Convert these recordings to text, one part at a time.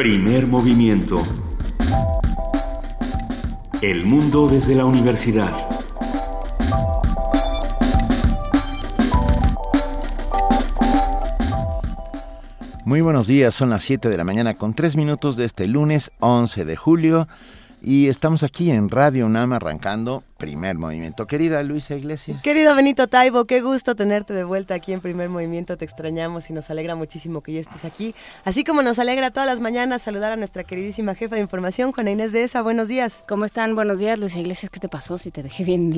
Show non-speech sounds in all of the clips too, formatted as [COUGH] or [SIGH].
Primer movimiento. El mundo desde la universidad. Muy buenos días, son las 7 de la mañana con 3 minutos de este lunes 11 de julio y estamos aquí en Radio UNAM arrancando Primer Movimiento. Querida Luisa Iglesias. Querido Benito Taibo, qué gusto tenerte de vuelta aquí en Primer Movimiento. Te extrañamos y nos alegra muchísimo que ya estés aquí. Así como nos alegra todas las mañanas saludar a nuestra queridísima jefa de información, Juana Inés de ESA. Buenos días. ¿Cómo están? Buenos días, Luisa Iglesias. ¿Qué te pasó si te dejé bien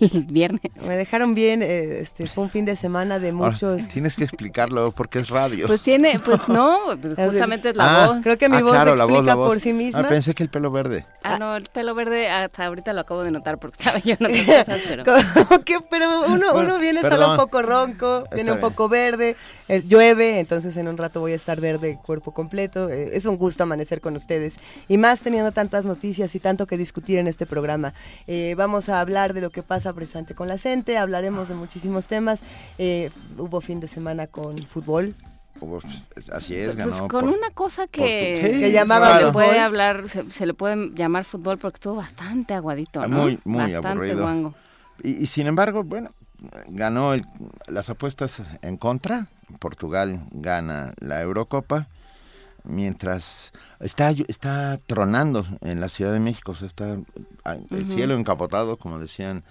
el, viernes? Me dejaron bien. Eh, este Fue un fin de semana de muchos. tienes que explicarlo porque es radio. Pues tiene, pues no, [LAUGHS] pues justamente es la ah, voz. Creo que mi Ah, voz claro, la explica voz, la por sí misma. Ah, pensé que el pelo verde. Ah, no, el pelo verde hasta ahorita lo acabo de notar porque [LAUGHS] estaba yo en otras cosas, pero... Pero uno, viene solo un poco ronco, Está viene un bien. poco verde, eh, llueve, entonces en un rato voy a estar verde cuerpo completo. Eh, es un gusto amanecer con ustedes y más teniendo tantas noticias y tanto que discutir en este programa. Eh, vamos a hablar de lo que pasa precisamente con la gente, hablaremos de muchísimos temas. Eh, hubo fin de semana con fútbol. Uf, así es, Pues ganó. con por- una cosa que, tu- Sí, Que llamaba se le puede hablar, se, se le puede llamar fútbol porque estuvo bastante aguadito, ¿no? muy, muy bastante aburrido. guango. Y, y sin embargo, bueno, ganó el- las apuestas en contra. Portugal gana la Eurocopa. Mientras está, está tronando en la Ciudad de México, o sea, está el cielo encapotado, como decían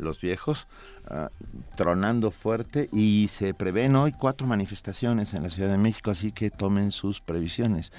los viejos, ah, tronando fuerte y se prevén hoy cuatro manifestaciones en la Ciudad de México, así que tomen sus previsiones,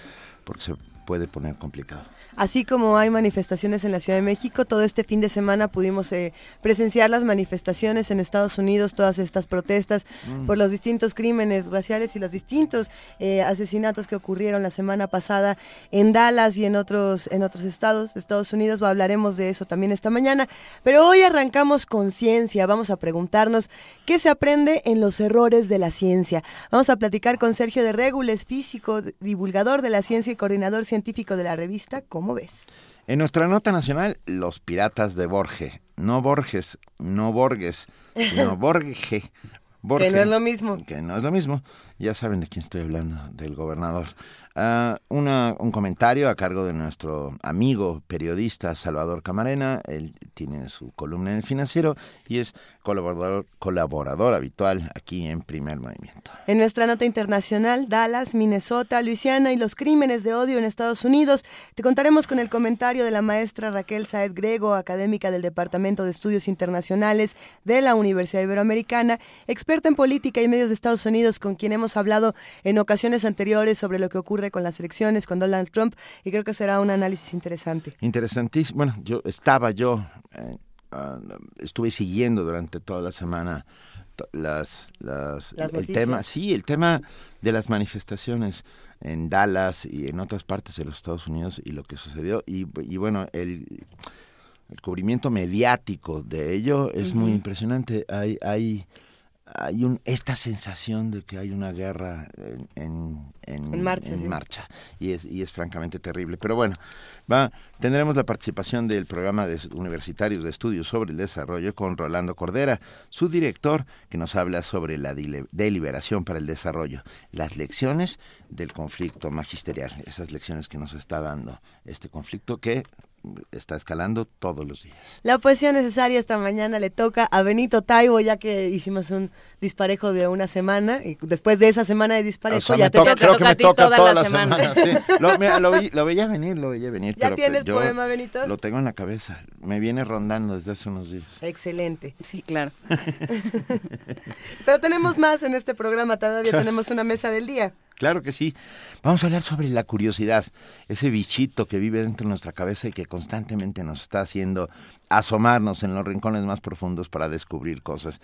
porque se puede poner complicado. Así como hay manifestaciones en la Ciudad de México, todo este fin de semana pudimos eh, presenciar las manifestaciones en Estados Unidos, todas estas protestas por los distintos crímenes raciales y los distintos eh, asesinatos que ocurrieron la semana pasada en Dallas y en otros en otros estados de Estados Unidos. Hablaremos de eso también esta mañana. Pero hoy arrancamos con ciencia. Vamos a preguntarnos qué se aprende en los errores de la ciencia. Vamos a platicar con Sergio de Regules, físico, divulgador de la ciencia y coordinador científico de la revista ¿Cómo ves? En nuestra nota nacional, los piratas de Borge. No Borges, no Borges, sino Borge. [LAUGHS] Borge, Que no es lo mismo. Que no es lo mismo. Ya saben de quién estoy hablando, del gobernador. Ah, una- un comentario a cargo de nuestro amigo periodista Salvador Camarena. Él tiene su columna en el financiero y es colaborador, colaborador habitual aquí en Primer Movimiento. En nuestra nota internacional, Dallas, Minnesota, Luisiana y los crímenes de odio en Estados Unidos, te contaremos con el comentario de la maestra Raquel Saed Grego, académica del Departamento de Estudios Internacionales de la Universidad Iberoamericana, experta en política y medios de Estados Unidos, con quien hemos hablado en ocasiones anteriores sobre lo que ocurre con las elecciones, con Donald Trump, y creo que será un análisis interesante. Interesantísimo. Bueno, yo estaba yo, eh, ah, estuve siguiendo durante toda la semana las, las, Las el tema, sí, el tema de las manifestaciones en Dallas y en otras partes de los Estados Unidos y lo que sucedió y, y bueno, el, el cubrimiento mediático de ello es muy impresionante. Hay, hay, hay un, esta sensación de que hay una guerra en, en, en- En marcha, en sí. marcha. Y es, y es francamente terrible. Pero bueno, va, tendremos la participación del programa de universitarios de estudios sobre el desarrollo con Rolando Cordera, su director, que nos habla sobre la deliberación para el desarrollo, las lecciones del conflicto magisterial, esas lecciones que nos está dando este conflicto que está escalando todos los días. La poesía necesaria esta mañana le toca a Benito Taibo, ya que hicimos un disparejo de una semana, y después de esa semana de disparejo O sea, ya te toca, toca. creo que toca a me ti toca toda toda la la semana. semana. sí. Lo, [LAUGHS] mira, lo, lo veía venir, lo veía venir. ¿Ya pero que tienes yo poema, Benito? Lo tengo en la cabeza. Me viene rondando desde hace unos días. Excelente. Sí, claro. [LAUGHS] Pero tenemos más en este programa, todavía [LAUGHS] tenemos una mesa del día. Claro que sí. Vamos a hablar sobre la curiosidad, ese bichito que vive dentro de nuestra cabeza y que constantemente nos está haciendo asomarnos en los rincones más profundos para descubrir cosas.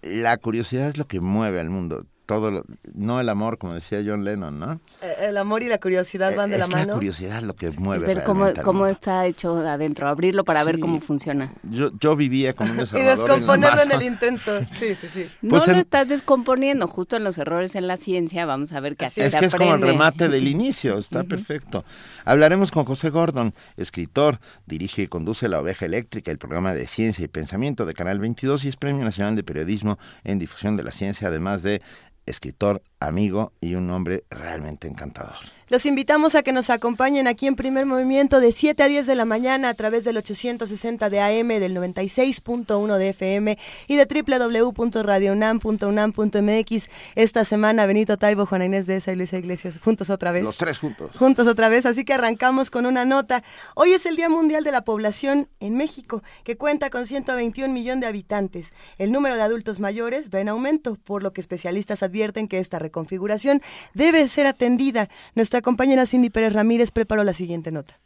La curiosidad es lo que mueve al mundo. Todo lo- no el amor, como decía John Lennon, ¿no? Eh, El amor y la curiosidad van de es la mano. curiosidad lo que mueve Es ver cómo, cómo está hecho adentro, abrirlo para ver cómo funciona. Yo, yo vivía con un [LAUGHS] Y en la descomponerlo en el intento. Sí, sí, sí. No Pues lo en- estás descomponiendo, justo en los errores en la ciencia, vamos a ver qué así Es que es como el remate del [LAUGHS] inicio, está perfecto. Hablaremos con José Gordon, escritor, dirige y conduce La Oveja Eléctrica, el programa de ciencia y pensamiento de Canal 22 y es Premio Nacional de Periodismo en Difusión de la Ciencia, además de escritor, amigo y un hombre realmente encantador. Los invitamos a que nos acompañen aquí en Primer Movimiento de 7 a 10 de la mañana a través del 860 de AM, del 96.1 de FM y de www.radionam.unam.mx. Esta semana Benito Taibo, Juana Inés de esa y Luisa Iglesias, juntos otra vez. Los tres juntos. Juntos otra vez, así que arrancamos con una nota. Hoy es el Día Mundial de la Población en México, que cuenta con 121 millones de habitantes. El número de adultos mayores va en aumento, por lo que especialistas advierten que esta reconfiguración debe ser atendida. Nuestra compañera Cindy Pérez Ramírez preparó la siguiente nota.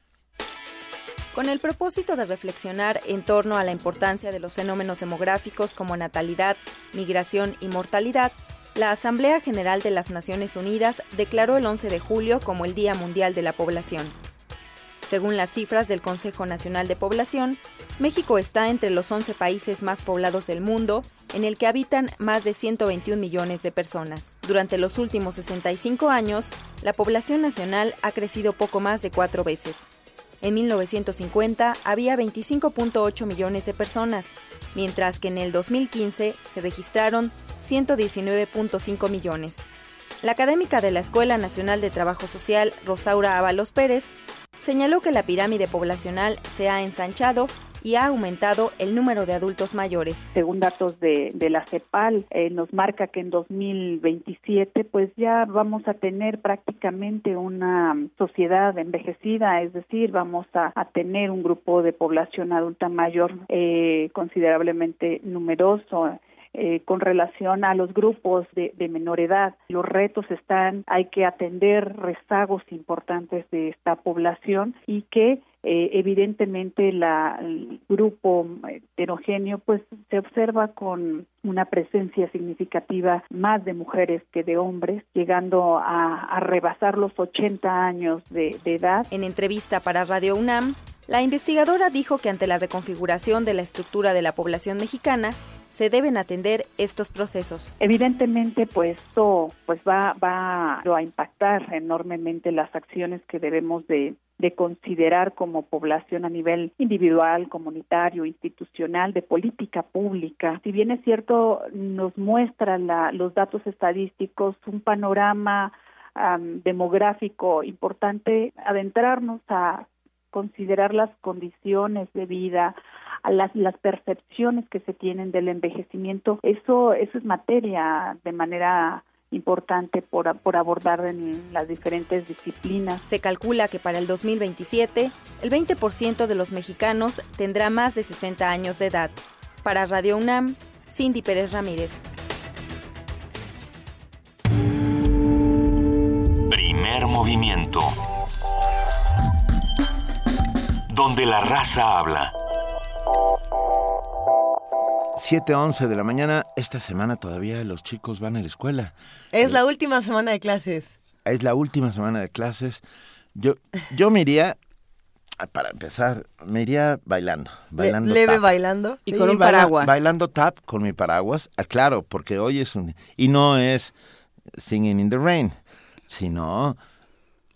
Con el propósito de reflexionar en torno a la importancia de los fenómenos demográficos como natalidad, migración y mortalidad, la Asamblea General de las Naciones Unidas declaró el 11 de julio como el Día Mundial de la Población. Según las cifras del Consejo Nacional de Población, México está entre los 11 países más poblados del mundo, en el que habitan más de 121 millones de personas. Durante los últimos 65 años, la población nacional ha crecido poco más de cuatro veces. En 1950 había 25.8 millones de personas, mientras que en el 2015 se registraron 119.5 millones. La académica de la Escuela Nacional de Trabajo Social, Rosaura Ábalos Pérez, señaló que la pirámide poblacional se ha ensanchado y ha aumentado el número de adultos mayores. Según datos de, la CEPAL, eh, nos marca que en 2027 pues ya vamos a tener prácticamente una sociedad envejecida, es decir, vamos a, tener un grupo de población adulta mayor eh, considerablemente numeroso eh, con relación a los grupos de, menor edad. Los retos están, hay que atender rezagos importantes de esta población y que eh, evidentemente la, el grupo heterogéneo pues se observa con una presencia significativa más de mujeres que de hombres, llegando a, rebasar los 80 años de, de edad. En entrevista para Radio UNAM, la investigadora dijo que ante la reconfiguración de la estructura de la población mexicana, se deben atender estos procesos? Evidentemente, pues esto pues va, va a impactar enormemente las acciones que debemos de, considerar como población a nivel individual, comunitario, institucional, de política pública. Si bien es cierto, nos muestran los datos estadísticos un panorama demográfico importante, adentrarnos a considerar las condiciones de vida, a las, las percepciones que se tienen del envejecimiento, eso, eso es materia de manera importante por, por, abordar en las diferentes disciplinas. Se calcula que para el 2027 el 20% de los mexicanos tendrá más de 60 años de edad. Para Radio UNAM, Cindy Pérez Ramírez. Primer movimiento. Donde la raza habla. 7.11 de la mañana. Esta semana todavía los chicos van a la escuela. Es la última semana de clases. Es la última semana de clases. Yo, yo me iría, para empezar, me iría bailando. bailando leve bailando. Y con un paraguas. Bailando tap con mi paraguas. Ah, claro, porque hoy es un... Y no es Singing in the Rain, sino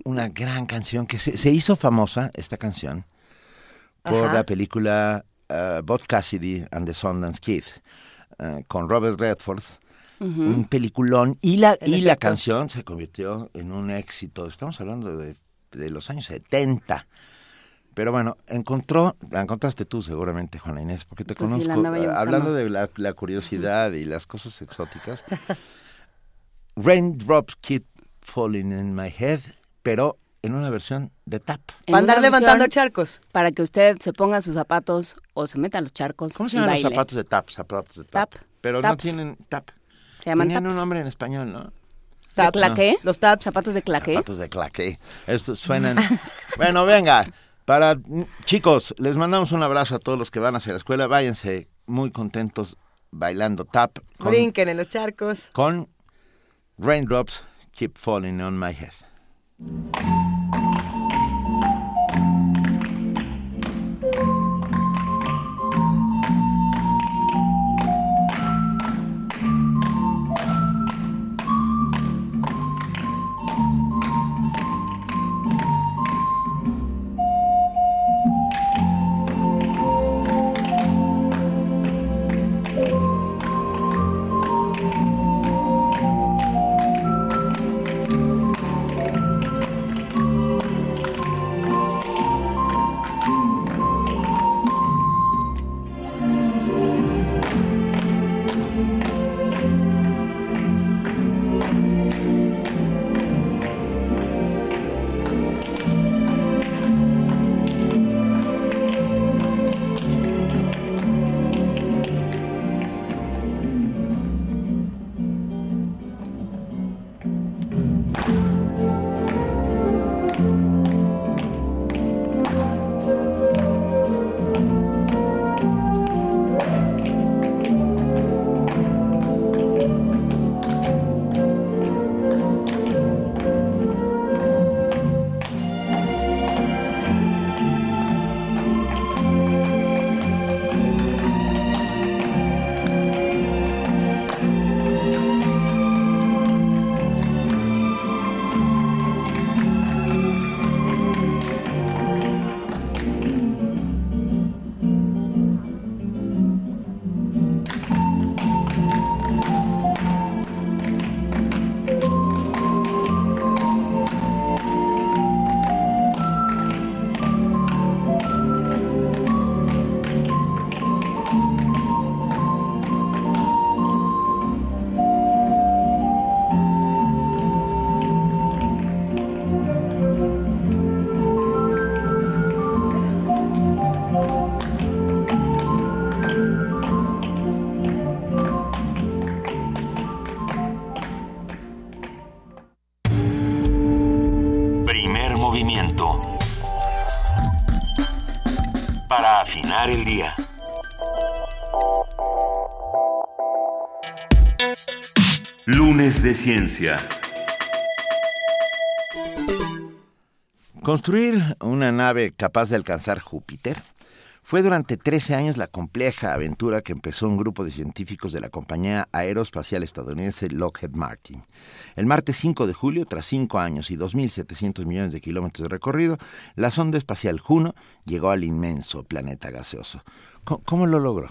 una gran canción que se, hizo famosa, esta canción, por la película uh, Bob Cassidy and the Sundance Kid, uh, con Robert Redford, un peliculón, y la, y la canción se convirtió en un éxito. Estamos hablando de, de los años 70. Pero bueno, encontró, la encontraste tú seguramente, Juana Inés, porque te pues conozco. hablando de la, la, curiosidad y las cosas exóticas. [LAUGHS] Raindrops keep falling in my head, pero en una versión de tap. Para andar levantando charcos. Para que usted se ponga sus zapatos o se meta los charcos. ¿Cómo se llaman los zapatos de tap? Zapatos de tap. Pero no tienen tap. Se llaman Tienen un nombre en español, ¿no? ¿De claqué? Los taps. Zapatos de claqué. Zapatos de claqué. Estos suenan... [LAUGHS] bueno, venga. Para chicos, les mandamos un abrazo a todos los que van hacia la escuela. Váyanse muy contentos bailando tap. Brinquen en los charcos. Con Raindrops Keep Falling on My Head. Thank you. Ciencia. Construir una nave capaz de alcanzar Júpiter fue durante 13 años la compleja aventura que empezó un grupo de científicos de la compañía aeroespacial estadounidense Lockheed Martin. El martes 5 de julio, tras 5 años y 2.700 millones de kilómetros de recorrido, la sonda espacial Juno llegó al inmenso planeta gaseoso. ¿Cómo, lo logró?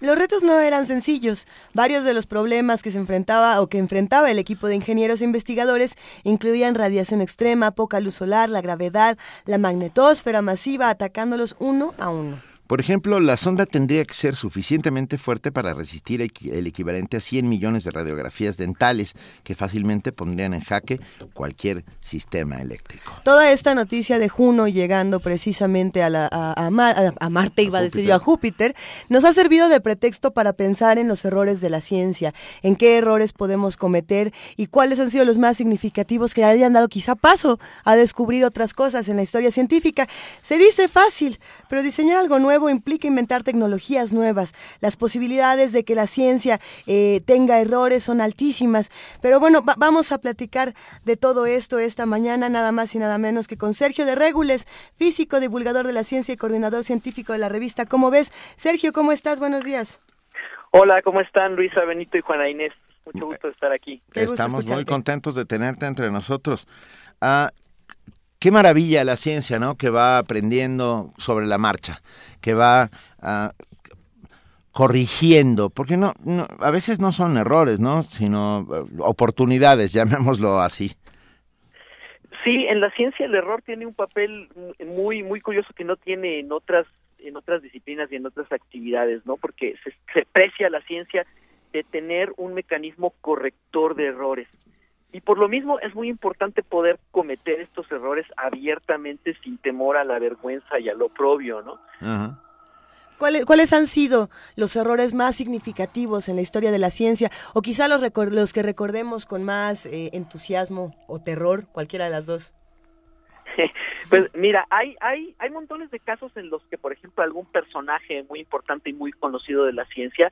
Los retos no eran sencillos. Varios de los problemas que se enfrentaba o que enfrentaba el equipo de ingenieros e investigadores incluían radiación extrema, poca luz solar, la gravedad, la magnetosfera masiva atacándolos uno a uno. Por ejemplo, la sonda tendría que ser suficientemente fuerte para resistir el equivalente a 100 millones de radiografías dentales que fácilmente pondrían en jaque cualquier sistema eléctrico. Toda esta noticia de Juno llegando precisamente a, la, a, Marte, iba a, decir yo, a Júpiter, nos ha servido de pretexto para pensar en los errores de la ciencia, en qué errores podemos cometer y cuáles han sido los más significativos que hayan dado quizá paso a descubrir otras cosas en la historia científica. Se dice fácil, pero diseñar algo nuevo implica inventar tecnologías nuevas. Las posibilidades de que la ciencia eh, tenga errores son altísimas. Pero bueno, vamos a platicar de todo esto esta mañana, nada más y nada menos que con Sergio de Regules, físico, divulgador de la ciencia y coordinador científico de la revista ¿Cómo ves? Sergio, ¿cómo estás? Buenos días. Hola, ¿cómo están Luisa, Benito y Juana Inés? Mucho gusto estar aquí. Estamos muy contentos de tenerte entre nosotros. Ah, qué maravilla la ciencia, ¿no? Que va aprendiendo sobre la marcha, que va ah, corrigiendo, porque no, a veces no son errores, ¿no? Sino eh, oportunidades, [LAUGHS] llamémoslo así. Sí, en la ciencia el error tiene un papel muy muy curioso que no tiene en otras en otras disciplinas y en otras actividades, ¿no? Porque se, se precia la ciencia de tener un mecanismo corrector de errores. Y por lo mismo es muy importante poder cometer estos errores abiertamente sin temor a la vergüenza y a lo propio, ¿no? ¿Cuáles, ¿Cuáles han sido los errores más significativos en la historia de la ciencia? O quizá los, los que recordemos con más eh, entusiasmo o terror, cualquiera de las dos. [LAUGHS] pues mira, hay, hay, hay montones de casos en los que, por ejemplo, algún personaje muy importante y muy conocido de la ciencia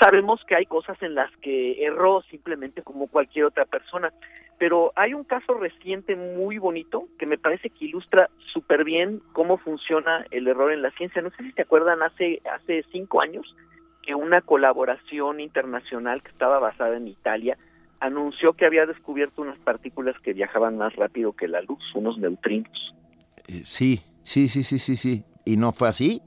Sabemos que hay cosas en las que erró simplemente como cualquier otra persona, pero hay un caso reciente muy bonito que me parece que ilustra súper bien cómo funciona el error en la ciencia. No sé si te acuerdan, hace, hace cinco años que una colaboración internacional que estaba basada en Italia anunció que había descubierto unas partículas que viajaban más rápido que la luz, unos neutrinos. Eh, sí, sí, sí, sí, sí, sí. ¿Y no fue así?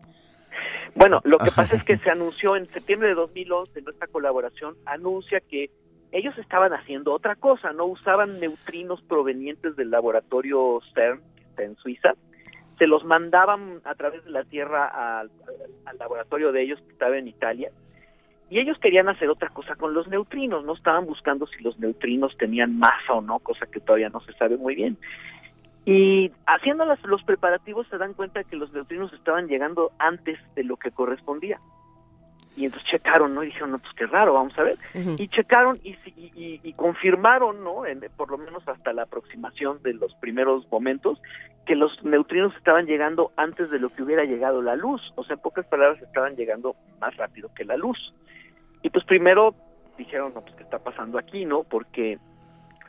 Bueno, lo que pasa es que se anunció en septiembre de 2011, nuestra colaboración anuncia que ellos estaban haciendo otra cosa, no usaban neutrinos provenientes del laboratorio CERN, que está en Suiza, se los mandaban a través de la Tierra al, laboratorio de ellos que estaba en Italia, y ellos querían hacer otra cosa con los neutrinos, no estaban buscando si los neutrinos tenían masa o no, cosa que todavía no se sabe muy bien. Y haciendo los preparativos se dan cuenta que los neutrinos estaban llegando antes de lo que correspondía. Y entonces checaron, ¿no? Y dijeron, no, pues qué raro, vamos a ver. Y checaron y, y, confirmaron, ¿no? por lo menos hasta la aproximación de los primeros momentos, que los neutrinos estaban llegando antes de lo que hubiera llegado la luz. O sea, en pocas palabras, estaban llegando más rápido que la luz. Y pues primero dijeron, no, pues qué está pasando aquí, ¿no? Porque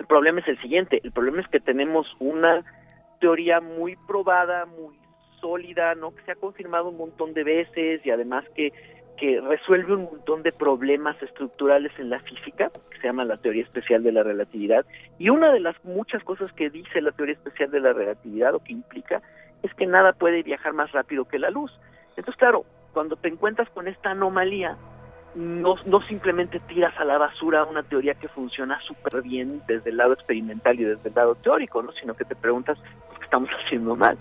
el problema es el siguiente, el problema es que tenemos una teoría muy probada, muy sólida, ¿no? Que se ha confirmado un montón de veces y además que, que resuelve un montón de problemas estructurales en la física, que se llama la teoría especial de la relatividad. Y una de las muchas cosas que dice la teoría especial de la relatividad o que implica es que nada puede viajar más rápido que la luz. Entonces, claro, cuando te encuentras con esta anomalía, no, no simplemente tiras a la basura una teoría que funciona súper bien desde el lado experimental y desde el lado teórico, ¿no? sino que te preguntas qué estamos [LAUGHS] haciendo mal.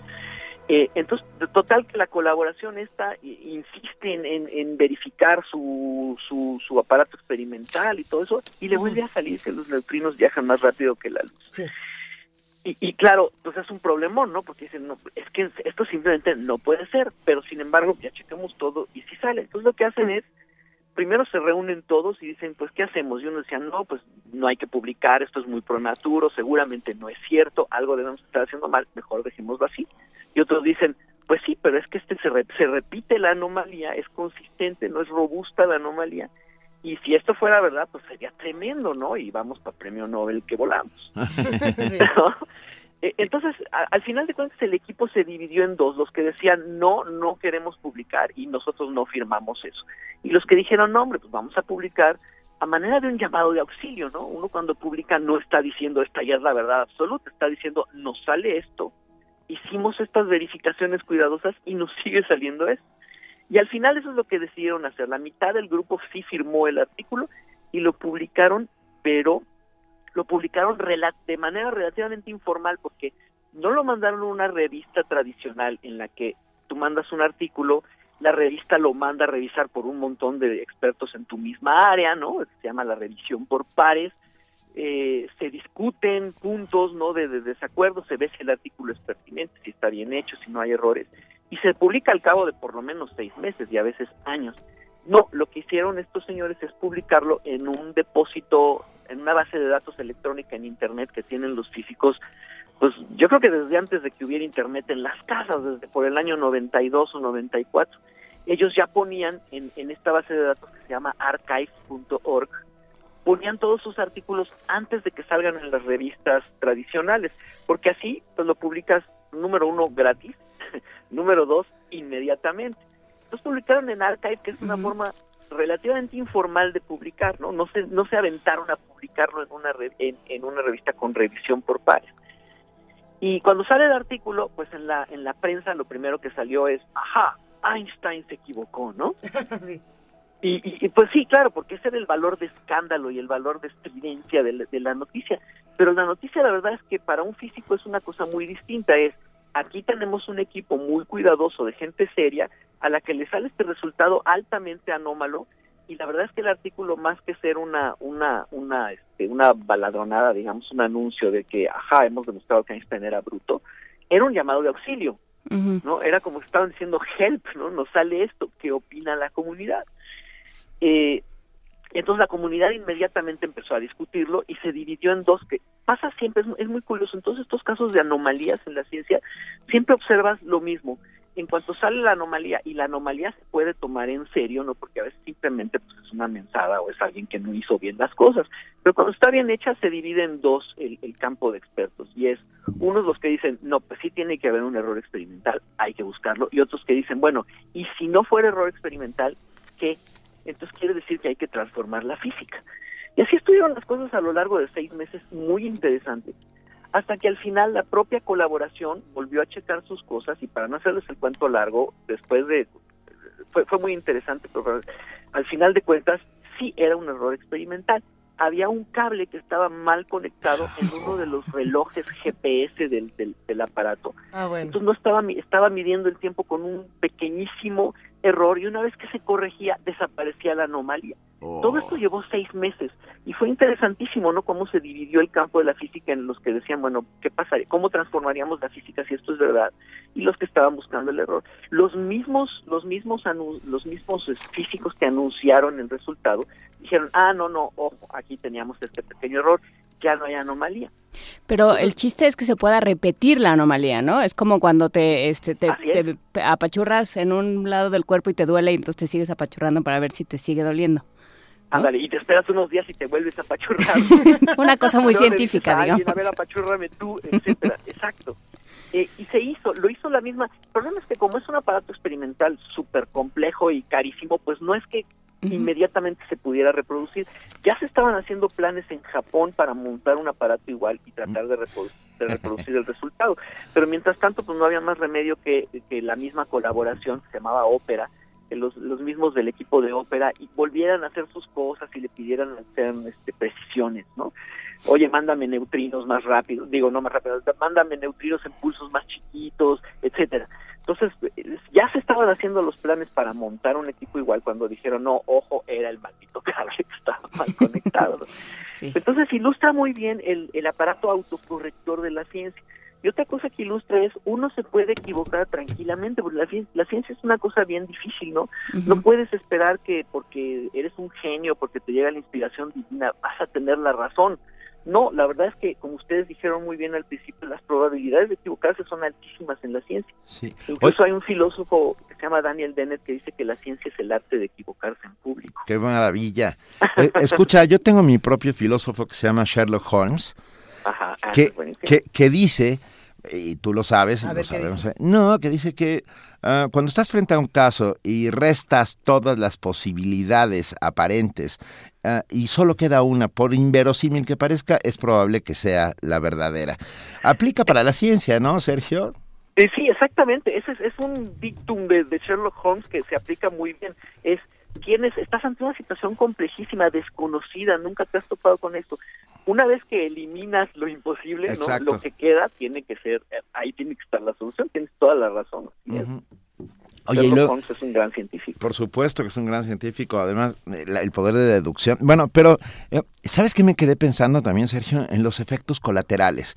Eh, entonces, total que la colaboración esta insiste en, en, verificar su, su, su, aparato experimental y todo eso, y le vuelve a salir que los neutrinos viajan más rápido que la luz. Y, y, claro, pues es un problemón, ¿no? Porque dicen, no, es que esto simplemente no puede ser, pero sin embargo ya checamos todo y sí sale. Entonces lo que hacen es primero se reúnen todos y dicen, pues, ¿qué hacemos? Y uno decía, no, pues no hay que publicar, esto es muy pronaturo, seguramente no es cierto, algo debemos estar haciendo mal, mejor dejémoslo así. Y otros dicen, pues sí, pero es que este se, se repite la anomalía, es consistente, no es robusta la anomalía, y si esto fuera verdad, pues sería tremendo, ¿no? Y vamos para premio Nobel que volamos. [LAUGHS] [LAUGHS] entonces, al final de cuentas, el equipo se dividió en dos, los que decían, no, no queremos publicar y nosotros no firmamos eso. Y los que dijeron, no, hombre, pues vamos a publicar a manera de un llamado de auxilio, ¿no? Uno cuando publica no está diciendo esta ya es la verdad absoluta, está diciendo nos sale esto, hicimos estas verificaciones cuidadosas y nos [LAUGHS] sigue saliendo esto. Y al final eso es lo que decidieron hacer. La mitad del grupo sí firmó el artículo y lo publicaron, pero lo publicaron de manera relativamente informal porque no lo mandaron a una revista tradicional en la que tú mandas un artículo la revista lo manda a revisar por un montón de expertos en tu misma área, ¿no? Se llama la revisión por pares. Eh, se discuten puntos, ¿no? De, desacuerdo, se ve si el artículo es pertinente, si está bien hecho, si no hay errores, y se publica al cabo de por lo menos seis meses y a veces años. No, lo que hicieron estos señores es publicarlo en un depósito, en una base de datos electrónica en Internet que tienen los físicos pues yo creo que desde antes de que hubiera internet en las casas, desde por el año 92 o 94, ellos ya ponían en, en esta base de datos que se llama archive.org, ponían todos sus artículos antes de que salgan en las revistas tradicionales, porque así pues lo publicas número uno gratis, [LAUGHS] número dos inmediatamente. Entonces publicaron en Archive, que es una forma relativamente informal de publicar, ¿no? No se, no se aventaron a publicarlo en una, en, en una revista con revisión por pares. Y cuando sale el artículo, pues en la, en la prensa lo primero que salió es, ajá, Einstein se equivocó, ¿no? [LAUGHS] sí. Y, y, pues sí, claro, porque ese era el valor de escándalo y el valor de estridencia de, de la noticia. Pero la noticia, la verdad es que para un físico es una cosa muy distinta. Es, aquí tenemos un equipo muy cuidadoso de gente seria a la que le sale este resultado altamente anómalo y la verdad es que el artículo más que ser una una una este, una baladronada digamos un anuncio de que ajá hemos demostrado que Einstein era bruto era un llamado de auxilio no era como que estaban diciendo help no nos sale esto qué opina la comunidad eh, entonces la comunidad inmediatamente empezó a discutirlo y se dividió en dos que pasa siempre es, es muy curioso en todos estos casos de anomalías en la ciencia siempre observas lo mismo en cuanto sale la anomalía y la anomalía se puede tomar en serio, no porque a veces simplemente pues, es una mensada o es alguien que no hizo bien las cosas, pero cuando está bien hecha se divide en dos el, campo de expertos y es unos los que dicen, no, pues sí tiene que haber un error experimental, hay que buscarlo, y otros que dicen, bueno, y si no fuera error experimental, ¿qué? Entonces quiere decir que hay que transformar la física. Y así estuvieron las cosas a lo largo de seis meses muy interesantes hasta que al final la propia colaboración volvió a checar sus cosas y para no hacerles el cuento largo, después de fue, fue muy interesante, pero al final de cuentas sí era un error experimental. Había un cable que estaba mal conectado en [LAUGHS] uno de los relojes GPS del, del, aparato. Ah, Entonces no estaba estaba midiendo el tiempo con un pequeñísimo error y una vez que se corregía desaparecía la anomalía. Todo esto oh. llevó seis meses y fue interesantísimo, ¿no? Cómo se dividió el campo de la física en los que decían, bueno, ¿qué pasaría? ¿Cómo transformaríamos la física si esto es verdad? Y los que estaban buscando el error. Los mismos, los mismos, los mismos físicos que anunciaron el resultado dijeron, ah, no, no, ojo, aquí teníamos este pequeño error, ya no hay anomalía. Pero el chiste es que se pueda repetir la anomalía, ¿no? Es como cuando te, este, te, apachurras en un lado del cuerpo y te duele y entonces te sigues apachurrando para ver si te sigue doliendo. Ándale, y te esperas unos días y te vuelves a apachurrar. [LAUGHS] Una cosa muy científica, digamos. A ver, apachurrame tú, etcétera. [LAUGHS] Exacto. Eh, y se hizo, lo hizo la misma. El problema es que como es un aparato experimental súper complejo y carísimo, pues no es que inmediatamente se pudiera reproducir. Ya se estaban haciendo planes en Japón para montar un aparato igual y tratar de, reproducir, el resultado. Pero mientras tanto, pues no había más remedio que, que la misma colaboración, se llamaba Ópera, que los, los mismos del equipo de ópera y volvieran a hacer sus cosas y le pidieran hacer este, precisiones, ¿no? Oye, mándame neutrinos más rápido, digo, no más rápido, mándame neutrinos en pulsos más chiquitos, etcétera. Entonces, ya se estaban haciendo los planes para montar un equipo igual cuando dijeron, no, ojo, era el maldito cable que estaba mal conectado. [LAUGHS] Entonces, ilustra muy bien el, el aparato autocorrector de la ciencia. Y otra cosa que ilustra es, uno se puede equivocar tranquilamente, porque la, la ciencia es una cosa bien difícil, ¿no? No puedes esperar que porque eres un genio, porque te llega la inspiración divina, vas a tener la razón. No, la verdad es que, como ustedes dijeron muy bien al principio, las probabilidades de equivocarse son altísimas en la ciencia. Sí. Incluso hay un filósofo que se llama Daniel Dennett que dice que la ciencia es el arte de equivocarse en público. Qué maravilla. Eh, escucha, yo tengo mi propio filósofo que se llama Sherlock Holmes, Ajá, ah, que, que, que dice, y tú lo sabes, lo ver, ¿qué sabemos, eh, no, que dice que ah, cuando estás frente a un caso y restas todas las posibilidades aparentes ah, y solo queda una, por inverosímil que parezca, es probable que sea la verdadera. Aplica para la ciencia, ¿no, Sergio? Eh, sí, exactamente. Ese es, es un dictum de, de Sherlock Holmes que se aplica muy bien. Es tienes, estás ante una situación complejísima, desconocida, nunca te has topado con esto. Una vez que eliminas lo imposible, lo que queda tiene que ser, eh, ahí tiene que estar la solución. Tienes toda la razón. es. Ujú. Oye, y luego, es un gran científico. Por supuesto que es un gran científico, además eh, la- el poder de deducción. Bueno, pero eh, ¿sabes qué me quedé pensando también, Sergio? En los efectos colaterales.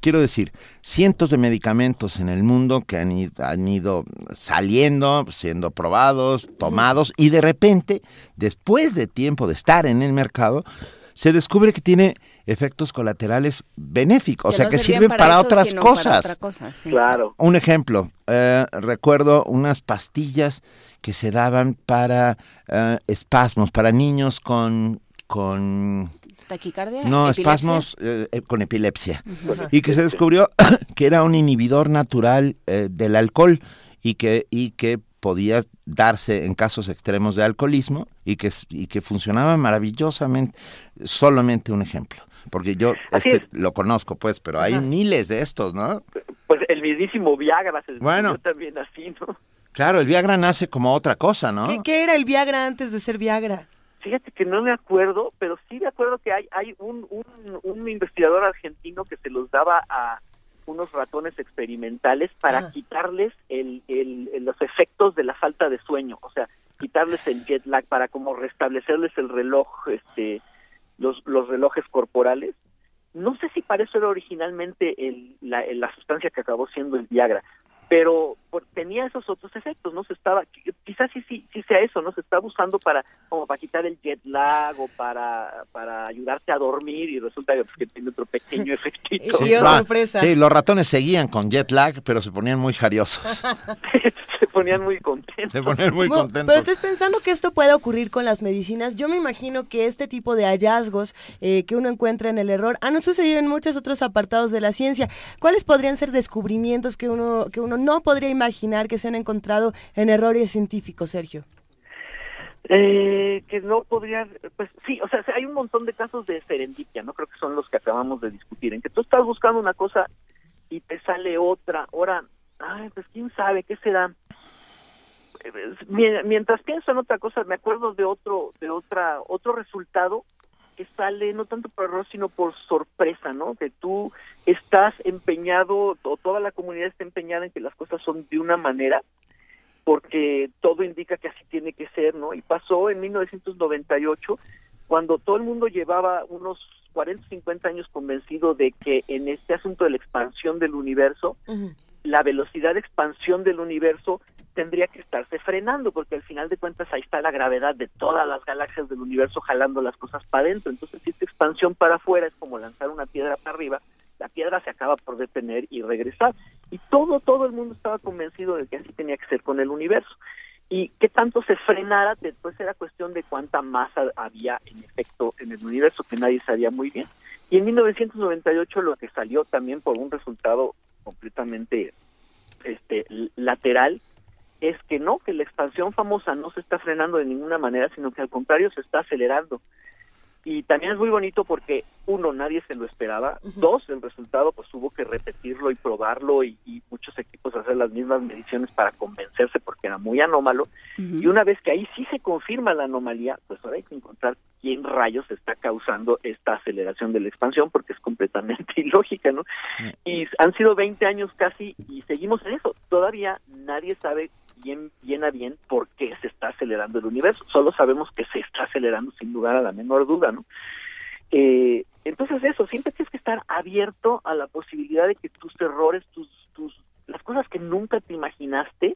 Quiero decir, cientos de medicamentos en el mundo que han ido, han ido saliendo, siendo probados, tomados, y de repente, después de tiempo de estar en el mercado, se descubre que tiene efectos colaterales benéficos, o sea, no que sirven para, eso, otras cosas. otra cosa, sí. Claro. Un ejemplo, eh, recuerdo unas pastillas que se daban para eh, espasmos, para niños con, con ¿Taquicardia? no, ¿Epilepsia? espasmos eh, con epilepsia. Y que se descubrió [COUGHS] que era un inhibidor natural eh, del alcohol y que, y que podía darse en casos extremos de alcoholismo y que, y que funcionaba maravillosamente. Solamente un ejemplo. Porque yo este, es. lo conozco, pues, pero hay Ajá. miles de estos, ¿no? Pues el mismísimo Viagra se Bueno. también así, ¿no? Claro, el Viagra nace como otra cosa, ¿no? ¿Qué, qué era el Viagra antes de ser Viagra? Fíjate que no me acuerdo, pero sí me acuerdo que hay, hay un, un, un investigador argentino que se los daba a unos ratones experimentales para Ajá. quitarles el, el, el- los efectos de la falta de sueño, o sea, quitarles el jet lag para como restablecerles el reloj, este, los, los relojes corporales. No sé si para eso era originalmente el, la, la sustancia que acabó siendo el Viagra, pero por- tenía esos otros efectos, ¿no? Se estaba, quizás sí, sí, sí sea eso, ¿no? Se estaba usando para, como para quitar el jet lag o para, para ayudarte a dormir y resulta que, pues, que tiene otro pequeño [LAUGHS] efectito. Oh, Ah, sorpresa. Sí, los ratones seguían con jet lag, pero se ponían muy jariosos. [LAUGHS] [LAUGHS] Se ponían muy contentos. Se ponían muy Bueno, contentos. Pero entonces pensando que esto puede ocurrir con las medicinas, yo me imagino que este tipo de hallazgos eh, que uno encuentra en el error han sucedido en muchos otros apartados de la ciencia. ¿Cuáles podrían ser descubrimientos que uno que uno no podría imaginar que se han encontrado en errores científicos, Sergio? Eh, que no podría, pues sí, o sea, hay un montón de casos de serendipia, ¿no? Creo que son los que acabamos de discutir, en que tú estás buscando una cosa y te sale otra. Ahora, ay, pues quién sabe, ¿qué será? Eh, mi- Mientras pienso en otra cosa, me acuerdo de otro, de otra, otro resultado que sale no tanto por error, sino por sorpresa, ¿no? Que tú estás empeñado, o toda la comunidad está empeñada en que las cosas son de una manera, porque todo indica que así tiene que ser, ¿no? Y pasó en 1998, cuando todo el mundo llevaba unos 40, 50 años convencido de que en este asunto de la expansión del universo, la velocidad de expansión del universo tendría que estarse frenando, porque al final de cuentas ahí está la gravedad de todas las galaxias del universo jalando las cosas para adentro. Entonces, si esta expansión para afuera es como lanzar una piedra para arriba, la piedra se acaba por detener y regresar. Y todo, todo el mundo estaba convencido de que así tenía que ser con el universo. Y que tanto se frenara, después era cuestión de cuánta masa había en efecto en el universo, que nadie sabía muy bien. Y en 1998 lo que salió también por un resultado completamente este lateral es que no, que la expansión famosa no se está frenando de ninguna manera, sino que al contrario se está acelerando. Y también es muy bonito porque, uno, nadie se lo esperaba. Dos, el resultado, pues hubo que repetirlo y probarlo y, y muchos equipos hacer las mismas mediciones para convencerse porque era muy anómalo. Y una vez que ahí sí se confirma la anomalía, pues ahora hay que encontrar quién rayos está causando esta aceleración de la expansión porque es completamente [LAUGHS] ilógica, ¿no? Y han sido 20 años casi y seguimos en eso. Todavía nadie sabe bien, bien a bien por qué se está acelerando el universo. Solo sabemos que se está acelerando sin lugar a la menor duda, ¿no? Eh, entonces eso, siempre tienes que estar abierto a la posibilidad de que tus errores, tus, tus, las cosas que nunca te imaginaste,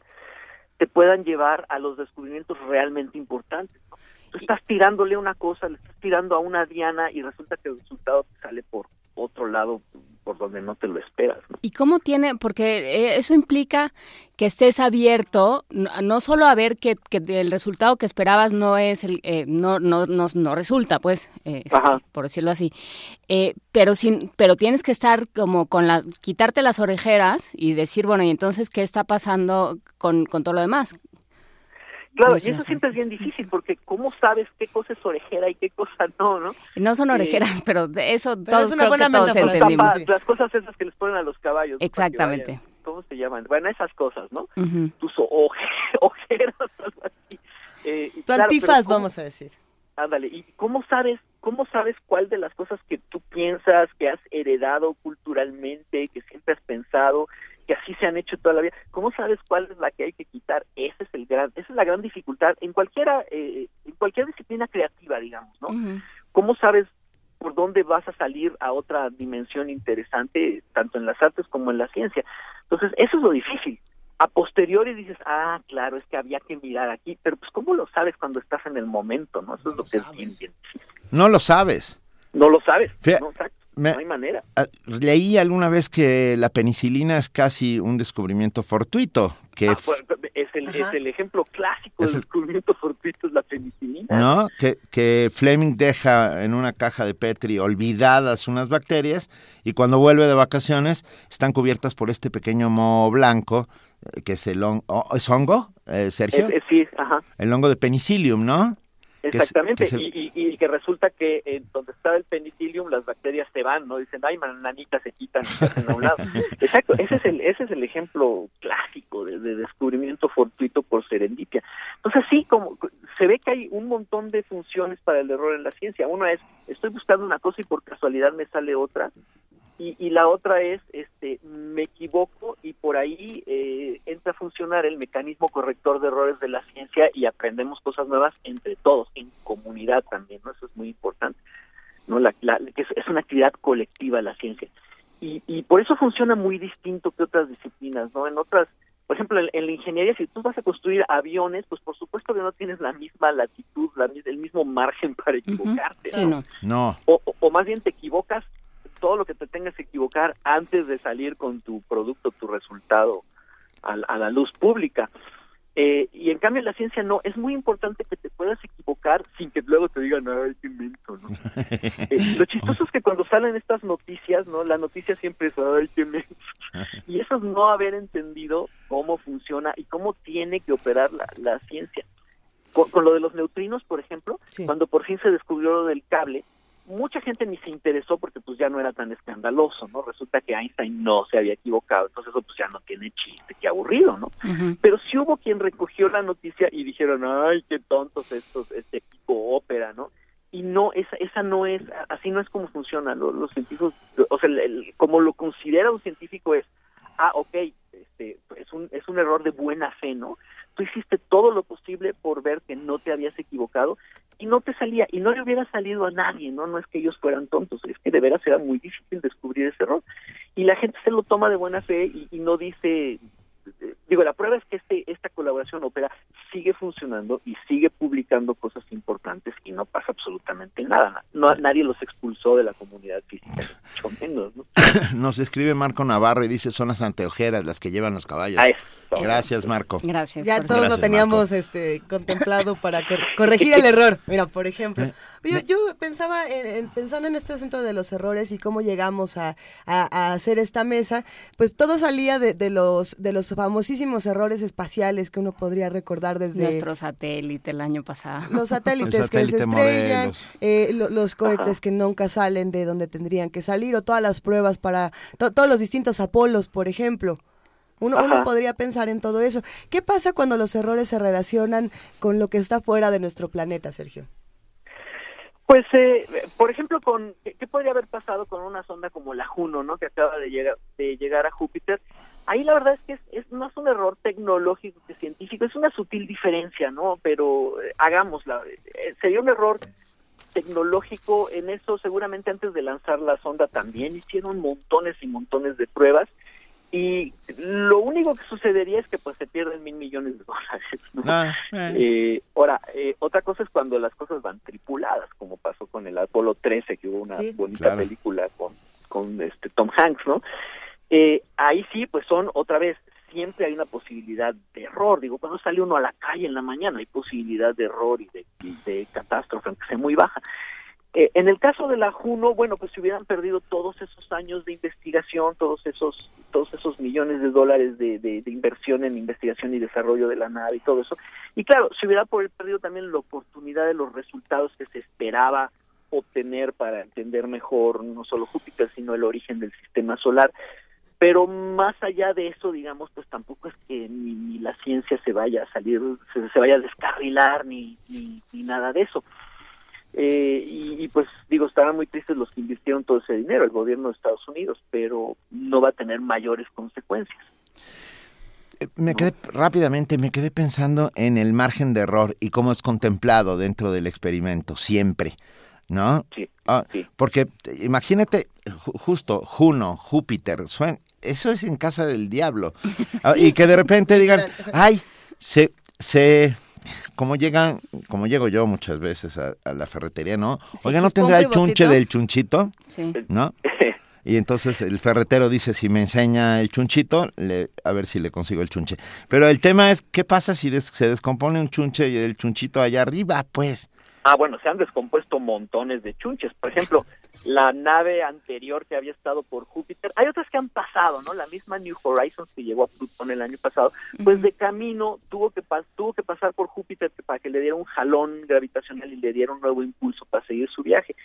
te puedan llevar a los descubrimientos realmente importantes. ¿no? Tú estás tirándole una cosa, le estás tirando a una diana y resulta que el resultado sale por otro lado por donde no te lo esperas. ¿Y cómo tiene? Porque eh, eso implica que estés abierto, no, solo a ver que, el resultado que esperabas no es el, eh, no, no, no, resulta, pues, eh, este, por decirlo así, pero sin, pero tienes que estar como con la, quitarte las orejeras y decir, bueno, y entonces qué está pasando con, con todo lo demás, Claro, y eso siempre es bien difícil porque ¿cómo sabes qué cosa es orejera y qué cosa no, no? No son orejeras, [LAUGHS] pero eso todos, es una buena todos entendimos. Las cosas esas que les ponen a los caballos. Exactamente. ¿Cómo se llaman? Bueno, esas cosas, ¿no? Tus [LAUGHS] ojeras, [LAUGHS] algo así. Eh, tu antifaz, vamos a decir. Ándale, ¿y cómo sabes, cómo sabes cuál de las cosas que tú piensas, que has heredado culturalmente, que siempre has pensado, que así se han hecho toda la vida. ¿Cómo sabes cuál es la que hay que quitar? Ese es el gran, esa es la gran dificultad en cualquiera, eh, en cualquier disciplina creativa, digamos, ¿no? ¿Cómo sabes por dónde vas a salir a otra dimensión interesante, tanto en las artes como en la ciencia? Entonces, eso es lo difícil. A posteriori dices, ah, claro, es que había que mirar aquí, pero pues ¿cómo lo sabes cuando estás en el momento, no? Eso es lo, que es bien, bien difícil. No lo sabes. No lo sabes. no, no hay manera. Ah, leí alguna vez que la penicilina es casi un descubrimiento fortuito. Que ah, pues, es, el, es, el, ejemplo clásico del descubrimiento fortuito, es la penicilina. ¿No? Que, que Fleming deja en una caja de Petri olvidadas unas bacterias y cuando vuelve de vacaciones están cubiertas por este pequeño moho blanco eh, que es el hongo, ¿es hongo, eh, Sergio? sí, ajá. El hongo de penicillium, ¿no? Exactamente, y, que resulta que en donde estaba el penicillium las bacterias se van, ¿no? Dicen, ay, mananitas se quitan a un lado. [LAUGHS] Exacto, ese es el, ese es el ejemplo clásico de, descubrimiento fortuito por serendipia. Entonces sí, como se ve que hay un montón de funciones para el error en la ciencia. Uno es, estoy buscando una cosa y por casualidad me sale otra, y, la otra es, este, me equivoco y por ahí eh, entra a funcionar el mecanismo corrector de errores de la ciencia y aprendemos cosas nuevas entre todos, en comunidad también, ¿no? Eso es muy importante, ¿no? La, que es, una actividad colectiva la ciencia. Y, y por eso funciona muy distinto que otras disciplinas, ¿no? En otras, por ejemplo, en, la ingeniería, si tú vas a construir aviones, pues por supuesto que no tienes la misma latitud, la, el mismo margen para equivocarte, ¿no? no. O, o, más bien te equivocas todo lo que te tengas que equivocar antes de salir con tu producto, tu resultado a, la luz pública. Eh, y en cambio en la ciencia no, es muy importante que te puedas equivocar sin que luego te digan, ay, qué mento, ¿no? [LAUGHS] Eh, lo chistoso es que cuando salen estas noticias, ¿no? La noticia siempre es, ay, qué mento. Y eso es no haber entendido cómo funciona y cómo tiene que operar la, ciencia. Con, lo de los neutrinos, por ejemplo, cuando por fin se descubrió lo del cable, mucha gente ni se interesó porque pues ya no era tan escandaloso, ¿no? Resulta que Einstein no se había equivocado, entonces eso pues ya no tiene chiste, qué aburrido, ¿no? Pero sí hubo quien recogió la noticia y dijeron, ay, qué tontos estos, este equipo ópera, ¿no? Y no, esa, esa no es, así no es como funcionan los, científicos, o sea, como lo considera un científico es, ah, ok, este, es un, es un error de buena fe, ¿no? Tú hiciste todo lo posible por ver que no te habías equivocado y no te salía y no le hubiera salido a nadie, ¿no? No es que ellos fueran tontos, es que de veras era muy difícil descubrir ese error. Y la gente se lo toma de buena fe y, y no dice, digo, la prueba es que este, esta colaboración ópera sigue funcionando y sigue publicando cosas importantes y no pasa absolutamente nada. No, nadie los expulsó de la comunidad física, mucho menos. ¿no? [LAUGHS] Nos escribe Marco Navarro y dice, son las anteojeras las que llevan los caballos. Gracias, Marco. Gracias. Ya todos lo teníamos este, contemplado para corregir el error. Mira, por ejemplo, eh, yo, yo pensaba, en, pensando en este asunto de los errores y cómo llegamos a, a, hacer esta mesa, pues todo salía de, de, los, de los famosísimos errores espaciales que uno podría recordar desde... Nuestro satélite el año pasado. Los satélites que se estrellan, eh, los cohetes que nunca salen de donde tendrían que salir, o todas las pruebas para... todos los distintos Apolos, por ejemplo. Uno, uno, podría pensar en todo eso. ¿Qué pasa cuando los errores se relacionan con lo que está fuera de nuestro planeta, Sergio? Pues, eh, por ejemplo, con ¿qué podría haber pasado con una sonda como la Juno, ¿no? Que acaba de llegar, de llegar a Júpiter. Ahí la verdad es que es, es, es un error tecnológico que científico, es una sutil diferencia, ¿no? Pero eh, hagámosla. Eh, sería un error tecnológico en eso seguramente antes de lanzar la sonda también hicieron montones y montones de pruebas y lo único que sucedería es que pues se pierden mil millones de dólares. ¿no? Ah, eh. Eh, ahora, eh, otra cosa es cuando las cosas van tripuladas, como pasó con el Apolo 13, que hubo una Sí. bonita Claro. película con, con este Tom Hanks, ¿no? Eh, ahí sí, pues son otra vez, siempre hay una posibilidad de error. Digo, cuando sale uno a la calle en la mañana hay posibilidad de error y de, catástrofe, aunque sea muy baja. Eh, en el caso de la Juno, bueno, pues se hubieran perdido todos esos años de investigación, todos esos, todos esos millones de dólares de, de- de inversión en investigación y desarrollo de la nave y todo eso. Y claro, se hubiera perdido también la oportunidad de los resultados que se esperaba obtener para entender mejor no solo Júpiter, sino el origen del sistema solar. Pero más allá de eso, digamos, pues tampoco es que ni, ni la ciencia se vaya a salir, se, se vaya a descarrilar, ni, ni, ni nada de eso. Eh, y, y, pues digo, estarán muy tristes los que invirtieron todo ese dinero, el gobierno de Estados Unidos, pero no va a tener mayores consecuencias. Eh, Me quedé rápidamente, me quedé pensando en el margen de error y cómo es contemplado dentro del experimento, siempre, ¿no? Sí, Ah, sí. Porque imagínate, ju- justo, Juno, Júpiter, suen- eso es en casa del diablo. [LAUGHS] Ah, Y que de repente digan, [LAUGHS] ay, se, se, como llegan, como llego yo muchas veces a, a la ferretería, ¿no? Sí, Oiga, ¿no tendrá el chunche del chunchito? Sí. ¿No? [LAUGHS] Y entonces el ferretero dice, si me enseña el chunchito, le, a ver si le consigo el chunche. Pero el tema es, ¿qué pasa si des- se descompone un chunche y el chunchito allá arriba? Pues, Ah, bueno, se han descompuesto montones de chunches. Por ejemplo, [LAUGHS] la nave anterior que había estado por Júpiter, hay otras que han pasado, ¿no? La misma New Horizons que llegó a Plutón el año pasado, pues de camino tuvo que tuvo que pasar por Júpiter para que le diera un jalón gravitacional y le diera un nuevo impulso para seguir su viaje.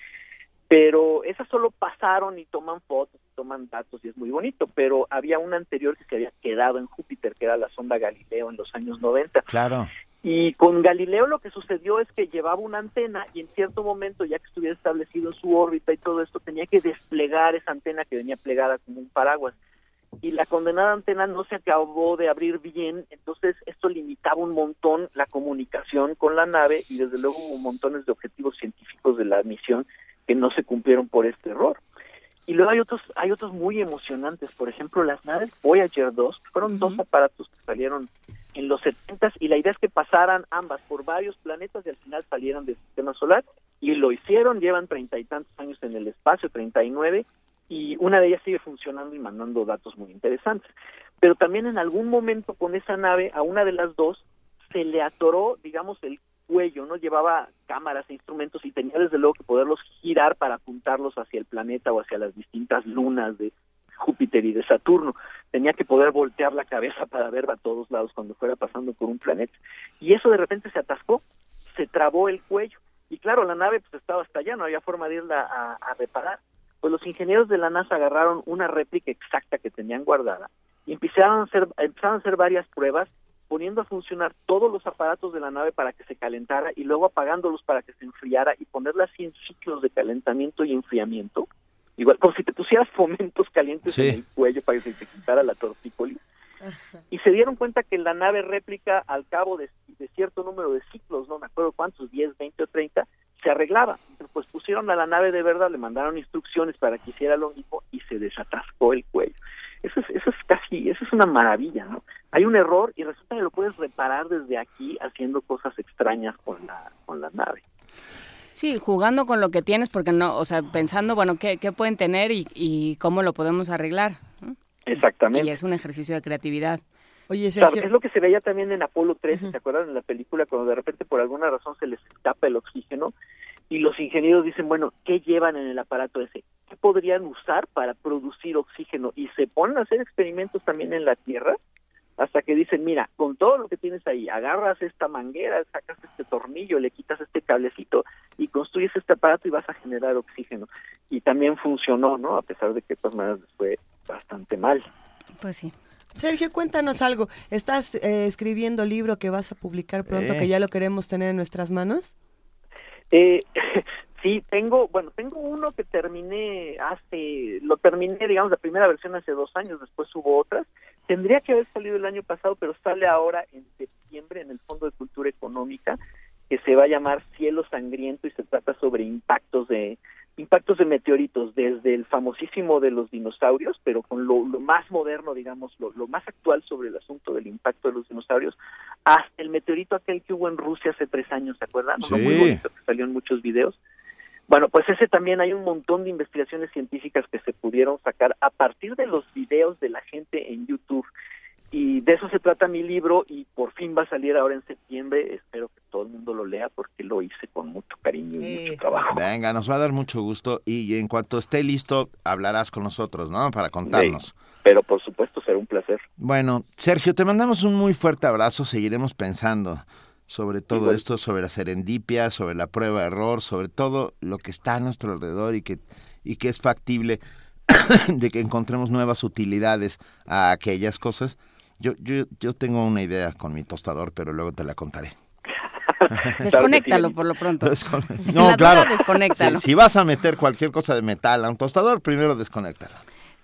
Pero esas solo pasaron y toman fotos, toman datos y es muy bonito, pero había una anterior que se había quedado en Júpiter, que era la sonda Galileo en los años 90. claro. Y con Galileo lo que sucedió es que llevaba una antena y en cierto momento, ya que estuviera establecido en su órbita y todo esto, tenía que desplegar esa antena que venía plegada como un paraguas. Y la condenada antena no se acabó de abrir bien, entonces esto limitaba un montón la comunicación con la nave y desde luego hubo montones de objetivos científicos de la misión que no se cumplieron por este error. Y luego hay otros, hay otros muy emocionantes, por ejemplo, las naves Voyager 2, que fueron dos aparatos que salieron en los 70 y la idea es que pasaran ambas por varios planetas y al final salieran del sistema solar y lo hicieron, llevan treinta y tantos años en el espacio, 39, y una de ellas sigue funcionando y mandando datos muy interesantes. Pero también en algún momento con esa nave, a una de las dos, se le atoró, digamos, el cuello, ¿no? Llevaba cámaras e instrumentos y tenía desde luego que poderlos girar para apuntarlos hacia el planeta o hacia las distintas lunas de Júpiter y de Saturno. Tenía que poder voltear la cabeza para ver a todos lados cuando fuera pasando por un planeta. Y eso de repente se atascó, se trabó el cuello. Y claro, la nave pues estaba hasta allá, no había forma de irla a, reparar. Pues los ingenieros de la NASA agarraron una réplica exacta que tenían guardada y empezaron a empezaron a hacer varias pruebas poniendo a funcionar todos los aparatos de la nave para que se calentara y luego apagándolos para que se enfriara y ponerla así en ciclos de calentamiento y enfriamiento. Igual, como si te pusieras [LAUGHS] fomentos calientes Sí. en el cuello para que se te quitara la tortícolis. Y se dieron cuenta que la nave réplica, al cabo de, de cierto número de ciclos, no me acuerdo cuántos, 10, 20 o 30, se arreglaba. Entonces, pues pusieron a la nave de verdad, le mandaron instrucciones para que hiciera lo mismo y se desatascó el cuello. Eso es, eso es casi, eso es una maravilla, ¿no? Hay un error y resulta que lo puedes reparar desde aquí haciendo cosas extrañas con la, con la nave. Sí, jugando con lo que tienes, porque no, o sea, pensando, bueno, qué, qué pueden tener y, y cómo lo podemos arreglar. ¿no? Exactamente. Y es un ejercicio de creatividad. Oye, Claro, Sergio, es lo que se veía también en Apolo 13, ¿se acuerdan? En la película, cuando de repente por alguna razón se les escapa el oxígeno y los ingenieros dicen, bueno, ¿qué llevan en el aparato ese? ¿Qué podrían usar para producir oxígeno? Y se ponen a hacer experimentos también en la Tierra hasta que dicen, mira, con todo lo que tienes ahí, agarras esta manguera, sacas este tornillo, le quitas este cablecito y construyes este aparato y vas a generar oxígeno. Y también funcionó, ¿no? A pesar de que de todas maneras fue bastante mal. Pues sí. Sergio, cuéntanos algo. ¿Estás eh, escribiendo libro que vas a publicar pronto, Eh. que ya lo queremos tener en nuestras manos? Eh, [LAUGHS] sí, tengo, bueno, tengo uno que terminé hace, lo terminé, digamos, la primera versión hace dos años, después hubo otras. Tendría que haber salido el año pasado, pero sale ahora en septiembre en el Fondo de Cultura Económica, que se va a llamar Cielo Sangriento y se trata sobre impactos de, impactos de meteoritos, desde el famosísimo de los dinosaurios, pero con lo, más moderno, digamos, lo, más actual sobre el asunto del impacto de los dinosaurios, hasta el meteorito aquel que hubo en Rusia hace tres años, ¿se acuerdan? Sí. Muy bonito, que salió en muchos videos. Bueno, pues ese también hay un montón de investigaciones científicas que se pudieron sacar a partir de los videos de la gente en YouTube y de eso se trata mi libro y por fin va a salir ahora en septiembre. Espero que todo el mundo lo lea porque lo hice con mucho cariño y mucho trabajo. Venga, nos va a dar mucho gusto y en cuanto esté listo hablarás con nosotros, ¿no? Para contarnos. pero por supuesto será un placer. Bueno, Sergio, te mandamos un muy fuerte abrazo. Seguiremos pensando sobre todo esto, sobre la serendipia, sobre la prueba de error, sobre todo lo que está a nuestro alrededor y que, y que es factible [COUGHS] de que encontremos nuevas utilidades a aquellas cosas yo, yo, yo tengo una idea con mi tostador, pero luego te la contaré. [LAUGHS] Desconéctalo por lo pronto. [LAUGHS] no, claro. Desconéctalo. Si, vas a meter cualquier cosa de metal a un tostador, primero desconéctalo.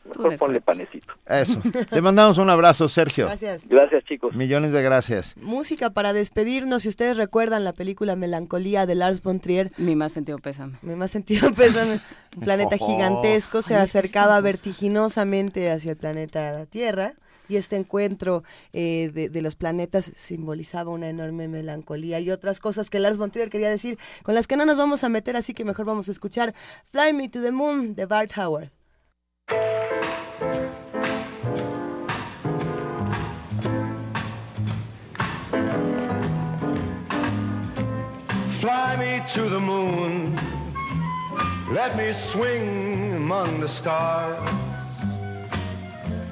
Mejor ponle panecito. Eso. Te mandamos un abrazo, Sergio. Gracias. Gracias, chicos. Millones de gracias. Música para despedirnos. Si ustedes recuerdan la película Melancolía de Lars von Trier. Mi más sentido pésame. Mi más sentido [LAUGHS] pésame. Un planeta gigantesco se acercaba vertiginosamente hacia el planeta Tierra y este encuentro eh, de, los planetas simbolizaba una enorme melancolía y otras cosas que Lars von quería decir, con las que no nos vamos a meter, así que mejor vamos a escuchar Fly Me to the Moon de Bart Howard. Fly me to the moon. Let me swing among the stars.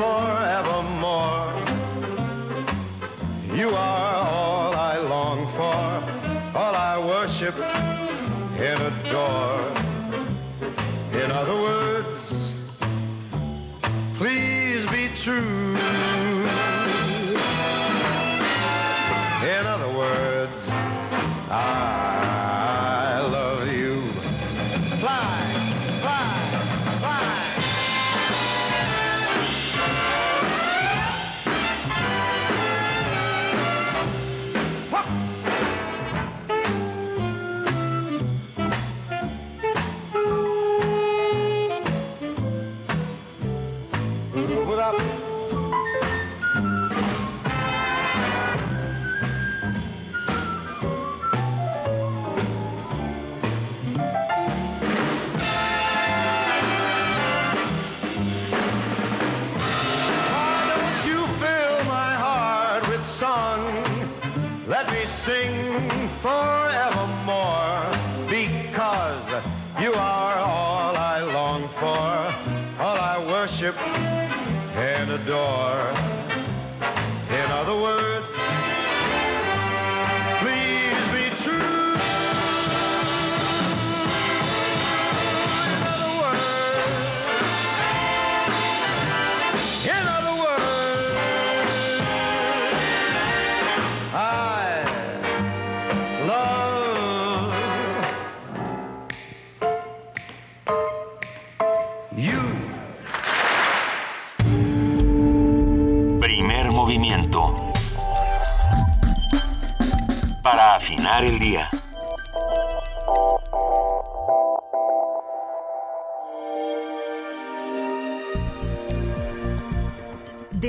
forevermore. You are all I long for, all I worship and adore. In other words, please be true.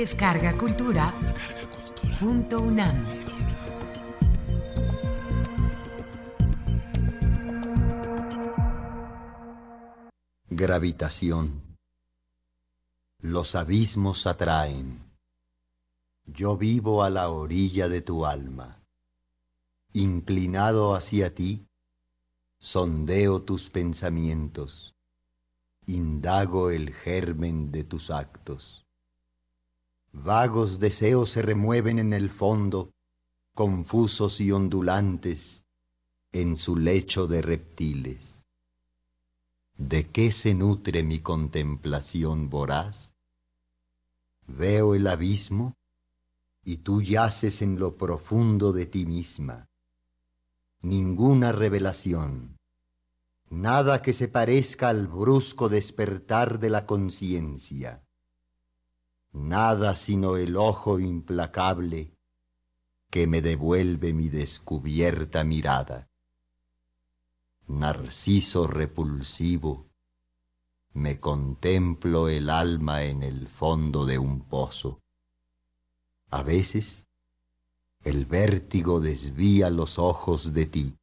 Descarga Cultura. Punto UNAM. Gravitación. Los abismos atraen. Yo vivo a la orilla de tu alma. Inclinado hacia ti, sondeo tus pensamientos. Indago el germen de tus actos. Vagos deseos se remueven en el fondo, confusos y ondulantes, en su lecho de reptiles ¿De qué se nutre mi contemplación voraz? Veo el abismo y tú yaces en lo profundo de ti misma. Ninguna revelación, nada que se parezca al brusco despertar de la conciencia, nada sino el ojo implacable que me devuelve mi descubierta mirada. Narciso repulsivo, me contemplo el alma en el fondo de un pozo. A veces el vértigo desvía los ojos de ti,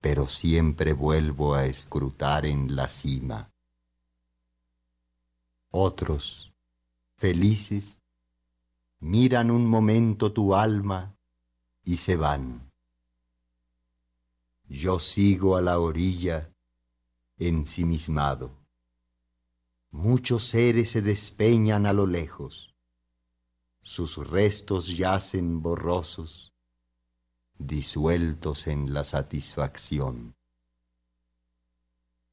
pero siempre vuelvo a escrutar en la cima. Otros, felices, miran un momento tu alma y se van. Yo sigo a la orilla ensimismado. Muchos seres se despeñan a lo lejos. Sus restos yacen borrosos, disueltos en la satisfacción.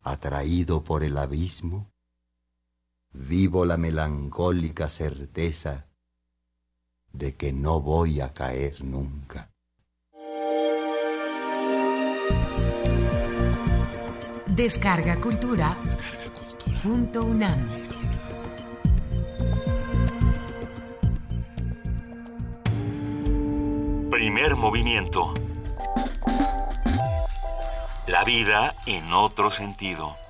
Atraído por el abismo, vivo la melancólica certeza de que no voy a caer nunca. Descarga Cultura. Punto UNAM. Primer movimiento. La vida en otro sentido.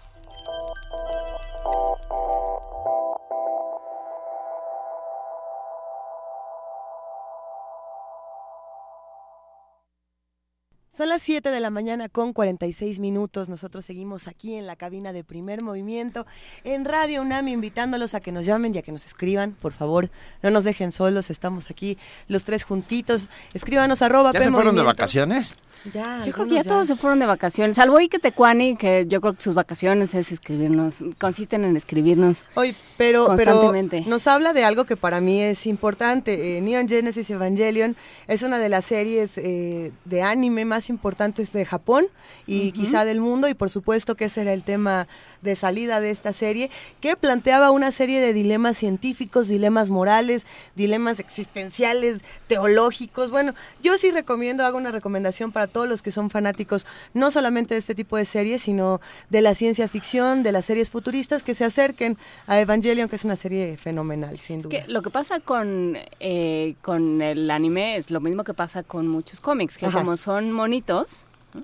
Son las 7 de la mañana con 46 minutos. Nosotros seguimos aquí en la cabina de primer movimiento en Radio UNAM, invitándolos a que nos llamen y a que nos escriban. Por favor, no nos dejen solos. Estamos aquí los tres juntitos. Escríbanos arroba. ¿Ya se fueron de vacaciones? Ya, Yo creo que ya, todos se fueron de vacaciones, salvo Ike Tecuani, que yo creo que sus vacaciones es escribirnos, consisten en escribirnos Hoy, pero, pero constantemente. nos habla de algo que para mí es importante. Eh, Neon Genesis Evangelion es una de las series eh, de anime más importantes de Japón y Ujú. quizá del mundo, y por supuesto que ese era el tema de salida de esta serie, que planteaba una serie de dilemas científicos, dilemas morales, dilemas existenciales, teológicos. Bueno, yo sí recomiendo, hago una recomendación para todos los que son fanáticos, no solamente de este tipo de series, sino de la ciencia ficción, de las series futuristas, que se acerquen a Evangelion, que es una serie fenomenal, sin duda. Que lo que pasa con, eh, con el anime es lo mismo que pasa con muchos cómics, que Ajá. como son monitos, ¿no?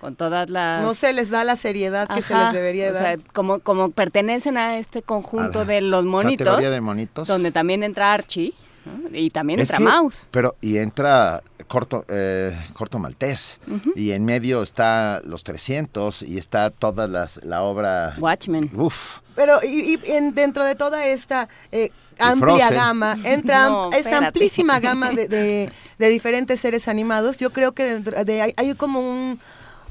con todas las... No se les da la seriedad que se les debería o dar. sea, como, como pertenecen a este conjunto A de los monitos, categoría de monitos. donde también entra Archie ¿no? y también Es entra que- Mouse. Pero, y entra corto, eh, corto maltés. Y en medio está los 300 y está toda las, la obra... Watchmen. Uf. Pero y, y en- dentro de toda esta eh, amplia Frozen. gama, entra [LAUGHS] No, esta espérate. amplísima gama de, de- [LAUGHS] de diferentes seres animados. Yo creo que de, hay, hay como un,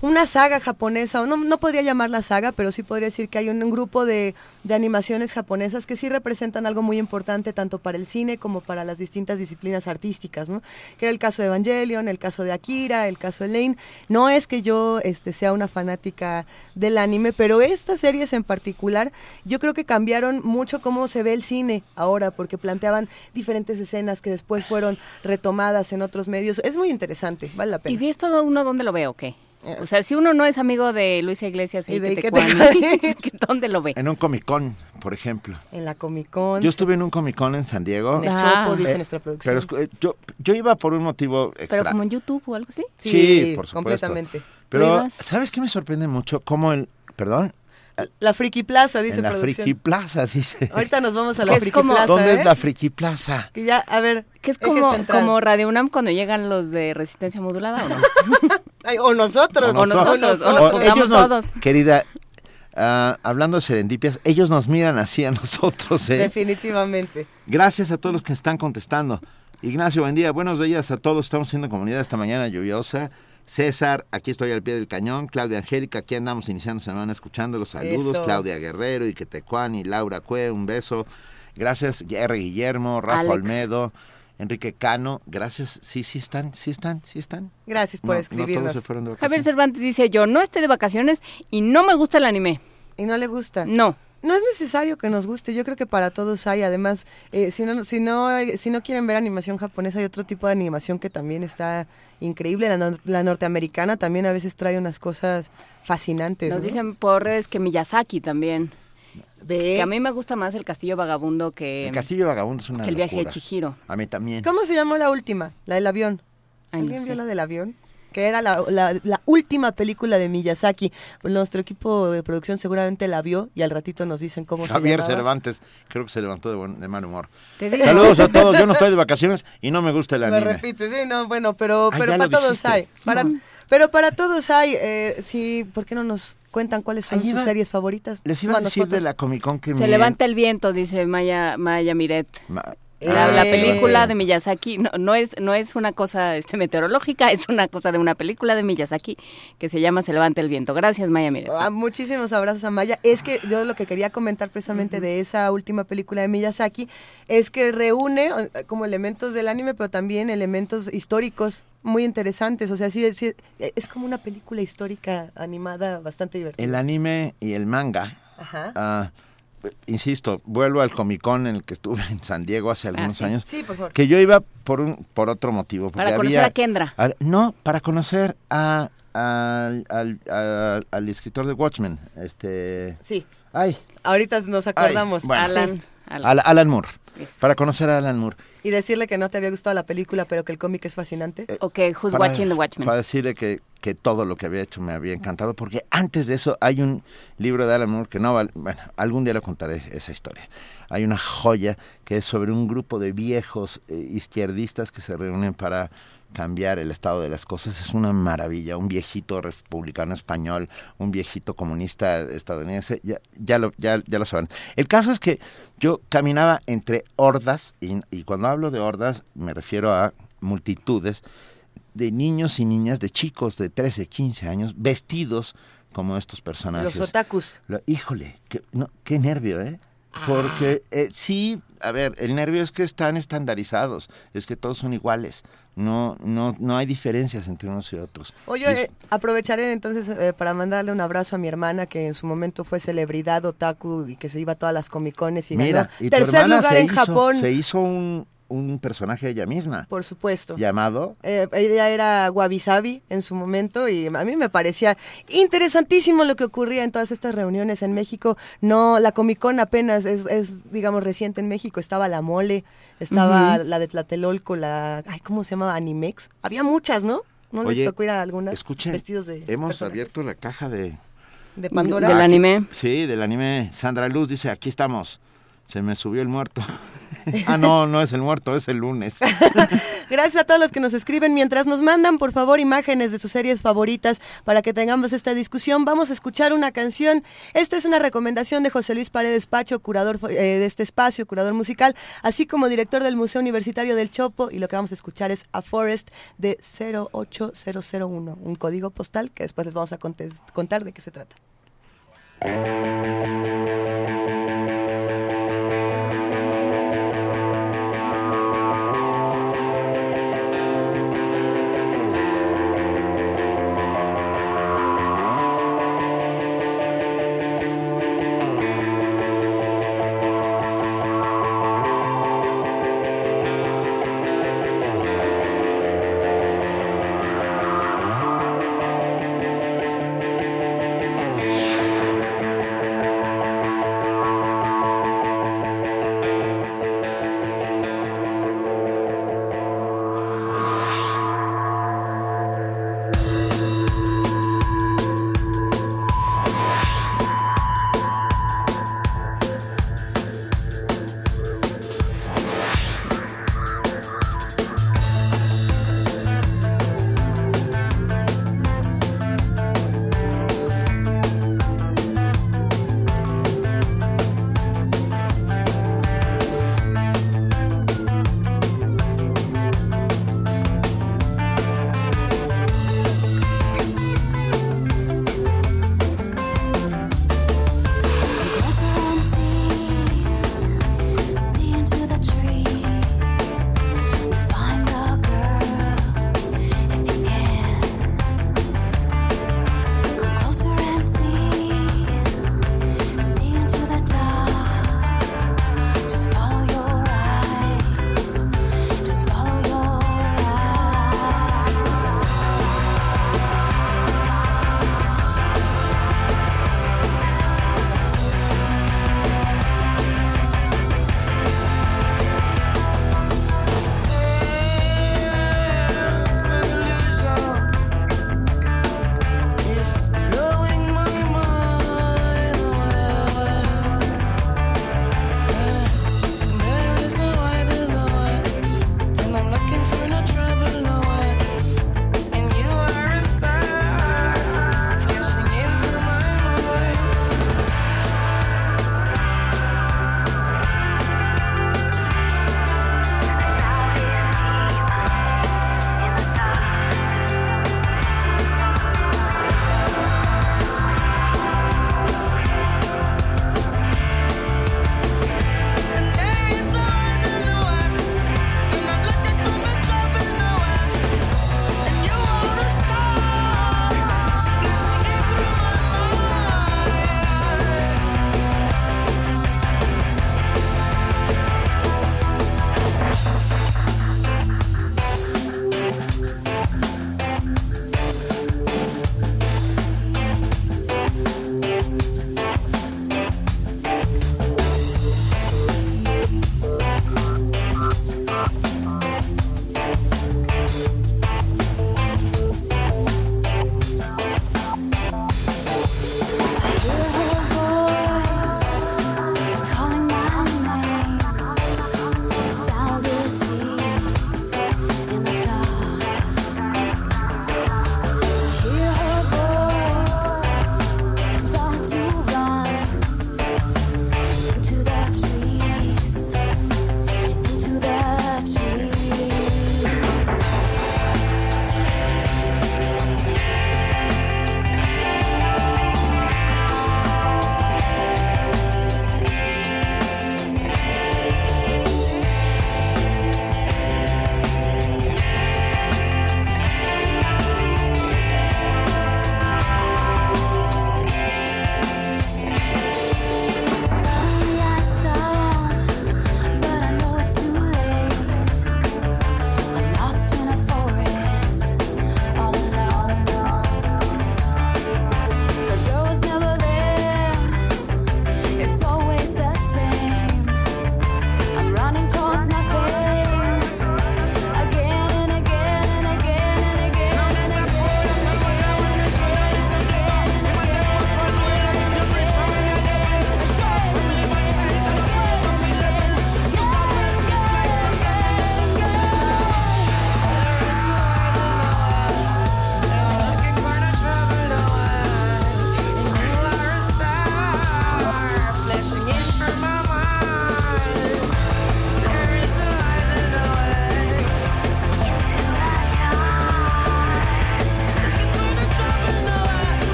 una saga japonesa, o no, no podría llamarla saga, pero sí podría decir que hay un, grupo de, de animaciones japonesas que sí representan algo muy importante tanto para el cine como para las distintas disciplinas artísticas, ¿no? Que era el caso de Evangelion, el caso de Akira, el caso de Lane. No es que yo este, sea una fanática del anime, pero estas series en particular, yo creo que cambiaron mucho cómo se ve el cine ahora, porque planteaban diferentes escenas que después fueron retomadas en otros medios. Es muy interesante, vale la ¿Y pena. de esto uno dónde lo ve o qué? O sea, si uno no es amigo de Luisa Iglesias y, de Tecuani. [LAUGHS] [LAUGHS] ¿dónde lo ve? En un Comic Con, por ejemplo. En la Comic Con. Yo estuve en un Comic Con en San Diego. En Ah. Chopo, dice Eh, nuestra producción. Pero eh, yo, yo iba por un motivo extra. Pero como en YouTube o algo así. Sí, por supuesto. completamente. Pero? ¿sabes qué me sorprende mucho? Cómo el... Perdón, La Friki Plaza, dice en la producción. Friki Plaza, dice. Ahorita nos vamos a la Friki como- Plaza. ¿Dónde ¿eh? es la Friki Plaza? Que ya, a ver. Que es como, como Radio UNAM cuando llegan los de resistencia modulada, ¿o no? [LAUGHS] Ay, o nosotros. O nosotros, o nos juntamos todos. Querida, ah, hablando de serendipias, ellos nos miran así a nosotros, ¿eh? Definitivamente. Gracias a todos los que están contestando. Ignacio, buen día. Buenos días a todos. Estamos siendo comunidad esta mañana lluviosa. César, aquí estoy al pie del cañón. Claudia Angélica, aquí andamos iniciando semana escuchando los saludos. Eso. Claudia Guerrero, Iquetecuani, Laura Cue, un beso. Gracias, R. Guillermo, Rafa Alex. Olmedo. Enrique Cano, gracias. Sí, sí están, sí están, sí están. Gracias por No, no escribirnos. todos se fueron de Javier. Cervantes dice, yo no estoy de vacaciones y no me gusta el anime. Y no le gusta. No. No es necesario que nos guste, yo creo que para todos hay, además, eh, si, no, si, no, si no quieren ver animación japonesa, hay otro tipo de animación que también está increíble, la, la norteamericana también a veces trae unas cosas fascinantes. Nos ¿no? dicen por redes que Miyazaki también. Que a mí me gusta más el Castillo Vagabundo que, El Castillo Vagabundo es una que el viaje de. Chihiro. A mí también. ¿Cómo se llamó la última? La del avión. Ay, no ¿Alguien sé. vio la del avión? Que era la, la- la última película de Miyazaki. Nuestro equipo de producción seguramente la vio y al ratito nos dicen cómo Javier se llamaba. Cervantes, creo que se levantó de, buen- de mal humor. Saludos a todos, yo no estoy de [LAUGHS] vacaciones y no me gusta el Me anime. repite, sí, no, bueno, pero, Ah, pero para todos dijiste. hay. Para, Pero para todos hay, eh, sí, ¿por qué no nos cuentan cuáles son sus series favoritas? Les iba a decir de la Comic Con que Se me- levanta el viento, dice Maya, Maya Miret. Ma- La, la Eh. película de Miyazaki no, no es no es una cosa este meteorológica, es una cosa de una película de Miyazaki que se llama Se levanta el viento. Gracias, Maya Miret. Ah, muchísimos abrazos a Maya. Es que yo lo que quería comentar precisamente de esa última película de Miyazaki es que reúne como elementos del anime, pero también elementos históricos muy interesantes. O sea, sí, sí, es como una película histórica animada bastante divertida. El anime y el manga. Ajá. ah, insisto, vuelvo al Comic Con en el que estuve en San Diego hace algunos sí. años. Sí, por favor. Que yo iba por un por otro motivo. Para conocer había- a Kendra. a- no, para conocer a, al, al, a- al escritor de Watchmen. Este. Sí, Ay, ahorita nos acordamos. bueno. Alan, Sí. Alan. Al- Alan Moore. Eso. Para conocer a Alan Moore. Y decirle que no te había gustado la película, pero que el cómic es fascinante. Ok, who's para- watching the Watchmen? Para decirle que, que todo lo que había hecho me había encantado, porque antes de eso hay un libro de Alan Moore que no vale, bueno, algún día le contaré esa historia. Hay una joya que es sobre un grupo de viejos eh, izquierdistas que se reúnen para cambiar el estado de las cosas. Es una maravilla. Un viejito republicano español, un viejito comunista estadounidense, ya, ya, lo, ya, ya lo saben. El caso es que yo caminaba entre hordas, y, y cuando hablo de hordas me refiero a multitudes, de niños y niñas, de chicos de 13, 15 años, vestidos como estos personajes. Los otakus. Lo- híjole, qué, no, qué nervio, ¿eh? Porque eh, sí, a ver, el nervio es que están estandarizados, es que todos son iguales, no, no, no hay diferencias entre unos y otros. Oye, Y- eh, aprovecharé entonces eh, para mandarle un abrazo a mi hermana que en su momento fue celebridad otaku y que se iba a todas las comicones y Mira, ganó y tercer lugar en hizo, Japón, se hizo un, un personaje ella misma, por supuesto. llamado Eh, ella era Wabi en su momento y a mí me parecía interesantísimo lo que ocurría en todas estas reuniones en México. No, la Comic Con apenas es, es, digamos, reciente en México. Estaba la Mole, estaba la de Tlatelolco, la, ay, ¿cómo se llamaba? Animex. Había muchas, ¿no? ¿No Oye, les tocó ir a algunas escuchen, vestidos de hemos personajes? abierto la caja de... de Pandora? Del anime. Sí, del anime. Sandra Luz dice, aquí estamos. Se me subió el muerto. [LAUGHS] ah, no, no es el muerto, es el lunes. [LAUGHS] Gracias a todos los que nos escriben. Mientras nos mandan, por favor, imágenes de sus series favoritas para que tengamos esta discusión, vamos a escuchar una canción. Esta es una recomendación de José Luis Paredes Pacho, curador eh, de este espacio, curador musical, así como director del Museo Universitario del Chopo. Y lo que vamos a escuchar es A Forest de 08001, un código postal que después les vamos a contar de qué se trata.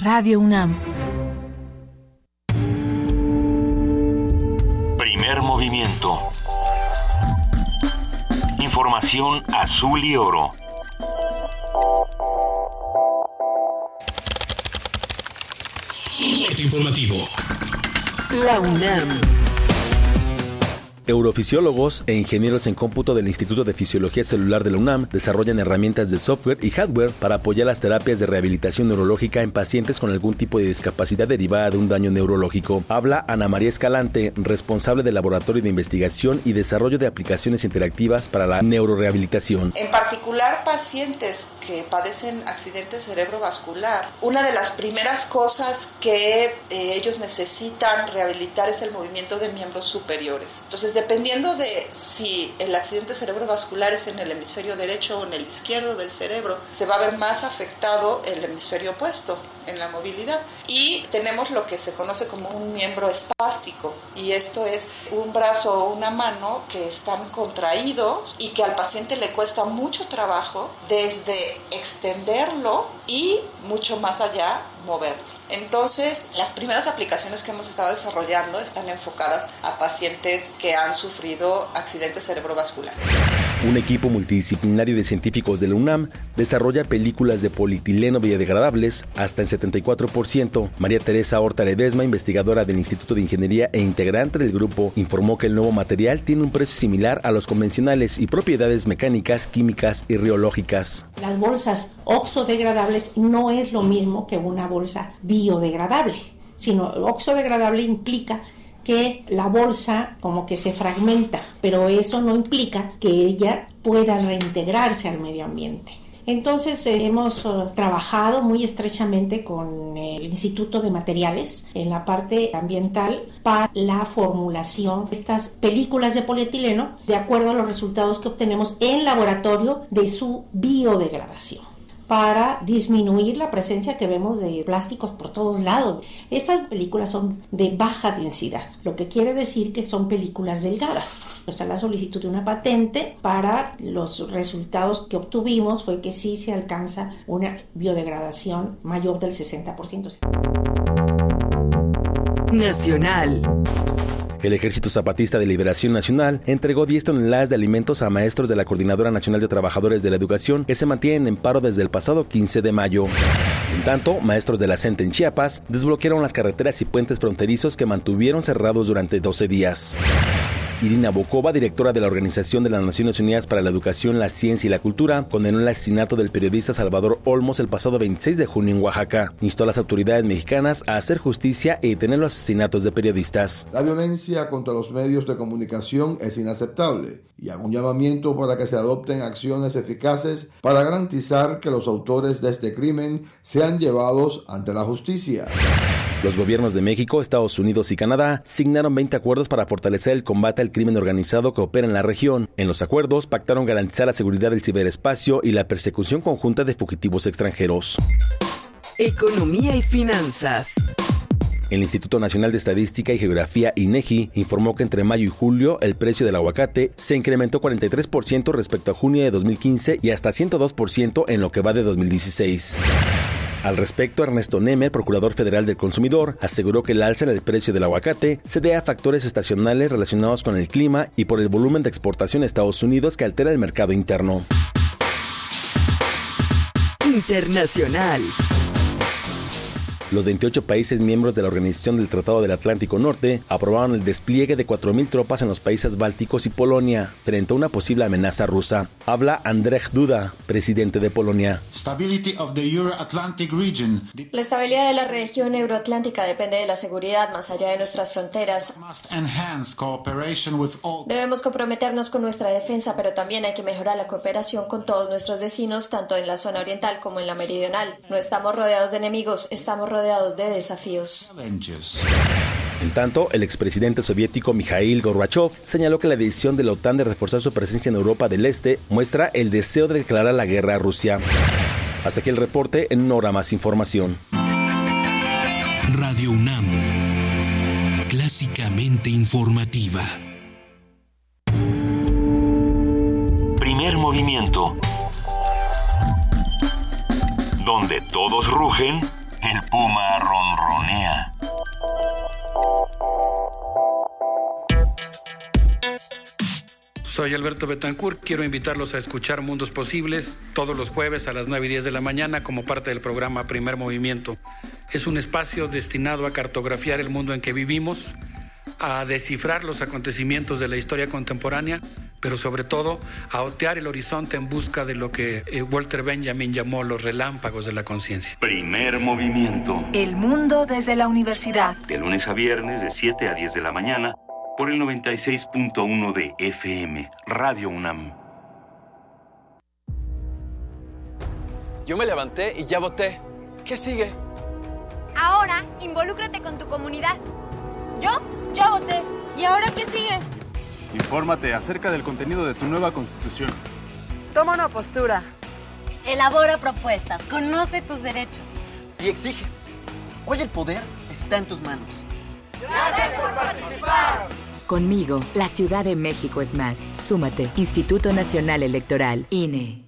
Radio UNAM. Primer movimiento. Información azul y oro. informativo. La UNAM. Eurofisiólogos e ingenieros en cómputo del Instituto de Fisiología Celular de la UNAM desarrollan herramientas de software y hardware para apoyar las terapias de rehabilitación neurológica en pacientes con algún tipo de discapacidad derivada de un daño neurológico. Habla Ana María Escalante, responsable del Laboratorio de Investigación y Desarrollo de Aplicaciones Interactivas para la Neurorehabilitación. En particular, pacientes que padecen accidente cerebrovascular, una de las primeras cosas que eh, ellos necesitan rehabilitar es el movimiento de miembros superiores. Entonces, dependiendo de si el accidente cerebrovascular es en el hemisferio derecho o en el izquierdo del cerebro, se va a ver más afectado el hemisferio opuesto en la movilidad. Y tenemos lo que se conoce como un miembro espástico, y esto es un brazo o una mano que están contraídos y que al paciente le cuesta mucho trabajo desde extenderlo y mucho más allá moverlo. Entonces, las primeras aplicaciones que hemos estado desarrollando están enfocadas a pacientes que han sufrido accidentes cerebrovasculares. Un equipo multidisciplinario de científicos de la UNAM desarrolla películas de polietileno biodegradables hasta en 74%. María Teresa Horta Ledesma, investigadora del Instituto de Ingeniería e integrante del grupo, informó que el nuevo material tiene un precio similar a los convencionales y propiedades mecánicas, químicas y riológicas. Las bolsas oxodegradables no es lo mismo que una bolsa biodegradable, sino oxodegradable implica que la bolsa como que se fragmenta, pero eso no implica que ella pueda reintegrarse al medio ambiente. Entonces eh, hemos eh, trabajado muy estrechamente con el Instituto de Materiales en la parte ambiental para la formulación de estas películas de polietileno de acuerdo a los resultados que obtenemos en laboratorio de su biodegradación para disminuir la presencia que vemos de plásticos por todos lados. Estas películas son de baja densidad, lo que quiere decir que son películas delgadas. Está la solicitud de una patente para los resultados que obtuvimos fue que sí se alcanza una biodegradación mayor del 60%. Nacional. El Ejército Zapatista de Liberación Nacional entregó 10 toneladas de alimentos a maestros de la Coordinadora Nacional de Trabajadores de la Educación que se mantienen en paro desde el pasado 15 de mayo. En tanto, maestros de la CENTE en Chiapas desbloquearon las carreteras y puentes fronterizos que mantuvieron cerrados durante 12 días. Irina Bokova, directora de la Organización de las Naciones Unidas para la Educación, la Ciencia y la Cultura, condenó el asesinato del periodista Salvador Olmos el pasado 26 de junio en Oaxaca. Instó a las autoridades mexicanas a hacer justicia y detener los asesinatos de periodistas. La violencia contra los medios de comunicación es inaceptable y hago un llamamiento para que se adopten acciones eficaces para garantizar que los autores de este crimen sean llevados ante la justicia. Los gobiernos de México, Estados Unidos y Canadá signaron 20 acuerdos para fortalecer el combate al crimen organizado que opera en la región. En los acuerdos pactaron garantizar la seguridad del ciberespacio y la persecución conjunta de fugitivos extranjeros. Economía y finanzas. El Instituto Nacional de Estadística y Geografía INEGI informó que entre mayo y julio el precio del aguacate se incrementó 43% respecto a junio de 2015 y hasta 102% en lo que va de 2016. Al respecto, Ernesto Neme, procurador federal del consumidor, aseguró que el alza en el precio del aguacate se debe a factores estacionales relacionados con el clima y por el volumen de exportación a Estados Unidos que altera el mercado interno. Internacional. Los 28 países miembros de la Organización del Tratado del Atlántico Norte aprobaron el despliegue de 4.000 tropas en los países bálticos y Polonia frente a una posible amenaza rusa. Habla Andrzej Duda, presidente de Polonia. La estabilidad de la región euroatlántica depende de la seguridad más allá de nuestras fronteras. Debemos comprometernos con nuestra defensa, pero también hay que mejorar la cooperación con todos nuestros vecinos, tanto en la zona oriental como en la meridional. No estamos rodeados de enemigos, estamos rodeados de desafíos. En tanto, el expresidente soviético Mikhail Gorbachev señaló que la decisión de la OTAN de reforzar su presencia en Europa del Este muestra el deseo de declarar la guerra a Rusia. Hasta aquí el reporte, en una hora más información. Radio UNAM, clásicamente informativa. Primer movimiento. Donde todos rugen, el puma ronronea. Soy Alberto Betancourt, quiero invitarlos a escuchar Mundos Posibles todos los jueves a las 9 y 10 de la mañana como parte del programa Primer Movimiento. Es un espacio destinado a cartografiar el mundo en que vivimos, a descifrar los acontecimientos de la historia contemporánea, pero sobre todo a otear el horizonte en busca de lo que eh, Walter Benjamin llamó los relámpagos de la conciencia. Primer movimiento. El mundo desde la universidad. De lunes a viernes de 7 a 10 de la mañana por el 96.1 de FM, Radio UNAM. Yo me levanté y ya voté. ¿Qué sigue? Ahora, involúcrate con tu comunidad. Yo ya voté. ¿Y ahora qué sigue? Infórmate acerca del contenido de tu nueva constitución. Toma una postura. Elabora propuestas, conoce tus derechos. Y exige. Hoy el poder está en tus manos. Gracias por participar. Conmigo, la Ciudad de México es más. Súmate, Instituto Nacional Electoral, INE.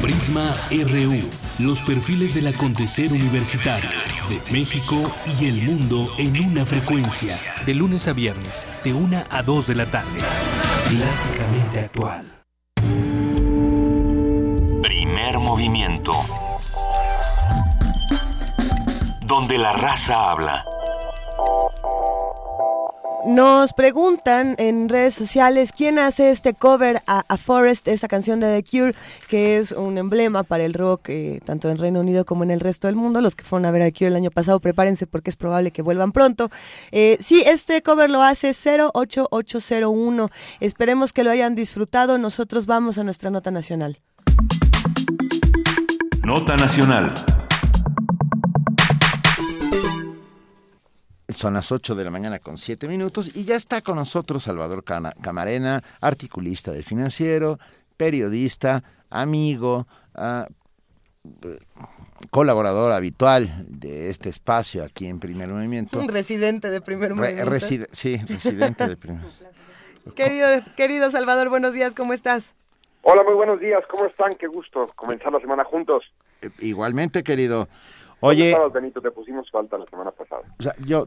Prisma RU. Los perfiles del acontecer universitario de México y el mundo en una frecuencia. De lunes a viernes, de 1 a 2 de la tarde. Clásicamente actual. Primer movimiento. Donde la raza habla. Nos preguntan en redes sociales quién hace este cover a, Forest, esta canción de The Cure, que es un emblema para el rock, eh, tanto en Reino Unido como en el resto del mundo. Los que fueron a ver a The Cure el año pasado, prepárense porque es probable que vuelvan pronto. Eh, sí, este cover lo hace 08801. Esperemos que lo hayan disfrutado. Nosotros vamos a nuestra nota nacional. Nota nacional. Son las 8 de la mañana con 7 minutos y ya está con nosotros Salvador Camarena, articulista del financiero, periodista, amigo, ah, eh, colaborador habitual de este espacio aquí en Primer Movimiento. Un residente de primer Re- movimiento. reside- sí, residente del primer. [LAUGHS] Querido, querido Salvador, buenos días, ¿cómo estás? Hola, muy buenos días. ¿Cómo están? Qué gusto comenzar la semana juntos. Igualmente, querido. ¿Dónde Oye, estabas, Benito? Te pusimos falta la semana pasada. o sea, yo,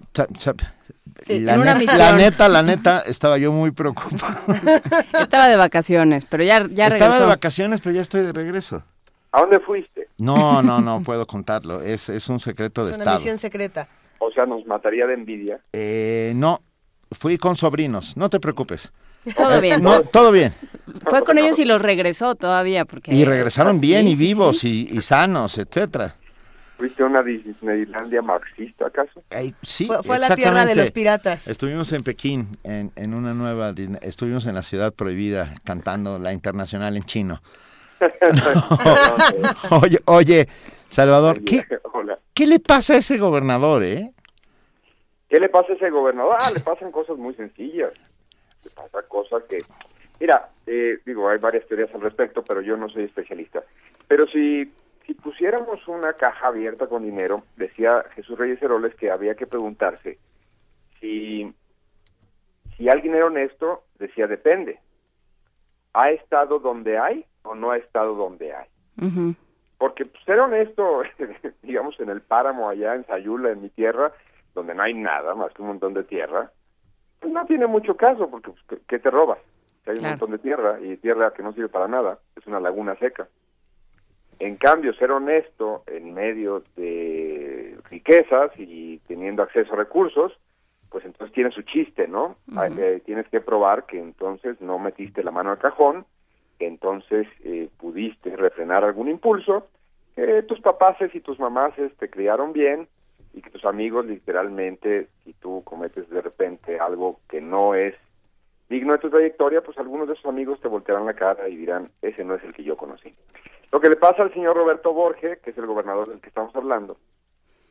Sí, la, misión. neta, la neta, estaba yo muy preocupado. [LAUGHS] Estaba de vacaciones, pero ya, ya Estaba regresó. de vacaciones, pero ya estoy de regreso. ¿A dónde fuiste? No, no, no puedo contarlo. Es, es un secreto de Es una Estado. misión secreta. O sea, nos mataría de envidia. Eh, no, fui con sobrinos, no te preocupes. [LAUGHS] Todo Eh, bien. No, todo bien. Fue con ellos y los regresó todavía. Porque... Y regresaron Sí, bien y sí, sí. vivos Y, y sanos, etcétera. ¿Fuiste a una Disneylandia marxista, acaso? Sí, Fue- fue la tierra de los piratas. Estuvimos en Pekín, en, en una nueva Disney- estuvimos en la ciudad prohibida cantando la internacional en chino. [LAUGHS] oye, oye, Salvador, ¿qué, Hola. ¿qué le pasa a ese gobernador, eh? ¿Qué le pasa a ese gobernador? Ah, le pasan cosas muy sencillas. Le pasa cosas que... Mira, eh, digo, hay varias teorías al respecto, pero yo no soy especialista. Pero si, si pusiéramos una caja abierta con dinero, decía Jesús Reyes Heroles que había que preguntarse si, si alguien era honesto, decía depende. ¿Ha estado donde hay o no ha estado donde hay? Porque pues, ser honesto, [LAUGHS] digamos, en el páramo allá en Sayula, en mi tierra, donde no hay nada más que un montón de tierra, pues no tiene mucho caso, porque pues, ¿qué- ¿qué te robas? hay un Claro. montón de tierra y tierra que no sirve para nada, es una laguna seca. En cambio, ser honesto en medio de riquezas y teniendo acceso a recursos, pues entonces tiene su chiste, ¿no? Eh, tienes que probar que entonces no metiste la mano al cajón, que entonces eh, pudiste refrenar algún impulso, que tus papaces y tus mamaces te criaron bien y que tus amigos literalmente, si tú cometes de repente algo que no es digno de tu trayectoria, pues algunos de esos amigos te voltearán la cara y dirán, ese no es el que yo conocí. Lo que le pasa al señor Roberto Borge, que es el gobernador del que estamos hablando,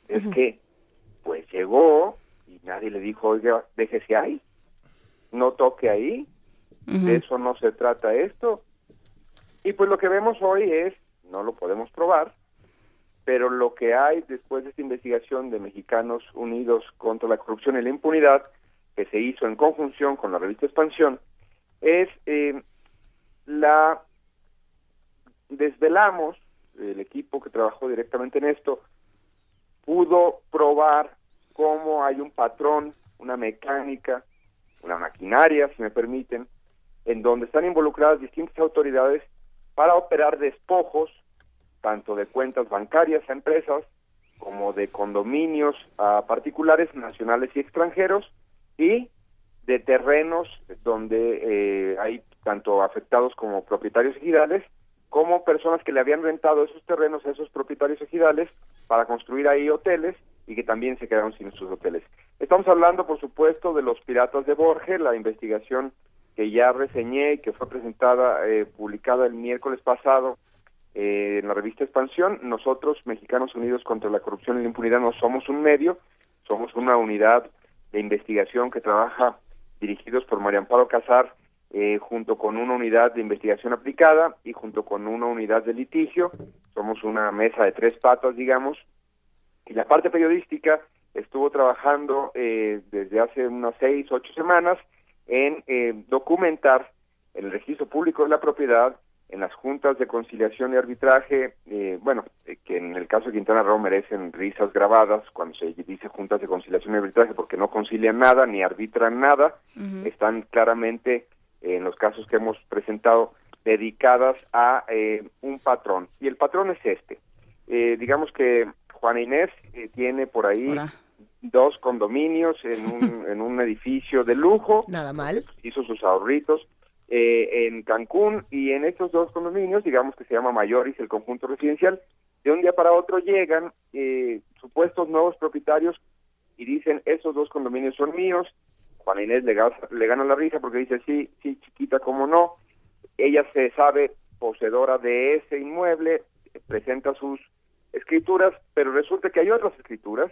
es que pues llegó y nadie le dijo, oiga, déjese ahí, no toque ahí, de eso no se trata esto. Y pues lo que vemos hoy es, no lo podemos probar, pero lo que hay después de esta investigación de Mexicanos Unidos contra la Corrupción y la Impunidad, que se hizo en conjunción con la revista Expansión, es eh, la desvelamos, el equipo que trabajó directamente en esto, pudo probar cómo hay un patrón, una mecánica, una maquinaria, si me permiten, en donde están involucradas distintas autoridades para operar despojos, tanto de cuentas bancarias a empresas, como de condominios a particulares nacionales y extranjeros, y de terrenos donde eh, hay tanto afectados como propietarios ejidales, como personas que le habían rentado esos terrenos a esos propietarios ejidales para construir ahí hoteles y que también se quedaron sin sus hoteles. Estamos hablando, por supuesto, de los piratas de Borges, la investigación que ya reseñé y que fue presentada, eh, publicada el miércoles pasado eh, en la revista Expansión. Nosotros, Mexicanos Unidos contra la Corrupción y la Impunidad, no somos un medio, somos una unidad de investigación que trabaja dirigidos por María Amparo Casar, eh, junto con una unidad de investigación aplicada y junto con una unidad de litigio. Somos una mesa de tres patas, digamos. Y la parte periodística estuvo trabajando eh, desde hace unas seis, ocho semanas en eh, documentar el registro público de la propiedad en las juntas de conciliación y arbitraje, eh, bueno, eh, que en el caso de Quintana Roo merecen risas grabadas cuando se dice juntas de conciliación y arbitraje porque no concilian nada ni arbitran nada, están claramente en los casos que hemos presentado dedicadas a eh, un patrón. Y el patrón es este. Eh, digamos que Juana Inés eh, tiene por ahí dos condominios en un, [LAUGHS] en un edificio de lujo. Nada mal. Hizo sus ahorritos eh, en Cancún y en estos dos condominios, digamos que se llama Mayoris, el conjunto residencial, de un día para otro llegan eh, supuestos nuevos propietarios y dicen, esos dos condominios son míos. Juana Inés le, le gana la risa porque dice, sí, sí, chiquita, cómo no. Ella se sabe poseedora de ese inmueble, presenta sus escrituras, pero resulta que hay otras escrituras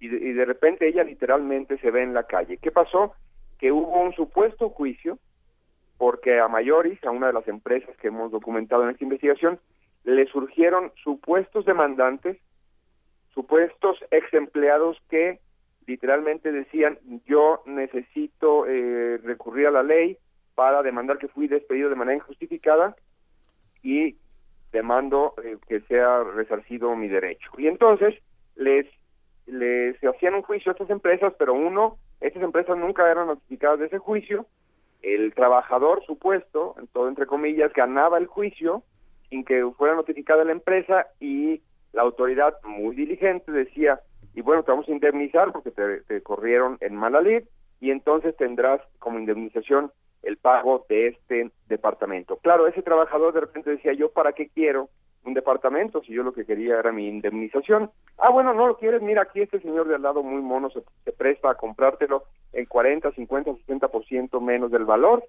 y de, y de repente ella literalmente se ve en la calle. ¿Qué pasó? Que hubo un supuesto juicio porque a Mayoris, a una de las empresas que hemos documentado en esta investigación, le surgieron supuestos demandantes, supuestos ex empleados que literalmente decían yo necesito eh, recurrir a la ley para demandar que fui despedido de manera injustificada y demando eh, que sea resarcido mi derecho. Y entonces les les hacían un juicio a estas empresas, pero uno, estas empresas nunca eran notificadas de ese juicio, el trabajador supuesto, en todo entre comillas, ganaba el juicio sin que fuera notificada la empresa y la autoridad muy diligente decía, y bueno, te vamos a indemnizar porque te, te corrieron en mala lid y entonces tendrás como indemnización el pago de este departamento. Claro, ese trabajador de repente decía, yo para qué quiero un departamento si yo lo que quería era mi indemnización. Ah, bueno, no lo quieres, mira, aquí este señor de al lado muy mono se, se presta a comprártelo en 40, 50, 60% menos del valor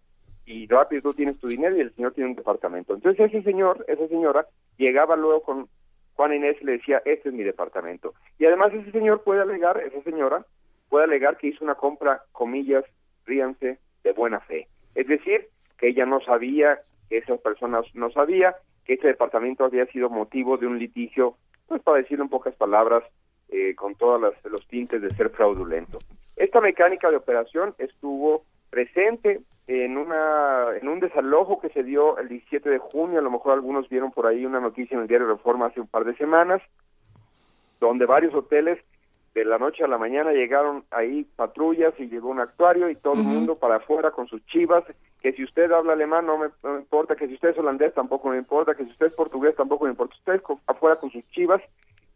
y rápido tú tienes tu dinero y el señor tiene un departamento. Entonces ese señor, esa señora, llegaba luego con Juan Inés le decía, este es mi departamento. Y además ese señor puede alegar, esa señora, puede alegar que hizo una compra, comillas, ríanse, de buena fe. Es decir, que ella no sabía, que esas personas no sabía, que este departamento había sido motivo de un litigio, pues para decirlo en pocas palabras, eh, con todos los tintes de ser fraudulento. Esta mecánica de operación estuvo presente en una en un desalojo que se dio el 17 de junio, a lo mejor algunos vieron por ahí una noticia en el diario Reforma hace un par de semanas, donde varios hoteles de la noche a la mañana llegaron ahí patrullas y llegó un actuario y todo el mundo para afuera con sus chivas, que si usted habla alemán no me, no me importa, que si usted es holandés tampoco me importa, que si usted es portugués tampoco me importa, usted co- afuera con sus chivas,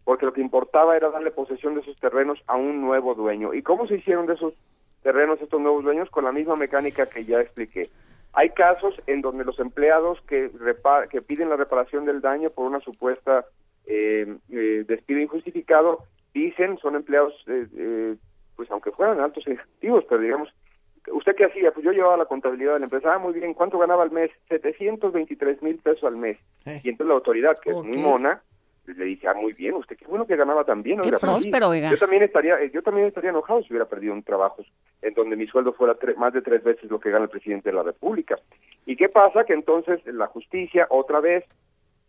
porque lo que importaba era darle posesión de esos terrenos a un nuevo dueño. ¿Y cómo se hicieron de esos terrenos estos nuevos dueños? Con la misma mecánica que ya expliqué. Hay casos en donde los empleados que, que piden la reparación del daño por una supuesta eh, eh, despido injustificado dicen son empleados eh, eh, pues aunque fueran altos ejecutivos pero digamos usted qué hacía pues yo llevaba la contabilidad de la empresa. Ah muy bien cuánto ganaba al mes 723 mil pesos al mes. Y entonces la autoridad que es muy mona le dice ah muy bien usted qué bueno que ganaba tan bien Qué próspero, oiga. yo también estaría eh, yo también estaría enojado si hubiera perdido un trabajo en donde mi sueldo fuera tre- más de tres veces lo que gana el presidente de la república y qué pasa que entonces la justicia otra vez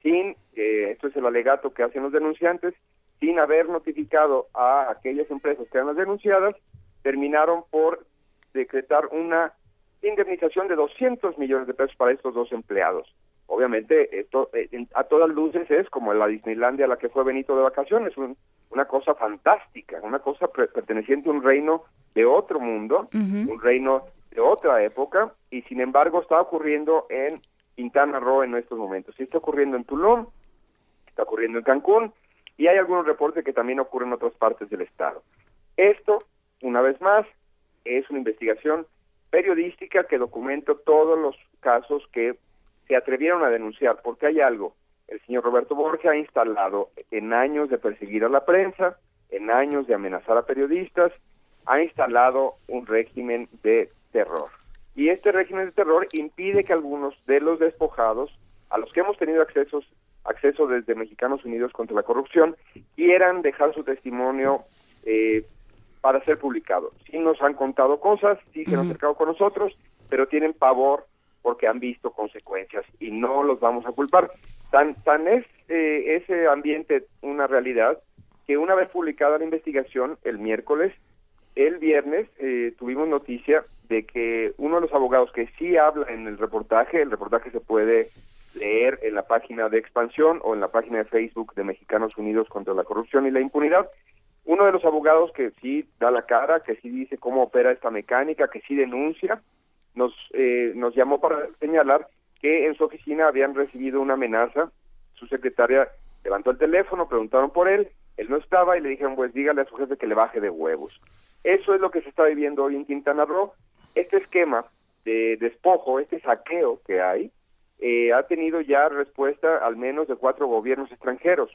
sin, eh, esto es el alegato que hacen los denunciantes, sin haber notificado a aquellas empresas que eran las denunciadas, terminaron por decretar una indemnización de 200 millones de pesos para estos dos empleados. Obviamente, esto eh, a todas luces es como la Disneylandia a la que fue Benito de vacaciones, un- una cosa fantástica, una cosa pre- perteneciente a un reino de otro mundo, un reino de otra época, y sin embargo está ocurriendo en Quintana Roo en estos momentos. Sí está ocurriendo en Tulum, está ocurriendo en Cancún, y hay algunos reportes que también ocurren en otras partes del estado. Esto, una vez más, es una investigación periodística que documenta todos los casos que se atrevieron a denunciar, porque hay algo. El señor Roberto Borges ha instalado en años de perseguir a la prensa, en años de amenazar a periodistas, ha instalado un régimen de terror. Y este régimen de terror impide que algunos de los despojados, a los que hemos tenido accesos, acceso desde Mexicanos Unidos contra la Corrupción, quieran dejar su testimonio eh, para ser publicado. Sí nos han contado cosas, sí se han acercado con nosotros, pero tienen pavor porque han visto consecuencias y no los vamos a culpar. Tan, tan es eh, ese ambiente una realidad que una vez publicada la investigación el miércoles, el viernes eh, tuvimos noticia de que uno de los abogados que sí habla en el reportaje, el reportaje se puede leer en la página de Expansión o en la página de Facebook de Mexicanos Unidos contra la Corrupción y la Impunidad, uno de los abogados que sí da la cara, que sí dice cómo opera esta mecánica, que sí denuncia, nos, eh, nos llamó para señalar que en su oficina habían recibido una amenaza. Su secretaria levantó el teléfono, preguntaron por él, él no estaba y le dijeron, pues dígale a su jefe que le baje de huevos. Eso es lo que se está viviendo hoy en Quintana Roo. Este esquema de despojo, este saqueo que hay, eh, ha tenido ya respuesta al menos de cuatro gobiernos extranjeros.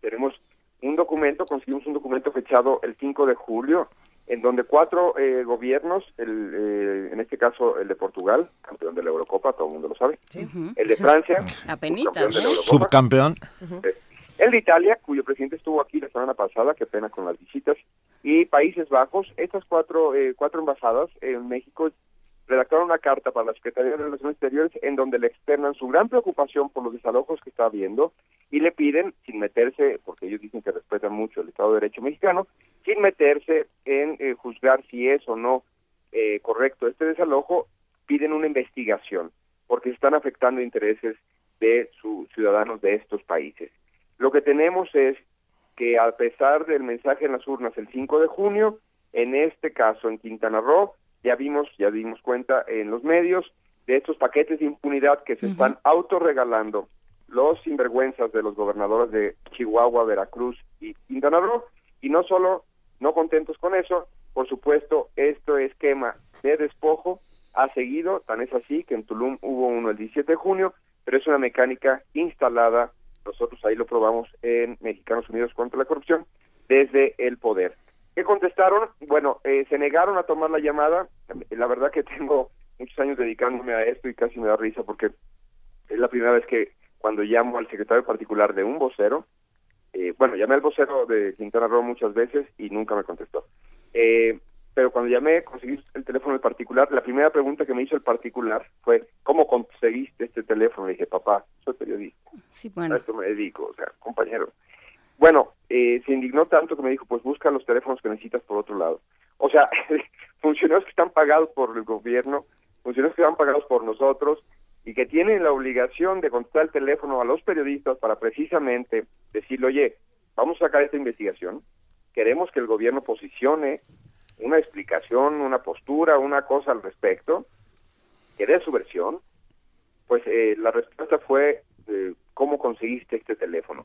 Tenemos un documento, conseguimos un documento fechado el 5 de julio, en donde cuatro eh, gobiernos, el, eh, en este caso el de Portugal, campeón de la Eurocopa, todo el mundo lo sabe, el de Francia, [LAUGHS] Subcampeón. eh, el de Italia, cuyo presidente estuvo aquí la semana pasada, qué pena con las visitas, y Países Bajos, estas cuatro, eh, cuatro embajadas en México redactaron una carta para la Secretaría de Relaciones Exteriores en donde le externan su gran preocupación por los desalojos que está habiendo y le piden, sin meterse, porque ellos dicen que respetan mucho el Estado de Derecho mexicano, sin meterse en eh, juzgar si es o no eh, correcto este desalojo, piden una investigación, porque están afectando intereses de sus ciudadanos de estos países. Lo que tenemos es que a pesar del mensaje en las urnas el 5 de junio, en este caso en Quintana Roo, ya vimos, ya dimos cuenta en los medios de estos paquetes de impunidad que se están autorregalando los sinvergüenzas de los gobernadores de Chihuahua, Veracruz y Quintana Roo, y no solo no contentos con eso, por supuesto, este esquema de despojo ha seguido, tan es así que en Tulum hubo uno el 17 de junio, pero es una mecánica instalada, nosotros ahí lo probamos en Mexicanos Unidos contra la Corrupción, desde el poder. ¿Qué contestaron? Bueno, eh, se negaron a tomar la llamada. La verdad que tengo muchos años dedicándome a esto y casi me da risa porque es la primera vez que cuando llamo al secretario particular de un vocero, eh, bueno, llamé al vocero de Quintana Roo muchas veces y nunca me contestó. Eh, pero cuando llamé, conseguí el teléfono del particular, la primera pregunta que me hizo el particular fue, ¿cómo conseguiste este teléfono? Le dije, papá, soy periodista. Sí, bueno. A esto me dedico, o sea, compañero. Bueno, eh, se indignó tanto que me dijo, pues busca los teléfonos que necesitas por otro lado. O sea, [LAUGHS] funcionarios que están pagados por el gobierno, funcionarios que están pagados por nosotros y que tienen la obligación de contestar el teléfono a los periodistas para precisamente decirle, oye, vamos a sacar esta investigación, queremos que el gobierno posicione una explicación, una postura, una cosa al respecto, que dé su versión, pues eh, la respuesta fue eh, cómo conseguiste este teléfono.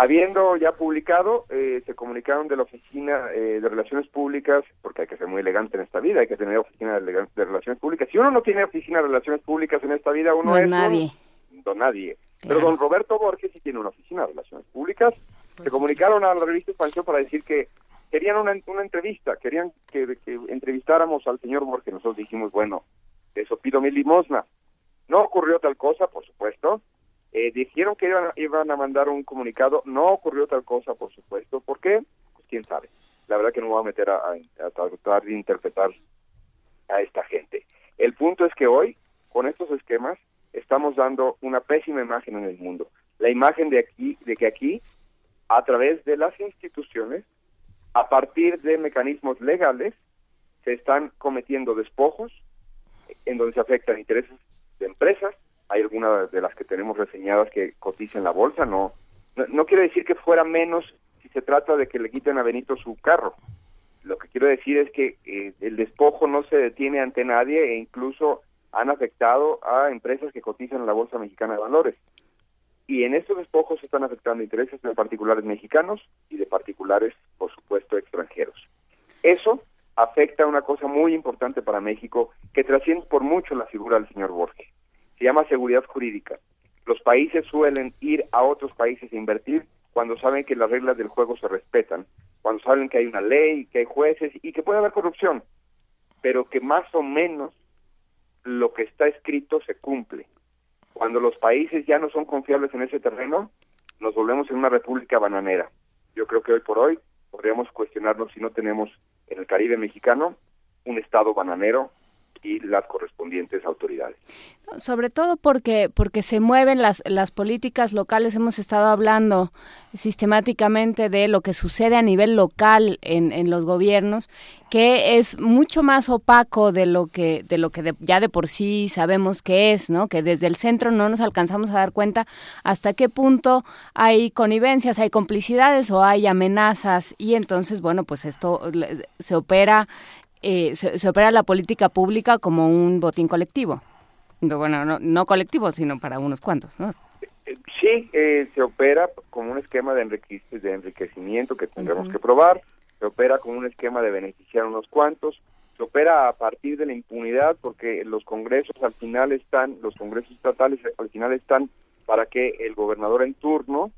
Habiendo ya publicado, eh, se comunicaron de la Oficina de Relaciones Públicas, porque hay que ser muy elegante en esta vida, hay que tener Oficina de, Relaciones Públicas. Si uno no tiene Oficina de Relaciones Públicas en esta vida, uno no es... nadie. don nadie. Pero don Roberto Borges sí tiene una Oficina de Relaciones Públicas. Se comunicaron a la revista Expansión para decir que querían una, una entrevista, querían que, que entrevistáramos al señor Borges. Nosotros dijimos, bueno, eso pido mi limosna. No ocurrió tal cosa, por supuesto. Eh, dijeron que iban, iban a mandar un comunicado, no ocurrió tal cosa, por supuesto. ¿Por qué? Pues quién sabe. La verdad que no me voy a meter a, a tratar de interpretar a esta gente. El punto es que hoy, con estos esquemas, estamos dando una pésima imagen en el mundo. La imagen de aquí, de que aquí, a través de las instituciones, a partir de mecanismos legales, se están cometiendo despojos en donde se afectan intereses de empresas. Hay algunas de las que tenemos reseñadas que cotizan la bolsa. No, no, quiero decir que fuera menos si se trata de que le quiten a Benito su carro. Lo que quiero decir es que eh, el despojo no se detiene ante nadie e incluso han afectado a empresas que cotizan en la Bolsa Mexicana de Valores. Y en estos despojos se están afectando intereses de particulares mexicanos y de particulares, por supuesto, extranjeros. Eso afecta a una cosa muy importante para México que trasciende por mucho la figura del señor Borges. Se llama seguridad jurídica. Los países suelen ir a otros países a invertir cuando saben que las reglas del juego se respetan, cuando saben que hay una ley, que hay jueces y que puede haber corrupción, pero que más o menos lo que está escrito se cumple. Cuando los países ya no son confiables en ese terreno, nos volvemos en una república bananera. Yo creo que hoy por hoy podríamos cuestionarnos si no tenemos en el Caribe mexicano un estado bananero y las correspondientes autoridades. Sobre todo porque porque se mueven las las políticas locales. Hemos estado hablando sistemáticamente de lo que sucede a nivel local en, en los gobiernos, que es mucho más opaco de lo que de lo que ya de por sí sabemos que es, ¿no? Que desde el centro no nos alcanzamos a dar cuenta hasta qué punto hay connivencias, hay complicidades o hay amenazas y entonces bueno pues esto se opera eh, se, opera la política pública como un botín colectivo. bueno, no, no colectivo, sino para unos cuantos, ¿no? Sí, eh, se opera como un esquema de, de enriquecimiento que tendremos que probar, se opera como un esquema de beneficiar a unos cuantos, se opera a partir de la impunidad porque los congresos al final están, los congresos estatales al final están para que el gobernador en turno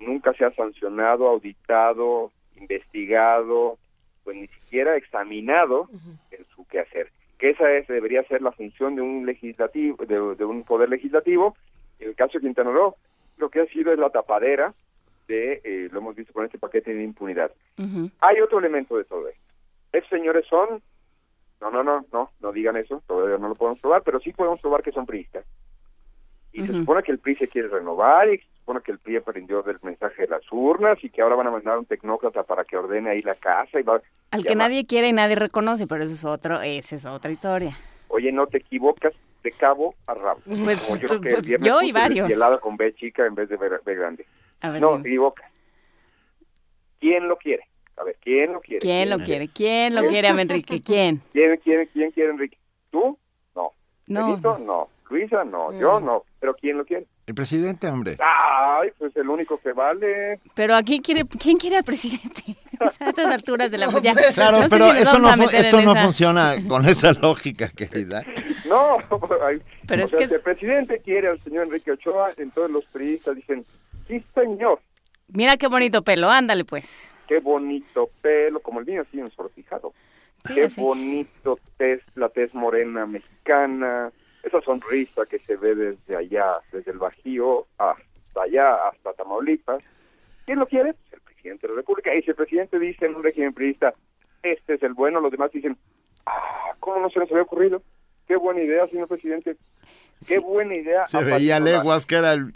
nunca sea sancionado, auditado, investigado, pues ni siquiera examinado en su quehacer. Que esa es, debería ser la función de un legislativo, de, un poder legislativo. En el caso de Quintana Roo, lo que ha sido es la tapadera de, eh, lo hemos visto con este paquete de impunidad. Hay otro elemento de todo esto. Estos señores son, no, no, no, no, no digan eso, todavía no lo podemos probar, pero sí podemos probar que son priistas. Y se supone que el PRI se quiere renovar y supone que el PRI aprendió del mensaje de las urnas y que ahora van a mandar a un tecnócrata para que ordene ahí la casa. y va Al que nadie quiere y nadie reconoce, pero eso es otro, esa es otra historia. Oye, no te equivocas de cabo a rabo. [LAUGHS] Pues, yo, pues, yo y varios. helado con B chica en vez de B, grande. no, te equivocas. ¿Quién lo quiere? A ver, ¿quién lo quiere? ¿Quién, lo quiere? ¿Quién lo quiere a Enrique? ¿Quién? ¿Quién, quién, quién quiere Enrique? ¿Tú? No. No. No. Luisa, no, yo no, pero ¿quién lo quiere? El presidente, hombre. Ay, pues el único que vale. Pero ¿a quién quiere, quién quiere al presidente? [LAUGHS] a estas alturas de la vida. Claro, pero eso no, esto no funciona con esa lógica, querida. [LAUGHS] No, pero es que si el presidente quiere al señor Enrique Ochoa, entonces los periodistas dicen, sí, señor. Mira qué bonito pelo, ándale pues. Qué bonito pelo, como el mío así ensortijado. qué bonito tez, la tez morena mexicana esa sonrisa que se ve desde allá, desde el Bajío hasta allá, hasta Tamaulipas. ¿Quién lo quiere? Pues el presidente de la República. Y si el presidente dice en un régimen priista, este es el bueno, los demás dicen, ah, ¿cómo no se les había ocurrido? Qué buena idea, señor presidente. Qué buena idea. Se veía leguas que era el,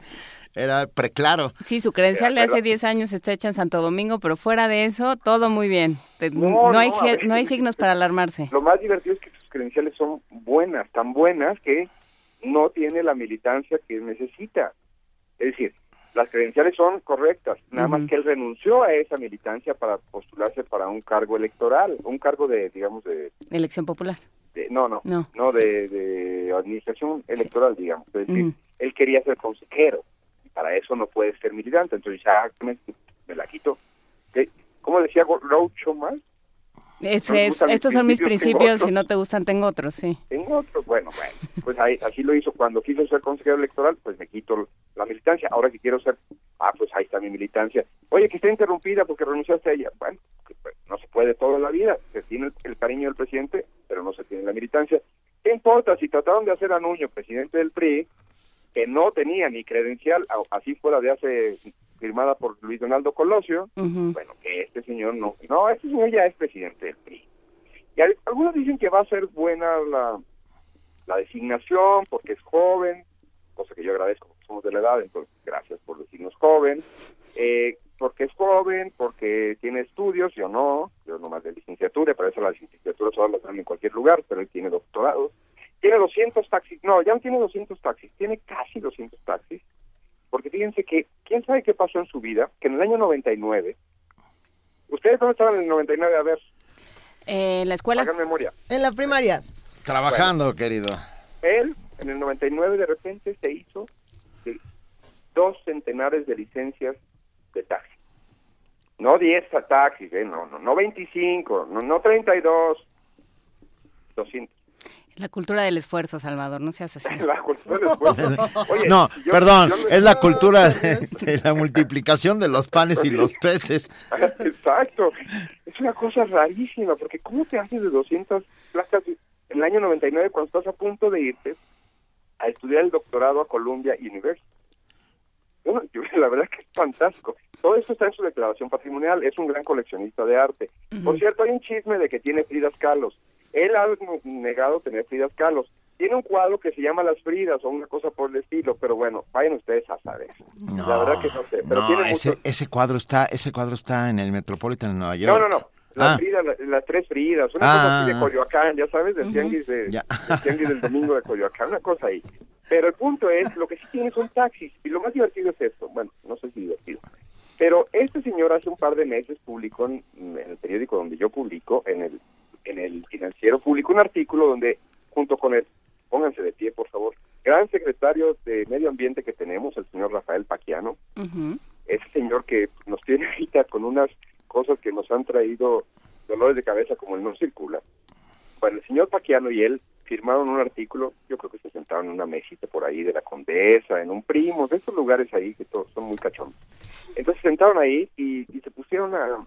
era preclaro. Sí, su credencial de hace 10 años está hecha en Santo Domingo, pero fuera de eso, todo muy bien. No, hay, no hay signos para alarmarse. Lo más divertido es que credenciales son buenas, tan buenas que no tiene la militancia que necesita. Es decir, las credenciales son correctas, nada más que él renunció a esa militancia para postularse para un cargo electoral, un cargo de, digamos, de... Elección popular. no, no, no, no, de, de administración electoral, digamos. Es decir, él quería ser consejero, y para eso no puede ser militante, entonces ya me, me la quito. ¿Cómo decía Groucho Marx? Es, estos son mis principios, si no te gustan tengo otros, sí. Tengo otros, bueno, bueno, pues ahí, así lo hizo cuando quiso ser consejero electoral, pues me quito la militancia, ahora que quiero ser, ah, pues ahí está mi militancia. Oye, que está interrumpida porque renunciaste a ella, bueno, pues, no se puede toda la vida, se tiene el, el, cariño del presidente, pero no se tiene la militancia. ¿Qué importa si trataron de hacer a Nuño presidente del PRI, que no tenía ni credencial, así fuera de hace firmada por Luis Donaldo Colosio, uh -huh. bueno, que este señor no, no, este señor ya es presidente del PRI. Y algunos dicen que va a ser buena la, la designación porque es joven, cosa que yo agradezco porque somos de la edad, entonces gracias por decirnos joven, eh, porque es joven, porque tiene estudios, yo no, yo nomás de licenciatura, para eso las licenciaturas solo las dan en cualquier lugar, pero él tiene doctorado, tiene 200 taxis, no, ya no tiene 200 taxis, tiene casi 200 taxis, porque fíjense que, ¿quién sabe qué pasó en su vida? Que en el año 99, ¿ustedes dónde estaban en el 99? A ver. Eh, en la escuela. Hagan memoria. En la primaria. Trabajando, bueno, querido. Él, en el 99, de repente se hizo de dos centenares de licencias de taxi. No 10 taxis, eh, no, no, no 25, no, no 32, 200. La cultura del esfuerzo, Salvador, no seas así. [LAUGHS] la cultura del esfuerzo. Oye, [LAUGHS] no, yo, perdón, yo es la cultura [LAUGHS] de, de, la multiplicación de los panes y los peces. Exacto. Es una cosa rarísima, porque ¿cómo te haces de 200 placas en el año 99 cuando estás a punto de irte a estudiar el doctorado a Columbia University? Bueno, yo, la verdad es que es fantástico. Todo esto está en su declaración patrimonial. Es un gran coleccionista de arte. Uh -huh. Por cierto, hay un chisme de que tiene Fridas Kahlo. Él ha negado tener Fridas Kahlo. Tiene un cuadro que se llama Las Fridas o una cosa por el estilo, pero bueno, vayan ustedes a saber. No, la verdad que no sé. Pero no, tiene ese, ese cuadro está, ese cuadro está en el Metropolitan de Nueva York. No, no, no. Las, Ah. Fridas, la- las tres Fridas, una Ah. cosa así de Coyoacán, ya sabes, del Ujú. tianguis, de, del tianguis del domingo de Coyoacán, una cosa ahí. Pero el punto es, lo que sí tiene son taxis, y lo más divertido es esto, bueno, no sé si divertido, pero este señor hace un par de meses publicó en, en el periódico donde yo publico, en el, en el financiero, publicó un artículo donde, junto con el, pónganse de pie por favor, gran secretario de Medio Ambiente que tenemos, el señor Rafael Paquiano, ese señor que nos tiene [LAUGHS] ahorita con unas cosas que nos han traído dolores de cabeza como el no circula. Bueno, el señor Paquiano y él firmaron un artículo, yo creo que se sentaron en una mesita por ahí de la Condesa, en un primo, de esos lugares ahí que todos son muy cachondos. Entonces se sentaron ahí y, y se pusieron a,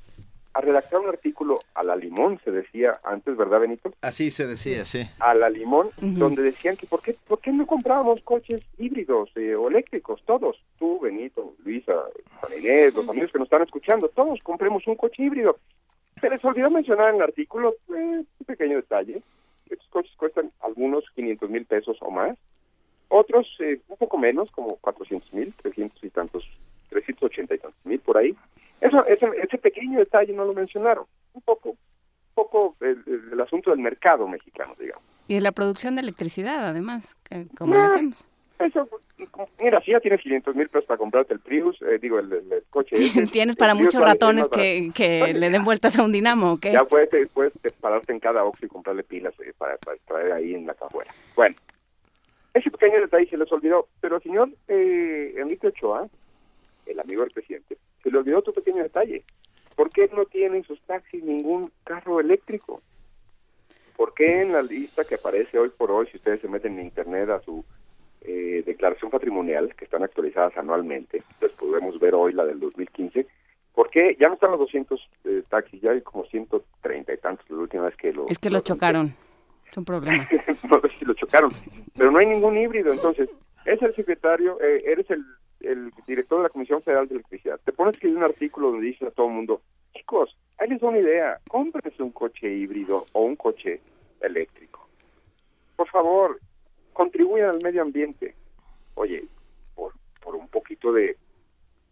a redactar un artículo a la limón, se decía antes, ¿verdad, Benito? Así se decía, sí. a la limón, donde decían que por qué, por qué no comprábamos coches híbridos eh, o eléctricos, todos, tú, Benito, Luisa, Juan Inés, los amigos que nos están escuchando, todos compremos un coche híbrido. Se les olvidó mencionar en el artículo eh, un pequeño detalle, estos coches cuestan algunos 500 mil pesos o más, otros eh, un poco menos, como 400 mil, 300 y tantos, 380 y tantos mil por ahí. Eso, ese, ese pequeño detalle no lo mencionaron, un poco, un poco el, el- el asunto del mercado mexicano, digamos. Y de la producción de electricidad, además, como lo Ah, hacemos. Eso, mira, si ya tienes 500 mil pesos para comprarte el Prius, eh, digo, el, el- el coche. [LAUGHS] ese, Tienes el para muchos ratones que, le den vueltas a un dinamo, ¿ok? Ya puedes, eh, pararte en cada Oxxo y comprarle pilas eh, para, para traer ahí en la cajuela. Bueno, ese pequeño detalle se les olvidó, pero al señor eh, Enrique Ochoa, el amigo del presidente, se le olvidó otro pequeño detalle. ¿Por qué no tiene en sus taxis ningún carro eléctrico? ¿Por qué en la lista que aparece hoy por hoy, si ustedes se meten en internet a su eh, declaración patrimonial, que están actualizadas anualmente, pues podemos ver hoy la del 2015, ¿por qué ya no están los 200 eh, taxis, ya hay como 130 y tantos la última vez que lo... Es que lo chocaron. Es un problema. [LAUGHS] no sé si lo chocaron, pero no hay ningún híbrido, entonces, es el secretario, eh, eres el, el director de la Comisión Federal de Electricidad, te pones que escribir un artículo donde dices a todo el mundo, chicos, ahí les una idea, cómprense un coche híbrido o un coche eléctrico. Por favor, contribuyan al medio ambiente. Oye, por, por un poquito de,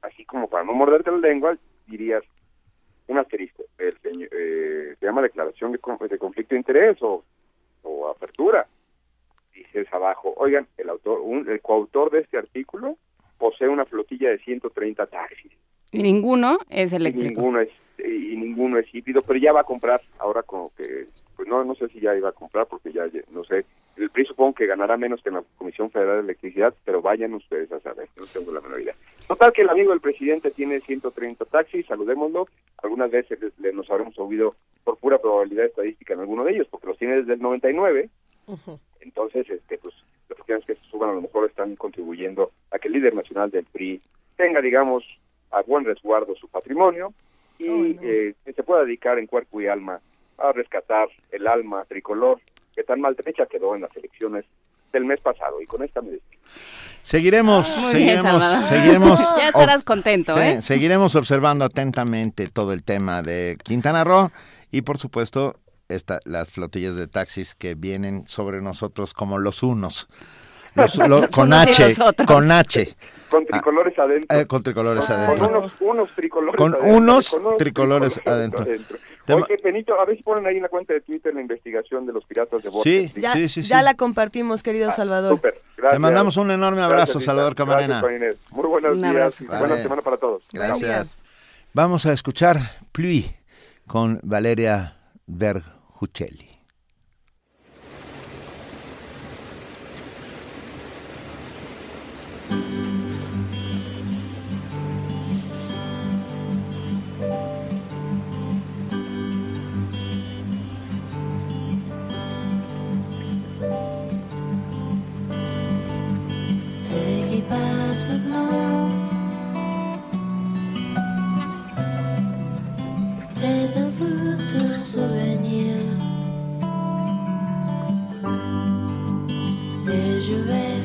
así como para no morderte la lengua, dirías un asterisco, el eh, se llama declaración de, de conflicto de interés o, o apertura. Dices abajo, oigan, el autor, un- el coautor de este artículo posee una flotilla de 130 taxis. Y ninguno es eléctrico. Y ninguno es, y ninguno es híbrido, pero ya va a comprar, ahora como que, pues no, no sé si ya iba a comprar, porque ya, no sé, el PRI supongo que ganará menos que en la Comisión Federal de Electricidad, pero vayan ustedes a saber, no tengo la menor idea. Total que el amigo del presidente tiene 130 taxis, saludémoslo, algunas veces le, nos habremos oído por pura probabilidad estadística en alguno de ellos, porque los tiene desde el 99, entonces, este, pues, los que que se suban a lo mejor están contribuyendo a que el líder nacional del PRI tenga, digamos, a buen resguardo su patrimonio y eh, que se pueda dedicar en cuerpo y alma a rescatar el alma tricolor que tan mal maltrecha quedó en las elecciones del mes pasado. Y con esta me despido. Seguiremos, seguiremos, seguiremos. [LAUGHS] ya estarás contento, ¿eh? Seguiremos observando atentamente todo el tema de Quintana Roo y, por supuesto, esta, las flotillas de taxis que vienen sobre nosotros como los unos. [LAUGHS] con, H, con H. Con tricolores adentro. Eh, con tricolores adentro. Con unos, unos tricolores con adentro. Unos tricolores, adentro. Oye, Benito, a ver si ponen ahí en la cuenta de Twitter la investigación de los piratas de Boston. Sí, ya, sí, sí, Ya la compartimos, querido ah, Salvador. Super, Te mandamos un enorme abrazo, Salvador Camarena. Muy buenos días. Buena semana para todos. Gracias. Vamos a escuchar Pluie con Valeria Verhucelli. hotel je vais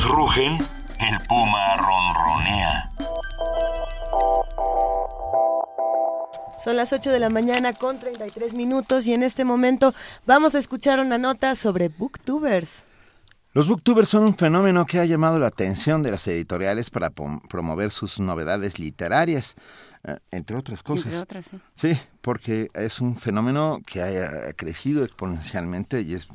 el puma ronronea. Son las 8 de la mañana con 33 minutos y en este momento vamos a escuchar una nota sobre booktubers. Los booktubers son un fenómeno que ha llamado la atención de las editoriales para promover sus novedades literarias. Eh, entre otras cosas. Entre otras, sí. Sí, porque es un fenómeno que ha crecido exponencialmente y es...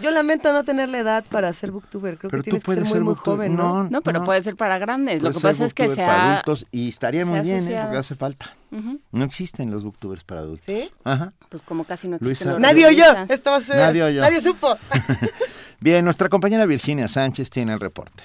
Yo lamento no tener la edad para ser booktuber. Creo Pero que tú tienes que puedes ser muy, ser muy joven, ¿no? No, No, pero no. puede ser para grandes. Lo que ser pasa es que se para ha... adultos y estaría muy bien, ¿eh? porque hace falta. No existen los booktubers para adultos. ¿Sí? Ajá. Pues como casi no existen los Nadie oyó. Esto va a ser- Nadie oyó. Nadie supo. [LAUGHS] Bien, nuestra compañera Virginia Sánchez tiene el reporte.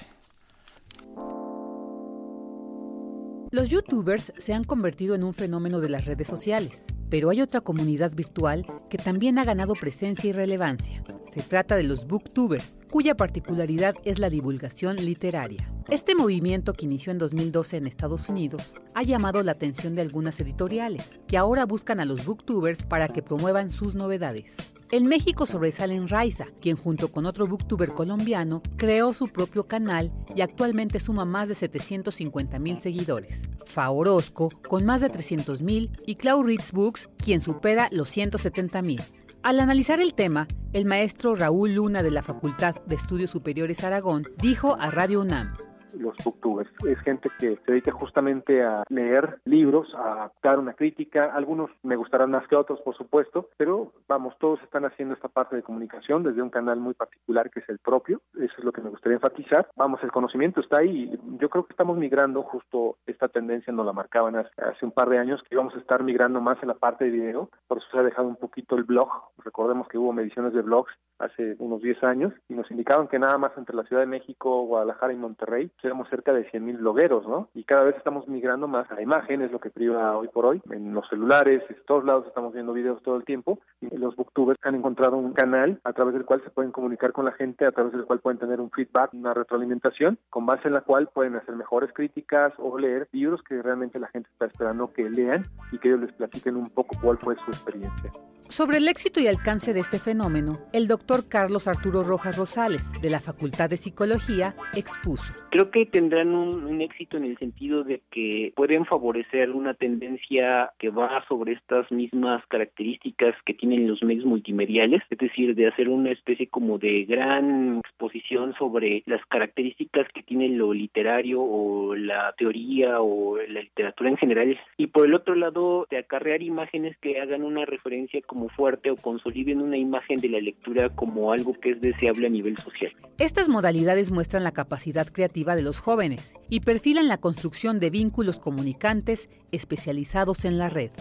Los youtubers se han convertido en un fenómeno de las redes sociales, pero hay otra comunidad virtual que también ha ganado presencia y relevancia. Se trata de los booktubers, cuya particularidad es la divulgación literaria. Este movimiento que inició en 2012 en Estados Unidos ha llamado la atención de algunas editoriales, que ahora buscan a los booktubers para que promuevan sus novedades. En México sobresalen Raiza, quien junto con otro booktuber colombiano creó su propio canal y actualmente suma más de 750 mil seguidores. Fa Orozco, con más de 300 mil, y Clau Reads Books, quien supera los 170 mil. Al analizar el tema, el maestro Raúl Luna de la Facultad de Estudios Superiores Aragón dijo a Radio UNAM. Los booktubers. Es gente que se dedica justamente a leer libros, a adaptar una crítica. Algunos me gustarán más que otros, por supuesto, pero vamos, todos están haciendo esta parte de comunicación desde un canal muy particular que es el propio. Eso es lo que me gustaría enfatizar. Vamos, el conocimiento está ahí. Yo creo que estamos migrando justo esta tendencia, nos la marcaban hace, hace un par de años, que íbamos a estar migrando más en la parte de video. Por eso se ha dejado un poquito el blog. Recordemos que hubo mediciones de blogs hace unos 10 años y nos indicaban que nada más entre la Ciudad de México, Guadalajara y Monterrey éramos cerca de 100 mil blogueros, ¿no? Y cada vez estamos migrando más a imagen, es lo que priva hoy por hoy. En los celulares, en todos lados estamos viendo videos todo el tiempo y los booktubers han encontrado un canal a través del cual se pueden comunicar con la gente, a través del cual pueden tener un feedback, una retroalimentación, con base en la cual pueden hacer mejores críticas o leer libros que realmente la gente está esperando que lean y que ellos les platiquen un poco cuál fue su experiencia. Sobre el éxito y alcance de este fenómeno, el doctor Carlos Arturo Rojas Rosales, de la Facultad de Psicología, expuso. Creo que tendrán un, un éxito en el sentido de que pueden favorecer una tendencia que va sobre estas mismas características que tienen los medios multimediales, es decir, de hacer una especie como de gran exposición sobre las características que tiene lo literario o la teoría o la literatura en general, y por el otro lado, de acarrear imágenes que hagan una referencia como fuerte o consoliden una imagen de la lectura como algo que es deseable a nivel social. Estas modalidades muestran la capacidad creativa de los jóvenes y perfilan la construcción de vínculos comunicantes especializados en la red.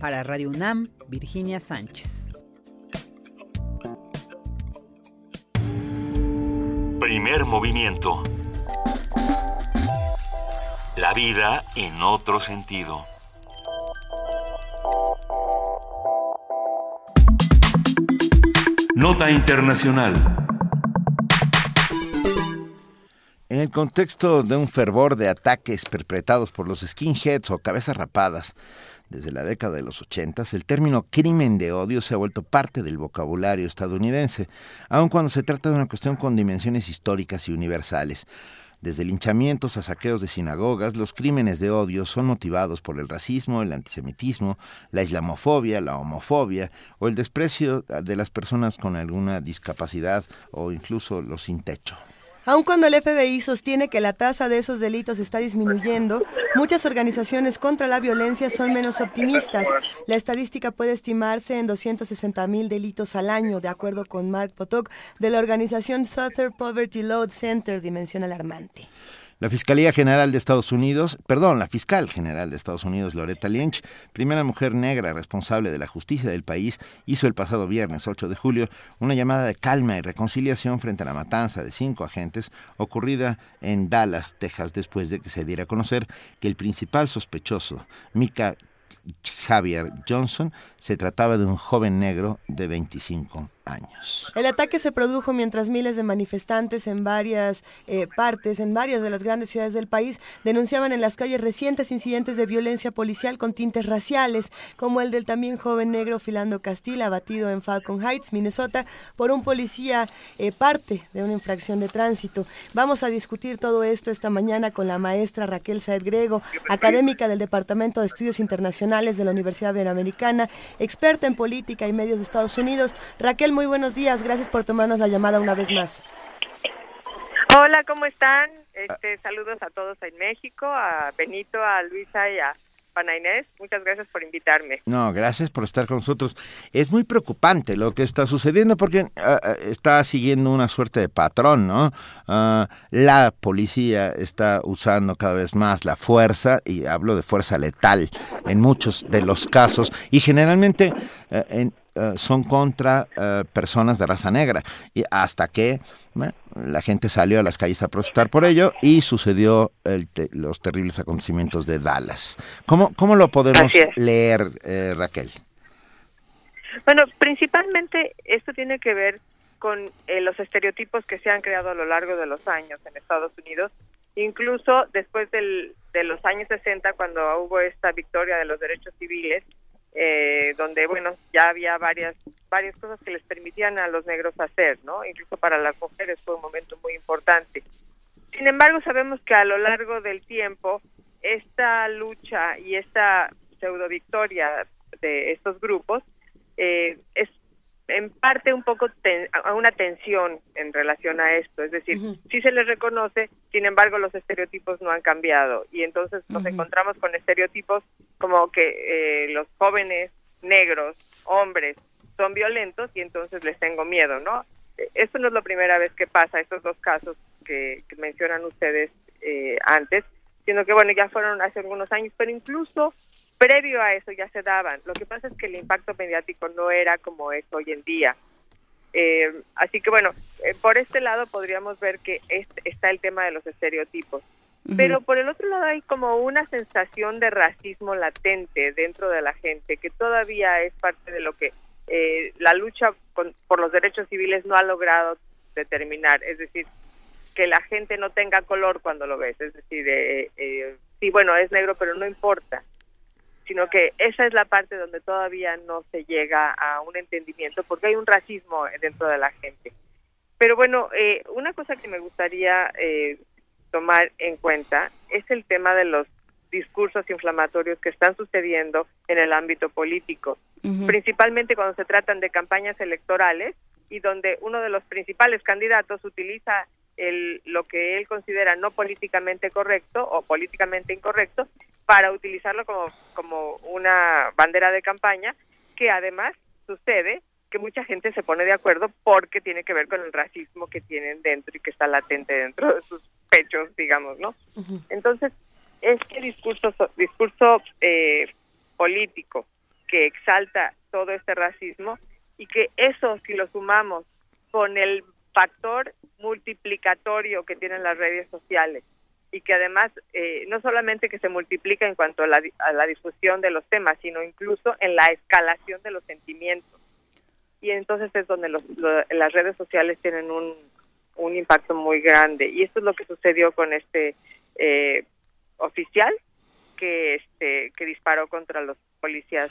Para Radio UNAM, Virginia Sánchez. Primer movimiento. La vida en otro sentido. Nota Internacional. En el contexto de un fervor de ataques perpetrados por los skinheads o cabezas rapadas desde la década de los ochentas, el término crimen de odio se ha vuelto parte del vocabulario estadounidense, aun cuando se trata de una cuestión con dimensiones históricas y universales. Desde linchamientos a saqueos de sinagogas, los crímenes de odio son motivados por el racismo, el antisemitismo, la islamofobia, la homofobia o el desprecio de las personas con alguna discapacidad o incluso los sin techo. Aun cuando el FBI sostiene que la tasa de esos delitos está disminuyendo, muchas organizaciones contra la violencia son menos optimistas. La estadística puede estimarse en 260 mil delitos al año, de acuerdo con Mark Potok de la organización Southern Poverty Law Center, dimensión alarmante. La Fiscalía General de Estados Unidos, perdón, la fiscal general de Estados Unidos, Loretta Lynch, primera mujer negra responsable de la justicia del país, hizo el pasado viernes 8 de julio una llamada de calma y reconciliación frente a la matanza de cinco agentes ocurrida en Dallas, Texas, después de que se diera a conocer que el principal sospechoso, Mika Javier Johnson, se trataba de un joven negro de 25 años. El ataque se produjo mientras miles de manifestantes en varias eh, partes, en varias de las grandes ciudades del país, denunciaban en las calles recientes incidentes de violencia policial con tintes raciales, como el del también joven negro Filando Castilla, abatido en Falcon Heights, Minnesota, por un policía eh, parte de una infracción de tránsito. Vamos a discutir todo esto esta mañana con la maestra Raquel Saed Grego, académica del Departamento de Estudios Internacionales de la Universidad Iberoamericana, experta en política y medios de Estados Unidos. Raquel, muy buenos días. Gracias por tomarnos la llamada una vez más. Hola, ¿cómo están? Este, saludos a todos en México, a Benito, a Luisa y a Ana Inés, muchas gracias por invitarme. No, gracias por estar con nosotros. Es muy preocupante lo que está sucediendo porque ah, ah, está siguiendo una suerte de patrón, ¿no? Ah, la policía está usando cada vez más la fuerza, y hablo de fuerza letal en muchos de los casos, y generalmente eh, en, eh, son contra eh, personas de raza negra. Y hasta que la gente salió a las calles a protestar por ello y sucedió el los terribles acontecimientos de Dallas. ¿Cómo, cómo lo podemos leer, eh, Raquel? Bueno, principalmente esto tiene que ver con los estereotipos que se han creado a lo largo de los años en Estados Unidos, incluso después del, de los años 60, cuando hubo esta victoria de los derechos civiles, eh, donde bueno ya había varias varias cosas que les permitían a los negros hacer, ¿no? Incluso para las mujeres fue un momento muy importante. Sin embargo, sabemos que a lo largo del tiempo esta lucha y esta pseudo victoria de estos grupos eh, es en parte un poco a una tensión en relación a esto, es decir, sí se les reconoce, sin embargo los estereotipos no han cambiado. Y entonces nos encontramos con estereotipos como que eh, los jóvenes negros, hombres, son violentos y entonces les tengo miedo, ¿no? Esto no es la primera vez que pasa, estos dos casos que, mencionan ustedes eh, antes, sino que bueno, ya fueron hace algunos años, pero incluso previo a eso ya se daban. Lo que pasa es que el impacto mediático no era como es hoy en día. Eh, así que bueno, eh, por este lado podríamos ver que está el tema de los estereotipos. Pero por el otro lado hay como una sensación de racismo latente dentro de la gente, que todavía es parte de lo que eh, la lucha por los derechos civiles no ha logrado determinar. Es decir, que la gente no tenga color cuando lo ves. Es decir, eh, sí, bueno, es negro, pero no importa sino que esa es la parte donde todavía no se llega a un entendimiento porque hay un racismo dentro de la gente. Pero bueno, eh, una cosa que me gustaría eh, tomar en cuenta es el tema de los discursos inflamatorios que están sucediendo en el ámbito político, principalmente cuando se tratan de campañas electorales y donde uno de los principales candidatos utiliza el, lo que él considera no políticamente correcto o políticamente incorrecto para utilizarlo como, como una bandera de campaña, que además sucede que mucha gente se pone de acuerdo porque tiene que ver con el racismo que tienen dentro y que está latente dentro de sus pechos, digamos, ¿no? Entonces, este discurso, discurso eh, político que exalta todo este racismo y que eso, si lo sumamos con el factor multiplicatorio que tienen las redes sociales, y que además eh, no solamente que se multiplica en cuanto a la, difusión de los temas, sino incluso en la escalación de los sentimientos. Y entonces es donde las redes sociales tienen un, un impacto muy grande. Y esto es lo que sucedió con este eh, oficial que, este, que disparó contra los policías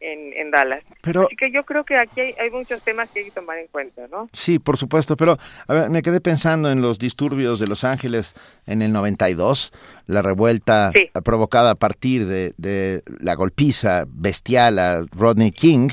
en, Dallas. Pero, Así que yo creo que aquí hay, muchos temas que hay que tomar en cuenta, ¿no? Sí, por supuesto, pero a ver, me quedé pensando en los disturbios de Los Ángeles en el 92, la revuelta provocada a partir de, de la golpiza bestial a Rodney King.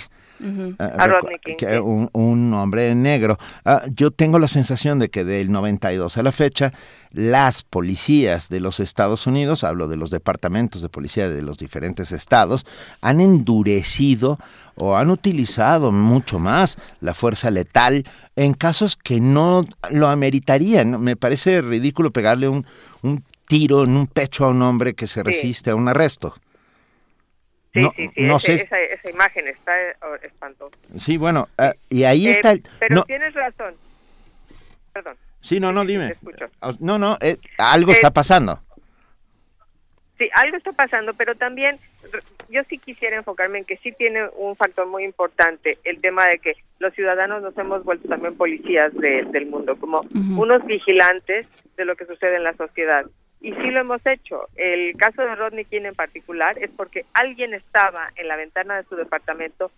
A Rodney King, que un, un, hombre negro. Ah, yo tengo la sensación de que del 92 a la fecha las policías de los Estados Unidos, hablo de los departamentos de policía de los diferentes estados, han endurecido o han utilizado mucho más la fuerza letal en casos que no lo ameritarían. Me parece ridículo pegarle un, un tiro en un pecho a un hombre que se resiste a un arresto. Sí, sí, sí, esa, imagen está oh, espantosa. Sí, bueno, ah, y ahí eh, está... Pero tienes razón. Perdón. Sí, no, no, dime. Ah, no, no, eh, algo está eh, pasando. Sí, algo está pasando, pero también yo sí quisiera enfocarme en que sí tiene un factor muy importante el tema de que los ciudadanos nos hemos vuelto también policías del mundo, como unos vigilantes de lo que sucede en la sociedad. Y sí lo hemos hecho. El caso de Rodney King en particular es porque alguien estaba en la ventana de su departamento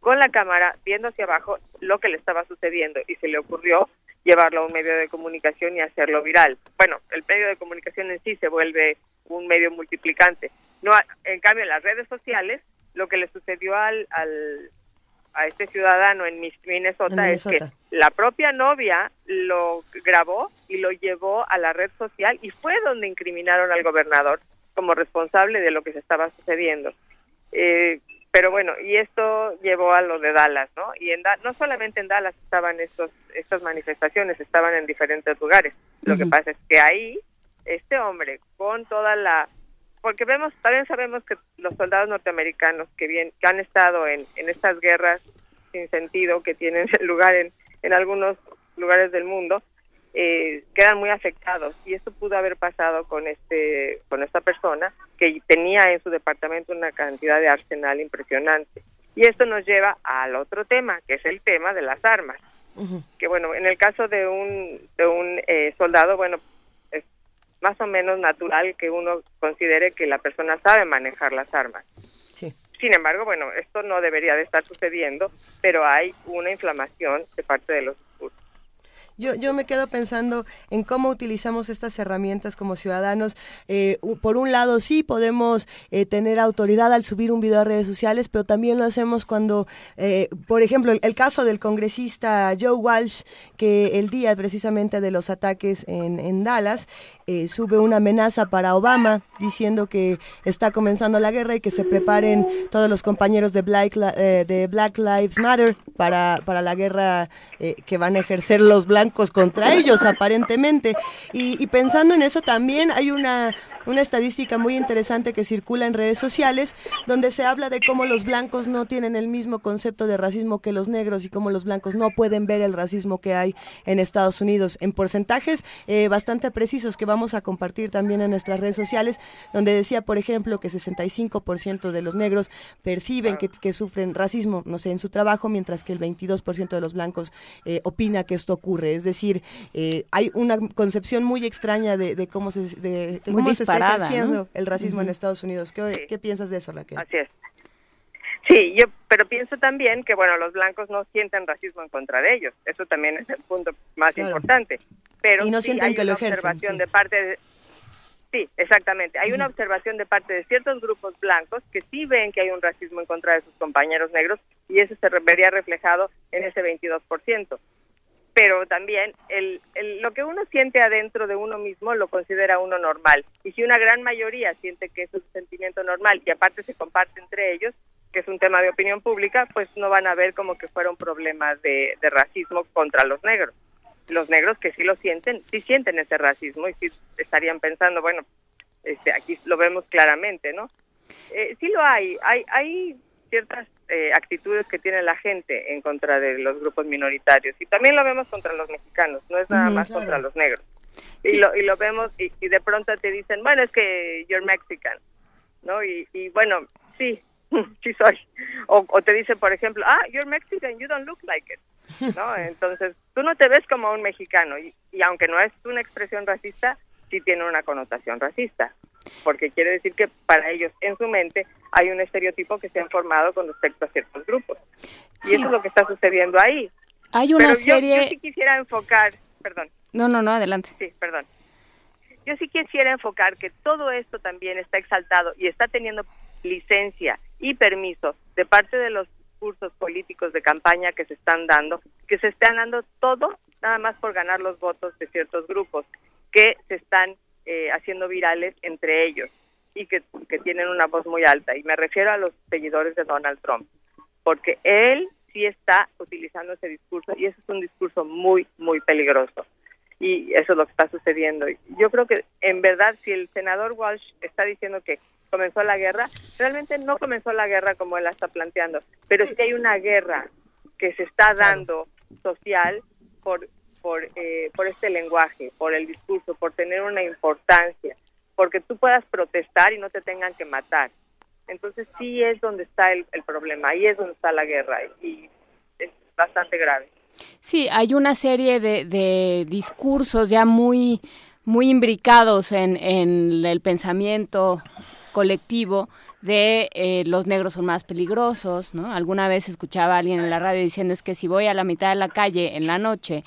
con la cámara viendo hacia abajo lo que le estaba sucediendo y se le ocurrió llevarlo a un medio de comunicación y hacerlo viral. Bueno, el medio de comunicación en sí se vuelve un medio multiplicante. No, en cambio, en las redes sociales, lo que le sucedió al, al a este ciudadano en Minnesota, es que la propia novia lo grabó y lo llevó a la red social y fue donde incriminaron al gobernador como responsable de lo que se estaba sucediendo. Eh, pero bueno, y esto llevó a lo de Dallas, ¿no? Y en no solamente en Dallas estaban estos, estas manifestaciones, estaban en diferentes lugares. Lo que pasa es que ahí, este hombre, con toda la... Porque vemos, también sabemos que los soldados norteamericanos que, bien, que han estado en, en estas guerras sin sentido que tienen [LAUGHS] lugar en, en algunos lugares del mundo, eh, quedan muy afectados. Y esto pudo haber pasado con este con esta persona que tenía en su departamento una cantidad de arsenal impresionante. Y esto nos lleva al otro tema que es el tema de las armas. Que bueno en el caso de un de un eh, soldado bueno más o menos natural que uno considere que la persona sabe manejar las armas. Sin embargo bueno esto no debería de estar sucediendo pero hay una inflamación de parte de los yo, yo me quedo pensando en cómo utilizamos estas herramientas como ciudadanos. Eh, por un lado, sí podemos eh, tener autoridad al subir un video a redes sociales, pero también lo hacemos cuando, eh, por ejemplo, el, caso del congresista Joe Walsh, que el día precisamente de los ataques en, en Dallas, eh, sube una amenaza para Obama diciendo que está comenzando la guerra y que se preparen todos los compañeros de Black, eh, de Black Lives Matter para, para la guerra eh, que van a ejercer los blancos contra ellos aparentemente. Y, y pensando en eso también hay una una estadística muy interesante que circula en redes sociales, donde se habla de cómo los blancos no tienen el mismo concepto de racismo que los negros y cómo los blancos no pueden ver el racismo que hay en Estados Unidos en porcentajes eh, bastante precisos que vamos a compartir también en nuestras redes sociales, donde decía, por ejemplo, que 65% de los negros perciben que, sufren racismo, no sé, en su trabajo, mientras que el 22% de los blancos eh, opina que esto ocurre. Es decir, eh, hay una concepción muy extraña de, cómo se, de, cómo se el racismo en Estados Unidos. ¿Qué, piensas de eso, Raquel? Así es. Sí, yo, pero pienso también que, bueno, los blancos no sienten racismo en contra de ellos. Eso también es el punto más importante. Pero y no sí sienten hay que una lo ejercen, observación de parte de, Sí, exactamente. Hay una observación de parte de ciertos grupos blancos que sí ven que hay un racismo en contra de sus compañeros negros y eso se vería reflejado en ese 22% pero también el, lo que uno siente adentro de uno mismo lo considera uno normal. Y si una gran mayoría siente que es un sentimiento normal y aparte se comparte entre ellos, que es un tema de opinión pública, pues no van a ver como que fueron problemas de, de racismo contra los negros. Los negros que sí lo sienten, sí sienten ese racismo y sí estarían pensando, bueno, este, aquí lo vemos claramente, ¿no? Eh, sí lo hay, hay, hay ciertas eh, actitudes que tiene la gente en contra de los grupos minoritarios y también lo vemos contra los mexicanos, no es nada más contra los negros. Y, lo, y lo vemos y, de pronto te dicen, bueno, es que you're Mexican, ¿no? Y, y bueno, sí, [LAUGHS] sí soy. O, o, te dicen, por ejemplo, ah, you're Mexican, you don't look like it, ¿no? [LAUGHS] Entonces, tú no te ves como un mexicano y, y aunque no es una expresión racista, sí tiene una connotación racista porque quiere decir que para ellos en su mente hay un estereotipo que se ha formado con respecto a ciertos grupos. Y eso es lo que está sucediendo ahí. Hay una serie... Yo, sí quisiera enfocar, perdón. No, no, no, adelante. Sí, perdón. Yo sí quisiera enfocar que todo esto también está exaltado y está teniendo licencia y permiso de parte de los cursos políticos de campaña que se están dando, que se están dando todo nada más por ganar los votos de ciertos grupos que se están eh, haciendo virales entre ellos y que, que tienen una voz muy alta. Y me refiero a los seguidores de Donald Trump, porque él sí está utilizando ese discurso y ese es un discurso muy, muy peligroso. Y eso es lo que está sucediendo. Yo creo que en verdad si el senador Walsh está diciendo que comenzó la guerra, realmente no comenzó la guerra como él la está planteando, pero sí hay una guerra que se está dando social por por, eh, por este lenguaje, por el discurso, por tener una importancia, porque tú puedas protestar y no te tengan que matar. Entonces sí es donde está el, problema, ahí es donde está la guerra y es bastante grave. Sí, hay una serie de, de discursos ya muy, muy imbricados en, en el pensamiento colectivo de eh, los negros son más peligrosos, ¿no? Alguna vez escuchaba a alguien en la radio diciendo es que si voy a la mitad de la calle en la noche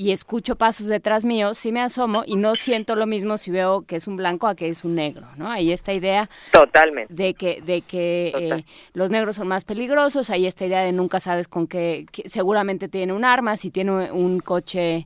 y escucho pasos detrás mío, sí me asomo y no siento lo mismo si veo que es un blanco a que es un negro, ¿no? Hay esta idea totalmente. de que de que eh, los negros son más peligrosos, hay esta idea de nunca sabes con qué, seguramente tiene un arma, si tiene un coche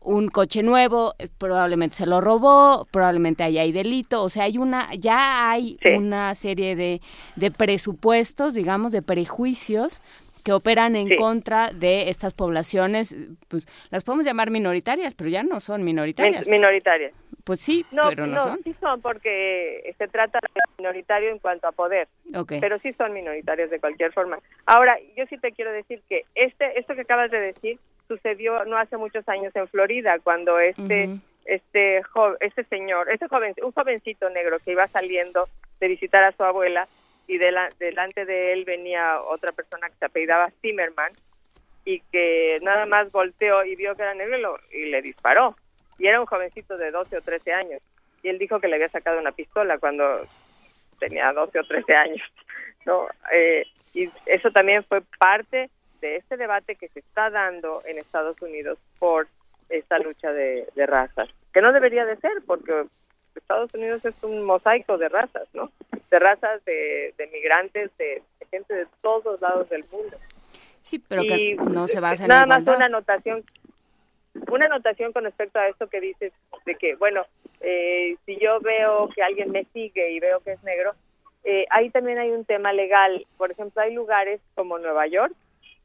un coche nuevo, eh, probablemente se lo robó, probablemente haya hay delito, o sea, hay una, ya hay una serie de, de presupuestos, digamos, de prejuicios que operan en contra de estas poblaciones, pues las podemos llamar minoritarias, pero ya no son minoritarias. minoritarias. Pues sí, no, pero no, son. sí son porque se trata de minoritario en cuanto a poder, Okay. pero sí son minoritarios de cualquier forma. Ahora, yo sí te quiero decir que este esto que acabas de decir sucedió no hace muchos años en Florida cuando este este jo- este señor, este joven, un jovencito negro que iba saliendo de visitar a su abuela y de la- delante de él venía otra persona que se apellidaba Zimmerman y que nada más volteó y vio que era negro y le disparó. Y era un jovencito de 12 o 13 años. Y él dijo que le había sacado una pistola cuando tenía 12 o 13 años. [LAUGHS] ¿no? Eh, y eso también fue parte de este debate que se está dando en Estados Unidos por esta lucha de, de razas, que no debería de ser, porque Estados Unidos es un mosaico de razas, ¿no? De razas, de, de migrantes, de, de gente de todos lados del mundo. Sí, pero Y, que no se basa en nada más una anotación una anotación con respecto a esto que dices de que bueno eh, si yo veo que alguien me sigue y veo que es negro eh, ahí también hay un tema legal por ejemplo hay lugares como Nueva York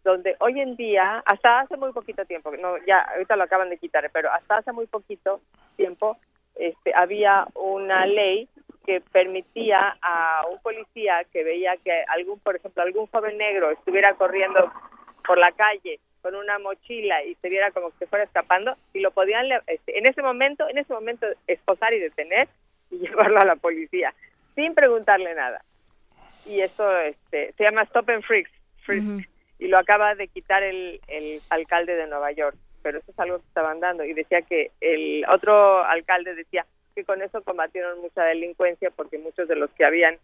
donde hoy en día hasta hace muy poquito tiempo no ya ahorita lo acaban de quitar pero hasta hace muy poquito tiempo este había una ley que permitía a un policía que veía que algún por ejemplo algún joven negro estuviera corriendo por la calle con una mochila y se viera como que se fuera escapando y lo podían este, en ese momento en ese momento esposar y detener y [LAUGHS] llevarlo a la policía sin preguntarle nada. Y eso este se llama stop and frisk, frisk, y lo acaba de quitar el, el alcalde de Nueva York pero eso es algo que estaban dando y decía que el otro alcalde decía que con eso combatieron mucha delincuencia porque muchos de los que habían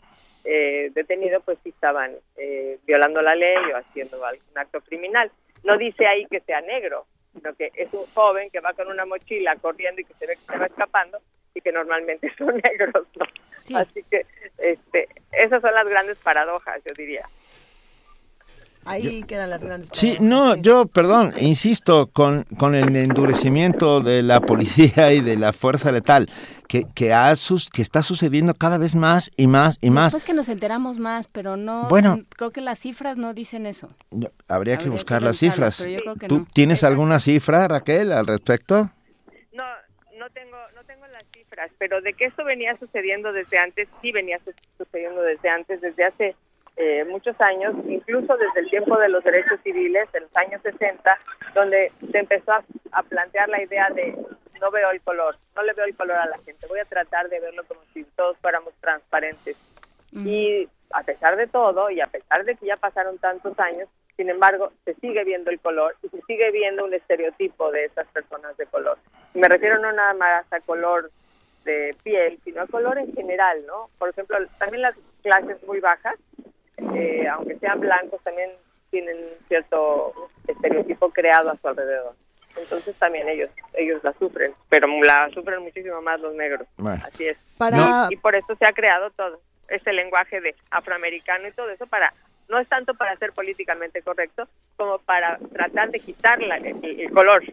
eh, detenido pues sí estaban eh, violando la ley o haciendo algún acto criminal. No dice ahí que sea negro, sino que es un joven que va con una mochila corriendo y que se ve que se va escapando y que normalmente [LAUGHS] son negros, ¿no? Así que este, esas son las grandes paradojas, yo diría. Ahí quedan las grandes. Sí, no, yo, perdón, insisto, con, con el endurecimiento de la policía y de la fuerza letal que, que, ha sus, que está sucediendo cada vez más y más y más. Después que nos enteramos más, pero no. Bueno. Creo que las cifras no dicen eso. Yo- Habría que buscar que las cifras. pero yo creo que ¿Tú no. tienes alguna cifra, Raquel, al respecto? No, no tengo, no tengo las cifras, pero de que esto venía sucediendo desde antes, sí venía su- sucediendo desde antes, desde hace eh, muchos años, incluso desde el tiempo de los derechos civiles, en los años 60, donde se empezó a, a plantear la idea de no veo el color, no le veo el color a la gente, voy a tratar de verlo como si todos fuéramos transparentes. Y a pesar de todo, y a pesar de que ya pasaron tantos años, sin embargo, se sigue viendo el color y se sigue viendo un estereotipo de esas personas de color. Me refiero no nada más a color de piel, sino a color en general, ¿no? Por ejemplo, también las clases muy bajas, eh, aunque sean blancos, también tienen cierto estereotipo creado a su alrededor. Entonces también ellos ellos la sufren, pero la sufren muchísimo más los negros. Bueno. Así es. Para- Y por eso se ha creado todo ese lenguaje de afroamericano y todo eso para no es tanto para ser políticamente correcto como para tratar de quitar la- el, el color.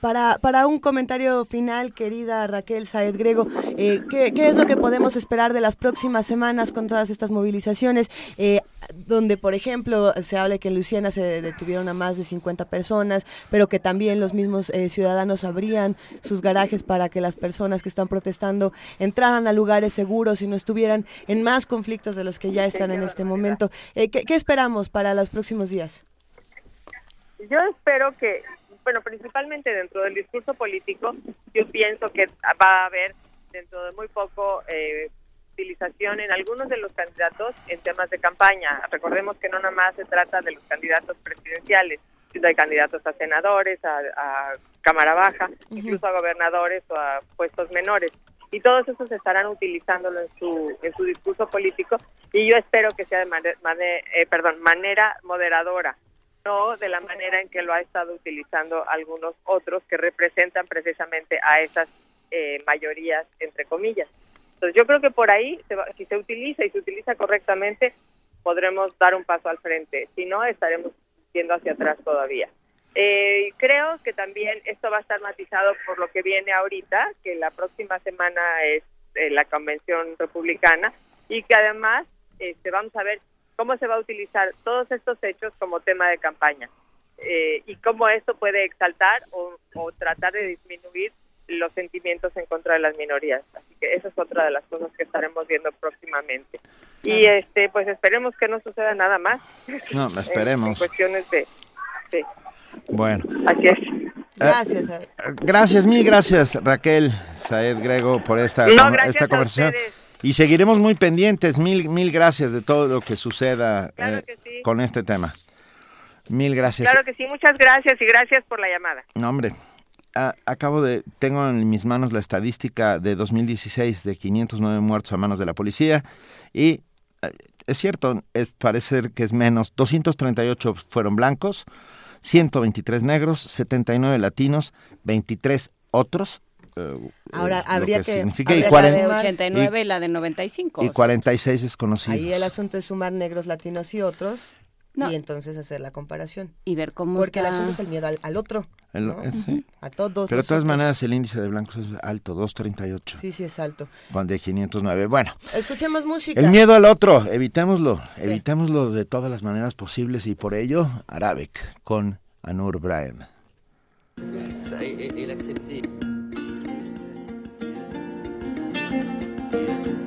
Para, para un comentario final, querida Raquel Saed Grego, eh, ¿qué, qué es lo que podemos esperar de las próximas semanas con todas estas movilizaciones? Eh, donde, por ejemplo, se habla que en Luisiana se detuvieron a más de 50 personas, pero que también los mismos eh, ciudadanos abrían sus garajes para que las personas que están protestando entraran a lugares seguros y no estuvieran en más conflictos de los que ya están en este momento. Eh, ¿qué, qué esperamos para los próximos días? Yo espero que, bueno, principalmente dentro del discurso político, yo pienso que va a haber dentro de muy poco eh, utilización en algunos de los candidatos en temas de campaña. Recordemos que no nada más se trata de los candidatos presidenciales, sino hay candidatos a senadores, a, a Cámara Baja, incluso a gobernadores o a puestos menores. Y todos esos estarán utilizándolo en su, en su discurso político y yo espero que sea de mane- mane- eh, perdón, manera moderadora, no de la manera en que lo ha estado utilizando algunos otros que representan precisamente a esas eh, mayorías, entre comillas. Entonces yo creo que por ahí, si se utiliza y se utiliza correctamente, podremos dar un paso al frente. Si no, estaremos yendo hacia atrás todavía. Eh, creo que también esto va a estar matizado por lo que viene ahorita, que la próxima semana es eh, la convención republicana y que además este, vamos a ver cómo se va a utilizar todos estos hechos como tema de campaña eh, y cómo esto puede exaltar o, o tratar de disminuir los sentimientos en contra de las minorías. Así que esa es otra de las cosas que estaremos viendo próximamente. Y este, pues esperemos que no suceda nada más. No, [LAUGHS] esperemos. En, cuestiones de... Sí, Bueno. así es. Gracias. Eh, Gracias, mil gracias Raquel Saed Grego por esta, No, esta a conversación. Y seguiremos muy pendientes. Mil, mil gracias de todo lo que suceda Claro eh, que sí. con este tema. Mil gracias. Claro que sí, muchas gracias y gracias por la llamada. No, hombre. a- acabo de, tengo en mis manos la estadística de 2016 de 509 muertos a manos de la policía y eh, es cierto, es, parece que es menos, 238 fueron blancos, 123 negros, 79 latinos, 23 otros. Eh, Ahora, eh, lo habría que- significa, habría y, que La 40 de sumar- 89 y, la de 95. y 46 desconocidos. Ahí el asunto es sumar negros, latinos y otros No. y entonces hacer la comparación. Y ver cómo Porque el está- asunto es el miedo al, al otro. El- ¿no? eh, sí. A todos. Pero de todas maneras el índice de blancos es alto, 238, Sí, sí, es alto. con de 509. Bueno, Escuchemos música. El miedo al otro, evitémoslo, evitémoslo de todas las maneras posibles y por ello, Arabic con Anur Brahim. 别。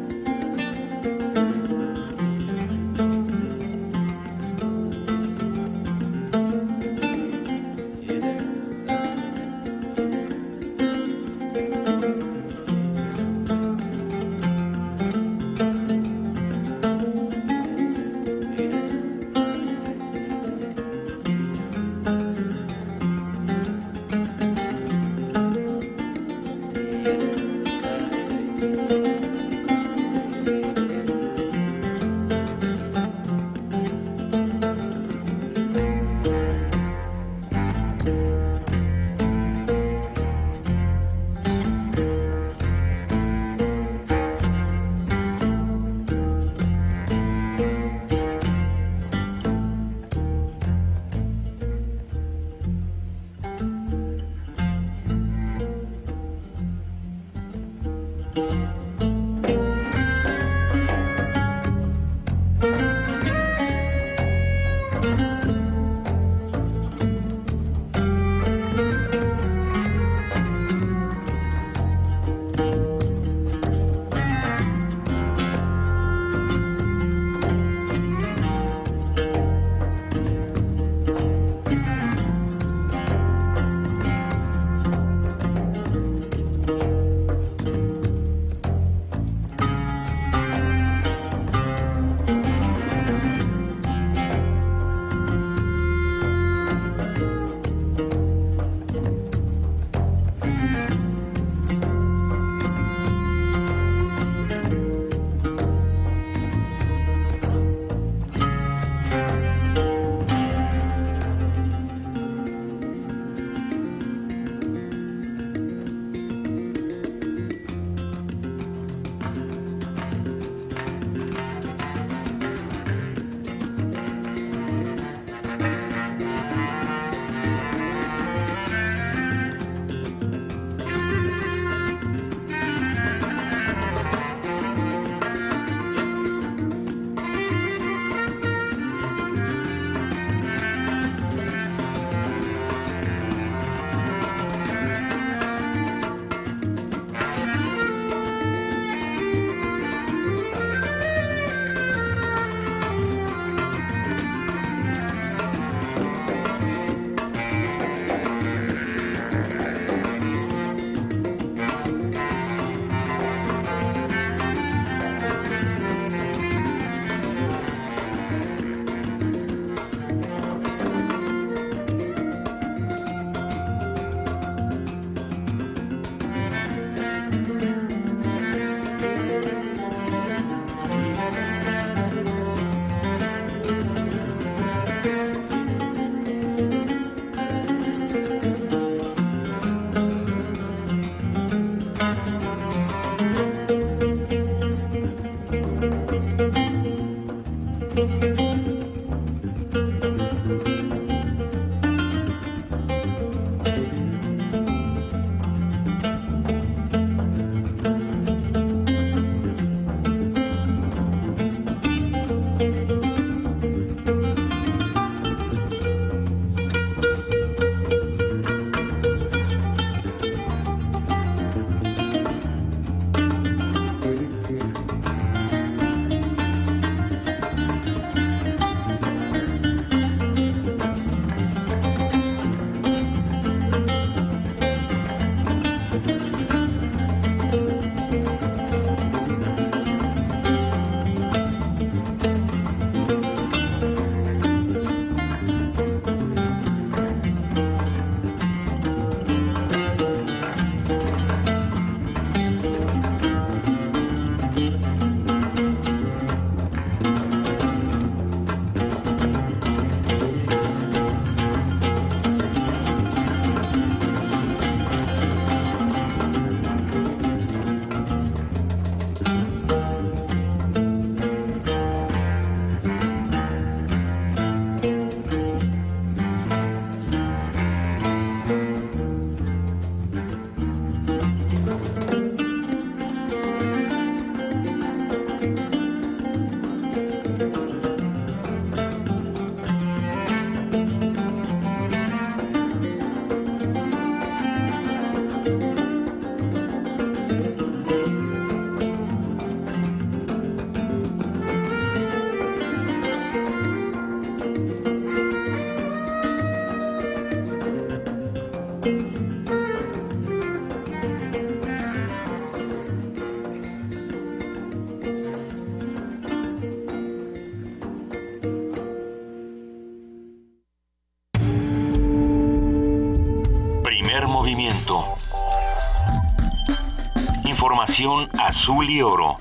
Azul y oro.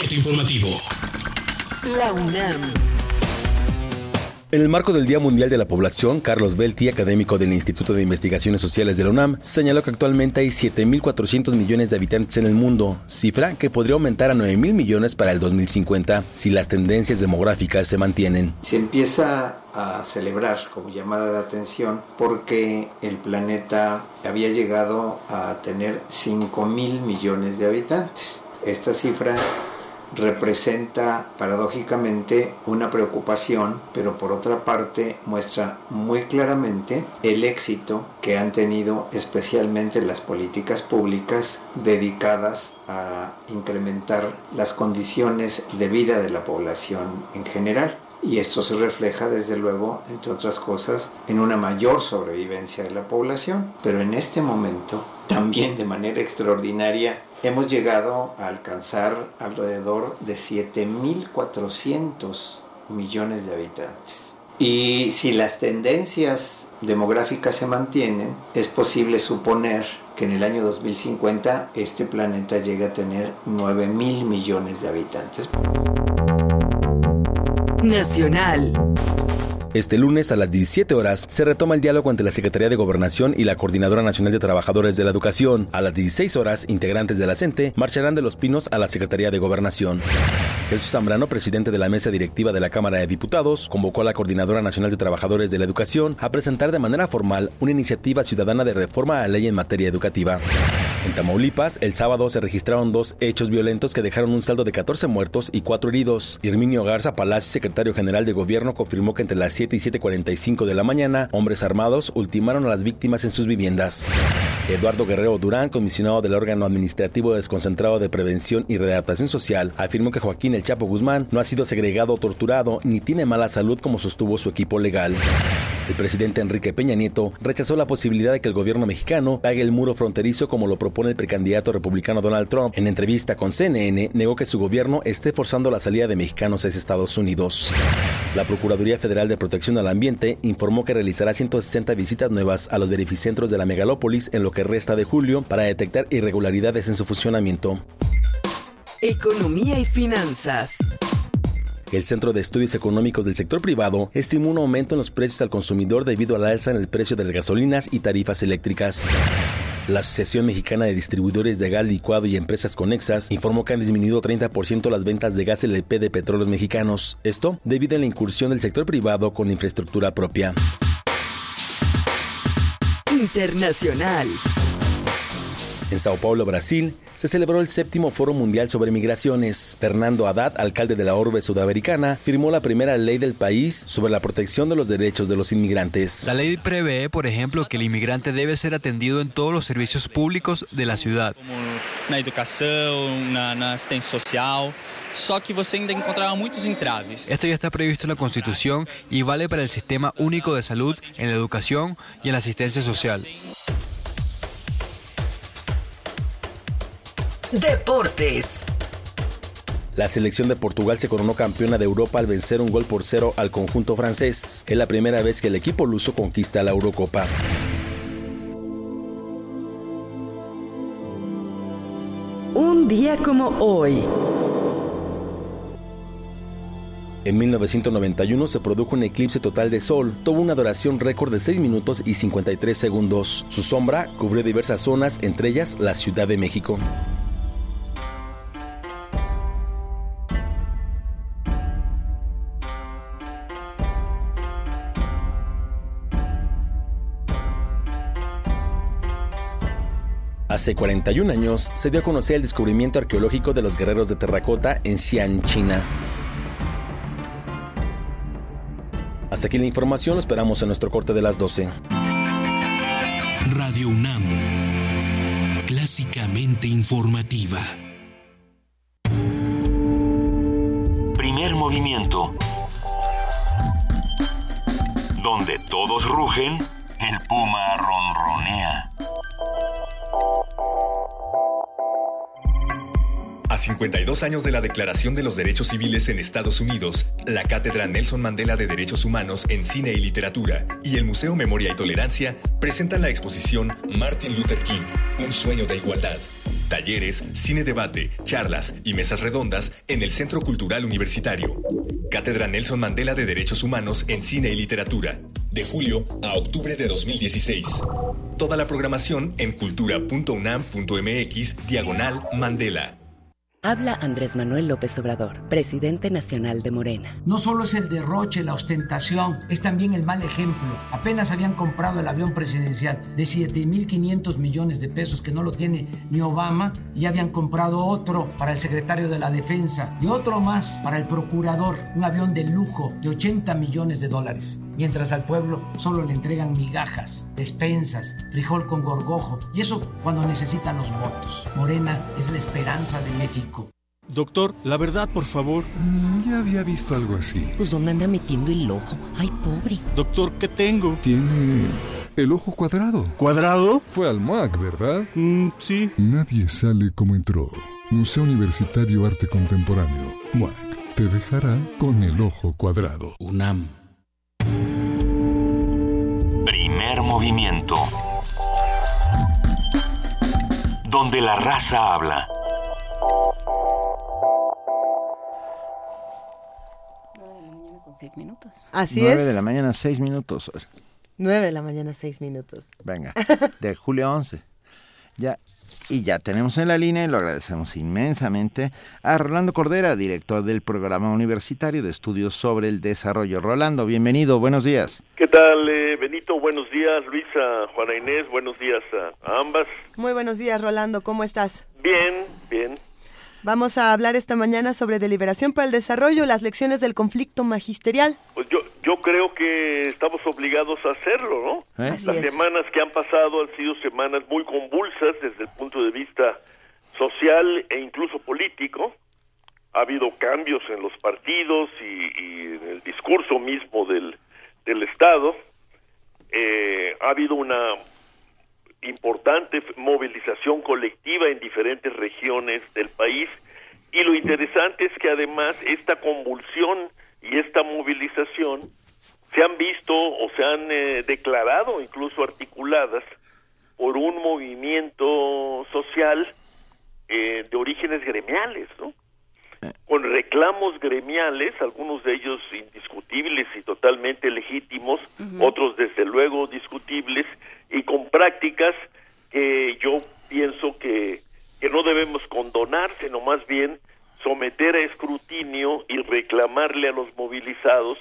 Corte informativo. La UNAM. En el marco del Día Mundial de la Población, Carlos Belti, académico del Instituto de Investigaciones Sociales de la UNAM, señaló que actualmente hay 7.400 millones de habitantes en el mundo, cifra que podría aumentar a 9.000 millones para el 2050 si las tendencias demográficas se mantienen. Se empieza a celebrar como llamada de atención porque el planeta había llegado a tener 5.000 millones de habitantes. Esta cifra representa paradójicamente una preocupación, pero por otra parte muestra muy claramente el éxito que han tenido especialmente las políticas públicas dedicadas a incrementar las condiciones de vida de la población en general. Y esto se refleja desde luego, entre otras cosas, en una mayor sobrevivencia de la población. Pero en este momento, también de manera extraordinaria, hemos llegado a alcanzar alrededor de 7.400 millones de habitantes. Y si las tendencias demográficas se mantienen, es posible suponer que en el año 2050 este planeta llegue a tener 9.000 millones de habitantes. Nacional. Este lunes a las 17 horas se retoma el diálogo entre la Secretaría de Gobernación y la Coordinadora Nacional de Trabajadores de la Educación. A las 16 horas, integrantes de la CENTE marcharán de Los Pinos a la Secretaría de Gobernación. Jesús Zambrano, presidente de la mesa directiva de la Cámara de Diputados, convocó a la Coordinadora Nacional de Trabajadores de la Educación a presentar de manera formal una iniciativa ciudadana de reforma a la ley en materia educativa. En Tamaulipas, el sábado se registraron dos hechos violentos que dejaron un saldo de 14 muertos y 4 heridos. Herminio Garza Palacio, secretario general de gobierno, confirmó que entre las 7 y 7.45 de la mañana, hombres armados ultimaron a las víctimas en sus viviendas. Eduardo Guerrero Durán, comisionado del órgano administrativo desconcentrado de prevención y readaptación social, afirmó que Joaquín El Chapo Guzmán no ha sido segregado o torturado ni tiene mala salud como sostuvo su equipo legal. El presidente Enrique Peña Nieto rechazó la posibilidad de que el gobierno mexicano pague el muro fronterizo como lo propone el precandidato republicano Donald Trump. En entrevista con CNN, negó que su gobierno esté forzando la salida de mexicanos a Estados Unidos. La Procuraduría Federal de Protección al Ambiente informó que realizará 160 visitas nuevas a los verificentros de la megalópolis en lo que resta de julio para detectar irregularidades en su funcionamiento. Economía y finanzas. El Centro de Estudios Económicos del Sector Privado estimó un aumento en los precios al consumidor debido al alza en el precio de las gasolinas y tarifas eléctricas. La Asociación Mexicana de Distribuidores de Gas Licuado y Empresas Conexas informó que han disminuido 30% las ventas de gas LP de petróleos mexicanos. Esto debido a la incursión del sector privado con infraestructura propia. Internacional. En Sao Paulo, Brasil, se celebró el séptimo Foro Mundial sobre Migraciones. Fernando Haddad, alcalde de la orbe sudamericana, firmó la primera ley del país sobre la protección de los derechos de los inmigrantes. La lei prevé, por ejemplo, que el inmigrante debe ser atendido en todos los servicios públicos de la ciudad. na educação, na, na assistência social. Só que você ainda encontrava muitos entraves. Esto ya está previsto en la Constitución y vale para el Sistema Único de Salud, en la educación y en la asistencia social. Deportes. La selección de Portugal se coronó campeona de Europa al vencer un gol por cero al conjunto francés. Es la primera vez que el equipo luso conquista la Eurocopa. Un día como hoy. En 1991 se produjo un eclipse total de sol. Tuvo una duración récord de 6 minutos y 53 segundos. Su sombra cubrió diversas zonas, entre ellas la Ciudad de México. Hace 41 años se dio a conocer el descubrimiento arqueológico de los guerreros de terracota en Xi'an, China. Hasta aquí la información, lo esperamos en nuestro corte de las 12. Radio UNAM. Clásicamente informativa. Primer movimiento. Donde todos rugen, el puma ronronea. A 52 años de la Declaración de los Derechos Civiles en Estados Unidos, la Cátedra Nelson Mandela de Derechos Humanos en Cine y Literatura y el Museo Memoria y Tolerancia presentan la exposición Martin Luther King, Un sueño de igualdad. Talleres, cine debate, charlas y mesas redondas en el Centro Cultural Universitario. Cátedra Nelson Mandela de Derechos Humanos en Cine y Literatura, de julio a octubre de 2016. Toda la programación en cultura.unam.mx diagonal Mandela. Habla Andrés Manuel López Obrador, presidente nacional de Morena. No solo es el derroche, la ostentación, es también el mal ejemplo. Apenas habían comprado el avión presidencial de 7.500 millones de pesos que no lo tiene ni Obama y habían comprado otro para el secretario de la Defensa y otro más para el procurador, un avión de lujo de 80 millones de dólares. Mientras al pueblo solo le entregan migajas, despensas, frijol con gorgojo y eso cuando necesitan los votos. Morena es la esperanza de México. Doctor, la verdad, por favor. Mm, ya había visto algo así. Pues ¿dónde anda metiendo el ojo? Ay, pobre. Doctor, ¿qué tengo? Tiene el ojo cuadrado. ¿Cuadrado? Fue al MAC, ¿verdad? Mm, sí. Nadie sale como entró. Museo Universitario Arte Contemporáneo. MAC. Te dejará con el ojo cuadrado. UNAM. Primer movimiento. Donde la raza habla. Seis minutos. Así 9 es. de la mañana, 6 minutos. 9 de la mañana, 6 minutos. Venga, [LAUGHS] de julio 11. Ya, y ya tenemos en la línea, y lo agradecemos inmensamente, a Rolando Cordera, director del Programa Universitario de Estudios sobre el Desarrollo. Rolando, bienvenido, buenos días. ¿Qué tal, eh, Benito? Buenos días, Luisa, Juana Inés, buenos días a, a ambas. Muy buenos días, Rolando, ¿cómo estás? Bien, bien. Vamos a hablar esta mañana sobre deliberación para el desarrollo, las lecciones del conflicto magisterial. Pues yo, yo creo que estamos obligados a hacerlo, ¿no? ¿Eh? Las semanas que han pasado han sido semanas muy convulsas desde el punto de vista social e incluso político. Ha habido cambios en los partidos y, y en el discurso mismo del, del Estado. Eh, ha habido una importante movilización colectiva en diferentes regiones del país y lo interesante es que además esta convulsión y esta movilización se han visto o se han eh, declarado incluso articuladas por un movimiento social eh, de orígenes gremiales, ¿no? Con reclamos gremiales, algunos de ellos indiscutibles y totalmente legítimos, otros desde luego discutibles, y con prácticas que yo pienso que, que no debemos condonar, sino más bien someter a escrutinio y reclamarle a los movilizados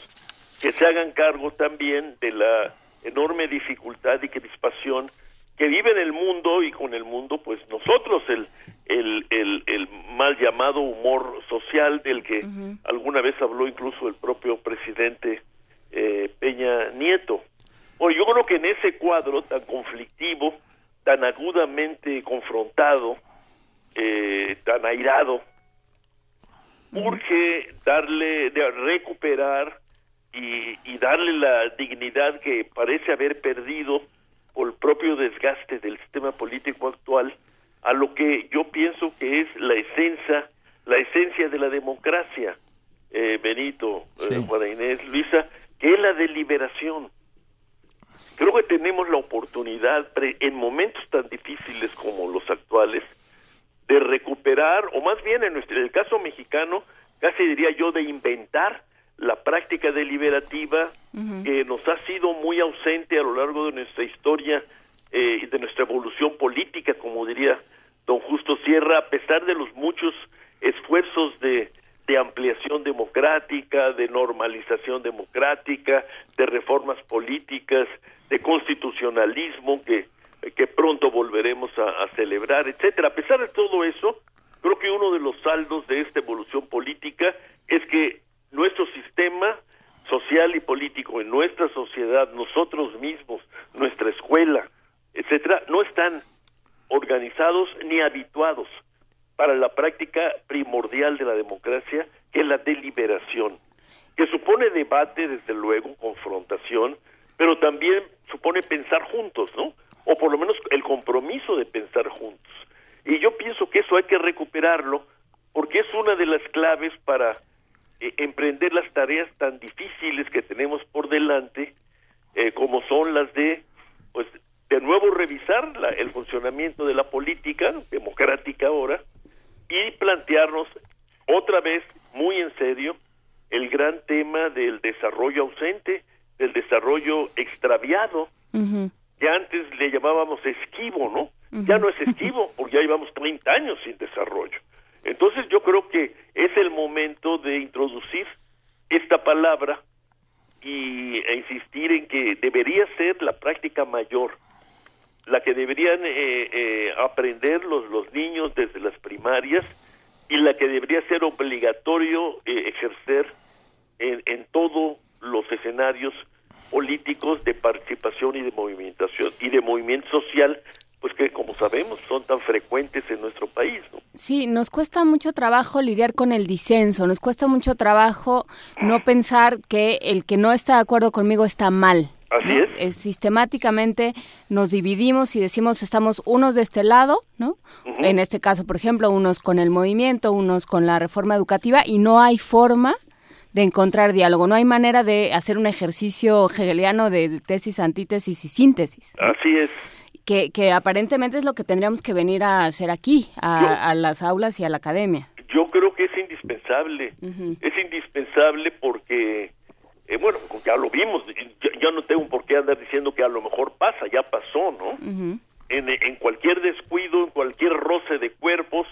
que se hagan cargo también de la enorme dificultad y crispación que vive en el mundo y con el mundo pues nosotros el el, el, el mal llamado humor social del que alguna vez habló incluso el propio presidente eh, Peña Nieto. Bueno, yo creo que en ese cuadro tan conflictivo, tan agudamente confrontado, eh, tan airado, urge darle, de recuperar y, y darle la dignidad que parece haber perdido por el propio desgaste del sistema político actual a lo que yo pienso que es la esencia, la esencia de la democracia, eh, Benito, eh, Juana Inés, Luisa, que es la deliberación. Creo que tenemos la oportunidad, pre- en momentos tan difíciles como los actuales, de recuperar, o más bien en, nuestro, en el caso mexicano, casi diría yo, de inventar la práctica deliberativa que nos ha sido muy ausente a lo largo de nuestra historia eh, y de nuestra evolución política, como diría don Justo Sierra, a pesar de los muchos esfuerzos de, de ampliación democrática, de normalización democrática, de reformas políticas, de constitucionalismo que, que pronto volveremos a, a celebrar, etcétera. A pesar de todo eso, creo que uno de los saldos de esta evolución política es que nuestro sistema social y político en nuestra sociedad, nosotros mismos, nuestra escuela, etcétera, no están organizados ni habituados para la práctica primordial de la democracia, que es la deliberación, que supone debate, desde luego, confrontación, pero también supone pensar juntos, ¿no? O por lo menos el compromiso de pensar juntos. Y yo pienso que eso hay que recuperarlo porque es una de las claves para eh, emprender las tareas tan difíciles que tenemos por delante, eh, como son las de, pues, de nuevo revisar la- el funcionamiento de la política democrática ahora y plantearnos otra vez muy en serio el gran tema del desarrollo ausente, del desarrollo extraviado, que antes le llamábamos esquivo, ¿no? Ya no es esquivo, porque ya llevamos 30 años sin desarrollo. Entonces yo creo que es el momento de introducir esta palabra y e insistir en que debería ser la práctica mayor, la que deberían eh, eh, aprender los, los niños desde las primarias y la que debería ser obligatorio eh, ejercer en, en todos los escenarios políticos de participación y de movimentación y de movimiento social, pues que como sabemos son tan frecuentes en nuestro país. ¿no? Sí, nos cuesta mucho trabajo lidiar con el disenso, nos cuesta mucho trabajo no pensar que el que no está de acuerdo conmigo está mal. Así ¿no? es. Eh, sistemáticamente nos dividimos y decimos estamos unos de este lado, ¿no? En este caso, por ejemplo, unos con el movimiento, unos con la reforma educativa y no hay forma de encontrar diálogo, no hay manera de hacer un ejercicio hegeliano de tesis, antítesis y síntesis, Así es. Que, que aparentemente es lo que tendríamos que venir a hacer aquí, a, a las aulas y a la academia. Yo creo que es indispensable. Es indispensable porque, eh, bueno, ya lo vimos. Yo, yo no tengo por qué andar diciendo que a lo mejor pasa, ya pasó, ¿no? en, en cualquier descuido, en cualquier roce de cuerpos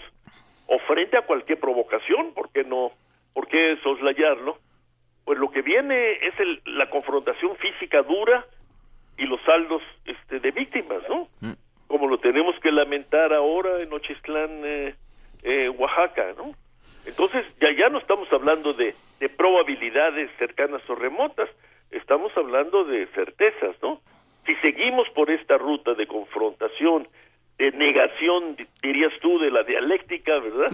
o frente a cualquier provocación, ¿por qué no? ¿Por qué soslayarlo? Pues lo que viene es el- la confrontación física dura y los saldos este, de víctimas, ¿no? Como lo tenemos que lamentar ahora en Nochistlán, eh, eh, Oaxaca, ¿no? Entonces ya ya no estamos hablando de, de probabilidades cercanas o remotas, estamos hablando de certezas, ¿no? Si seguimos por esta ruta de confrontación, de negación, di- dirías tú, de la dialéctica, ¿verdad?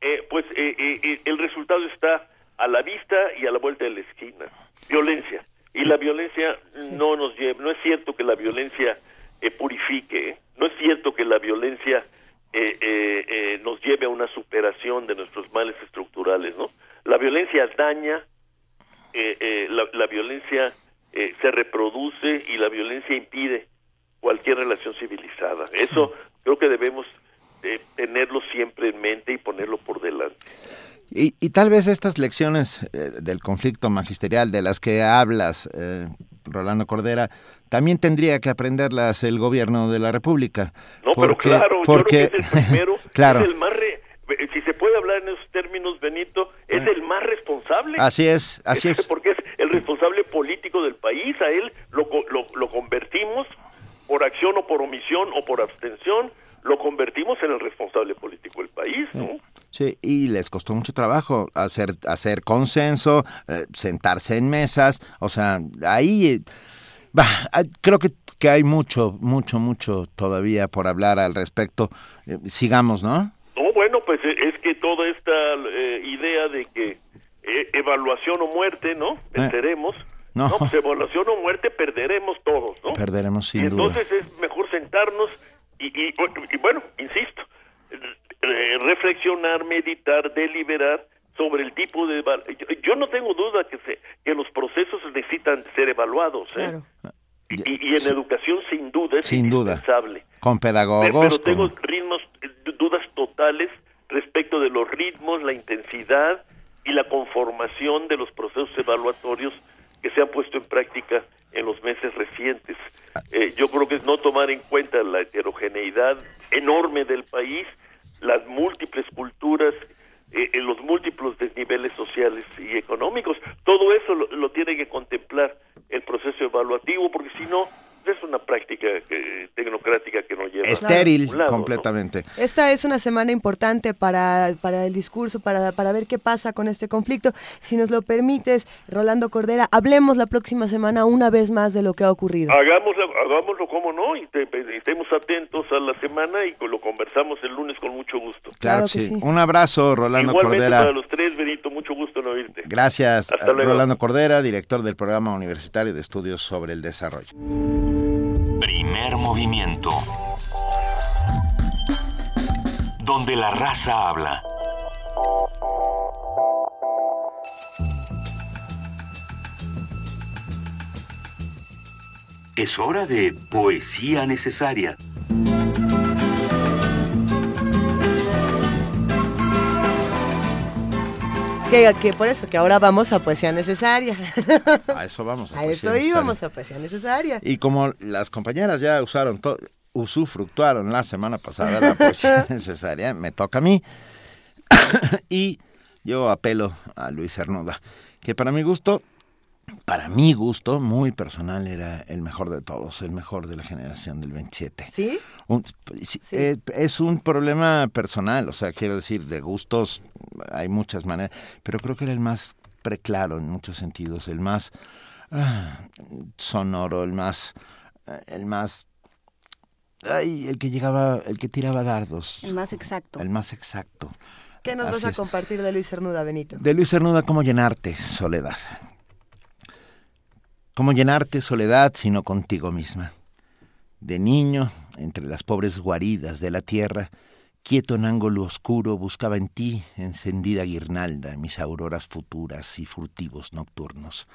Eh, pues eh, eh, eh, el resultado está a la vista y a la vuelta de la esquina. Violencia. Y la violencia no nos lleva, no es cierto que la violencia eh, purifique, no es cierto que la violencia eh, eh, eh, nos lleve a una superación de nuestros males estructurales, ¿no? La violencia daña, eh, eh, la, la violencia eh, se reproduce y la violencia impide cualquier relación civilizada. Eso creo que debemos eh, tenerlo siempre en mente y ponerlo por delante. Y, y tal vez estas lecciones eh, del conflicto magisterial de las que hablas, eh, Rolando Cordera, también tendría que aprenderlas el gobierno de la República. No, pero claro, porque, yo creo que es el primero, [LAUGHS] claro, es el más, re- eh, si se puede hablar en esos términos, Benito, es el más responsable. así es, así es. [LAUGHS] Porque es el responsable político del país, a él lo, lo, lo convertimos por acción o por omisión o por abstención, lo convertimos en el responsable político del país, ¿no? Sí, y les costó mucho trabajo hacer hacer consenso, eh, sentarse en mesas, o sea, ahí bah, ah, creo que, que hay mucho, mucho, mucho todavía por hablar al respecto. Eh, sigamos, ¿no? No, bueno, pues eh, es que toda esta eh, idea de que eh, evaluación o muerte, ¿no? Venceremos. No. No, pues evaluación o muerte perderemos todos, ¿no? Perderemos sin duda. entonces es mejor sentarnos y, y- y bueno, insisto, eh, reflexionar, meditar, deliberar sobre el tipo de... Yo, yo no tengo duda que, se, que los procesos necesitan ser evaluados, ¿eh? Y, y en educación sin duda es Sin duda. indispensable. Con pedagogos, pero tengo con- ritmos, eh, dudas totales respecto de los ritmos, la intensidad y la conformación de los procesos evaluatorios que se han puesto en práctica en los meses recientes. Eh, yo creo que es no tomar en cuenta la heterogeneidad enorme del país, las múltiples culturas, eh, los múltiples desniveles sociales y económicos. Todo eso lo, lo tiene que contemplar el proceso evaluativo, porque si no, es una práctica que- tecnocrática que no lleva a estéril ningún lado, ¿no? completamente. Esta es una semana importante para, para el discurso, para, para ver qué pasa con este conflicto. Si nos lo permites, Rolando Cordera, hablemos la próxima semana una vez más de lo que ha ocurrido. Hagámoslo, hagámoslo como no, y, te- y estemos atentos a la semana y lo conversamos el lunes con mucho gusto. Claro, que sí. Un abrazo, Rolando Igualmente Cordera. para los tres, Benito, mucho gusto en oírte. Gracias, Hasta a luego. Rolando Cordera, director del Programa Universitario de Estudios sobre el Desarrollo movimiento. Donde la raza habla. Es hora de poesía necesaria. Que, que por eso, que ahora vamos a poesía necesaria. A eso vamos. A poesía eso íbamos, necesaria. a poesía necesaria. Y como las compañeras ya usaron todo, usufructuaron la semana pasada la poesía [LAUGHS] necesaria, me toca a mí. [COUGHS] y yo apelo a Luis Cernuda, que para mi gusto, para mi gusto, muy personal, era el mejor de todos, el mejor de la generación del 27. ¿Sí? Un- sí, eh, es un problema personal, o sea, quiero decir, de gustos hay muchas maneras, pero creo que era el más preclaro en muchos sentidos, el más ah, sonoro, el más, eh, el más, ay, el que llegaba, el que tiraba dardos, El más exacto. el más exacto. ¿Qué nos Así vas a es. compartir de Luis Cernuda, Benito? De Luis Cernuda, ¿cómo llenarte, soledad? ¿Cómo llenarte, soledad, sino contigo misma? De niño, entre las pobres guaridas de la tierra, quieto en ángulo oscuro, buscaba en ti, encendida guirnalda, mis auroras futuras y furtivos nocturnos.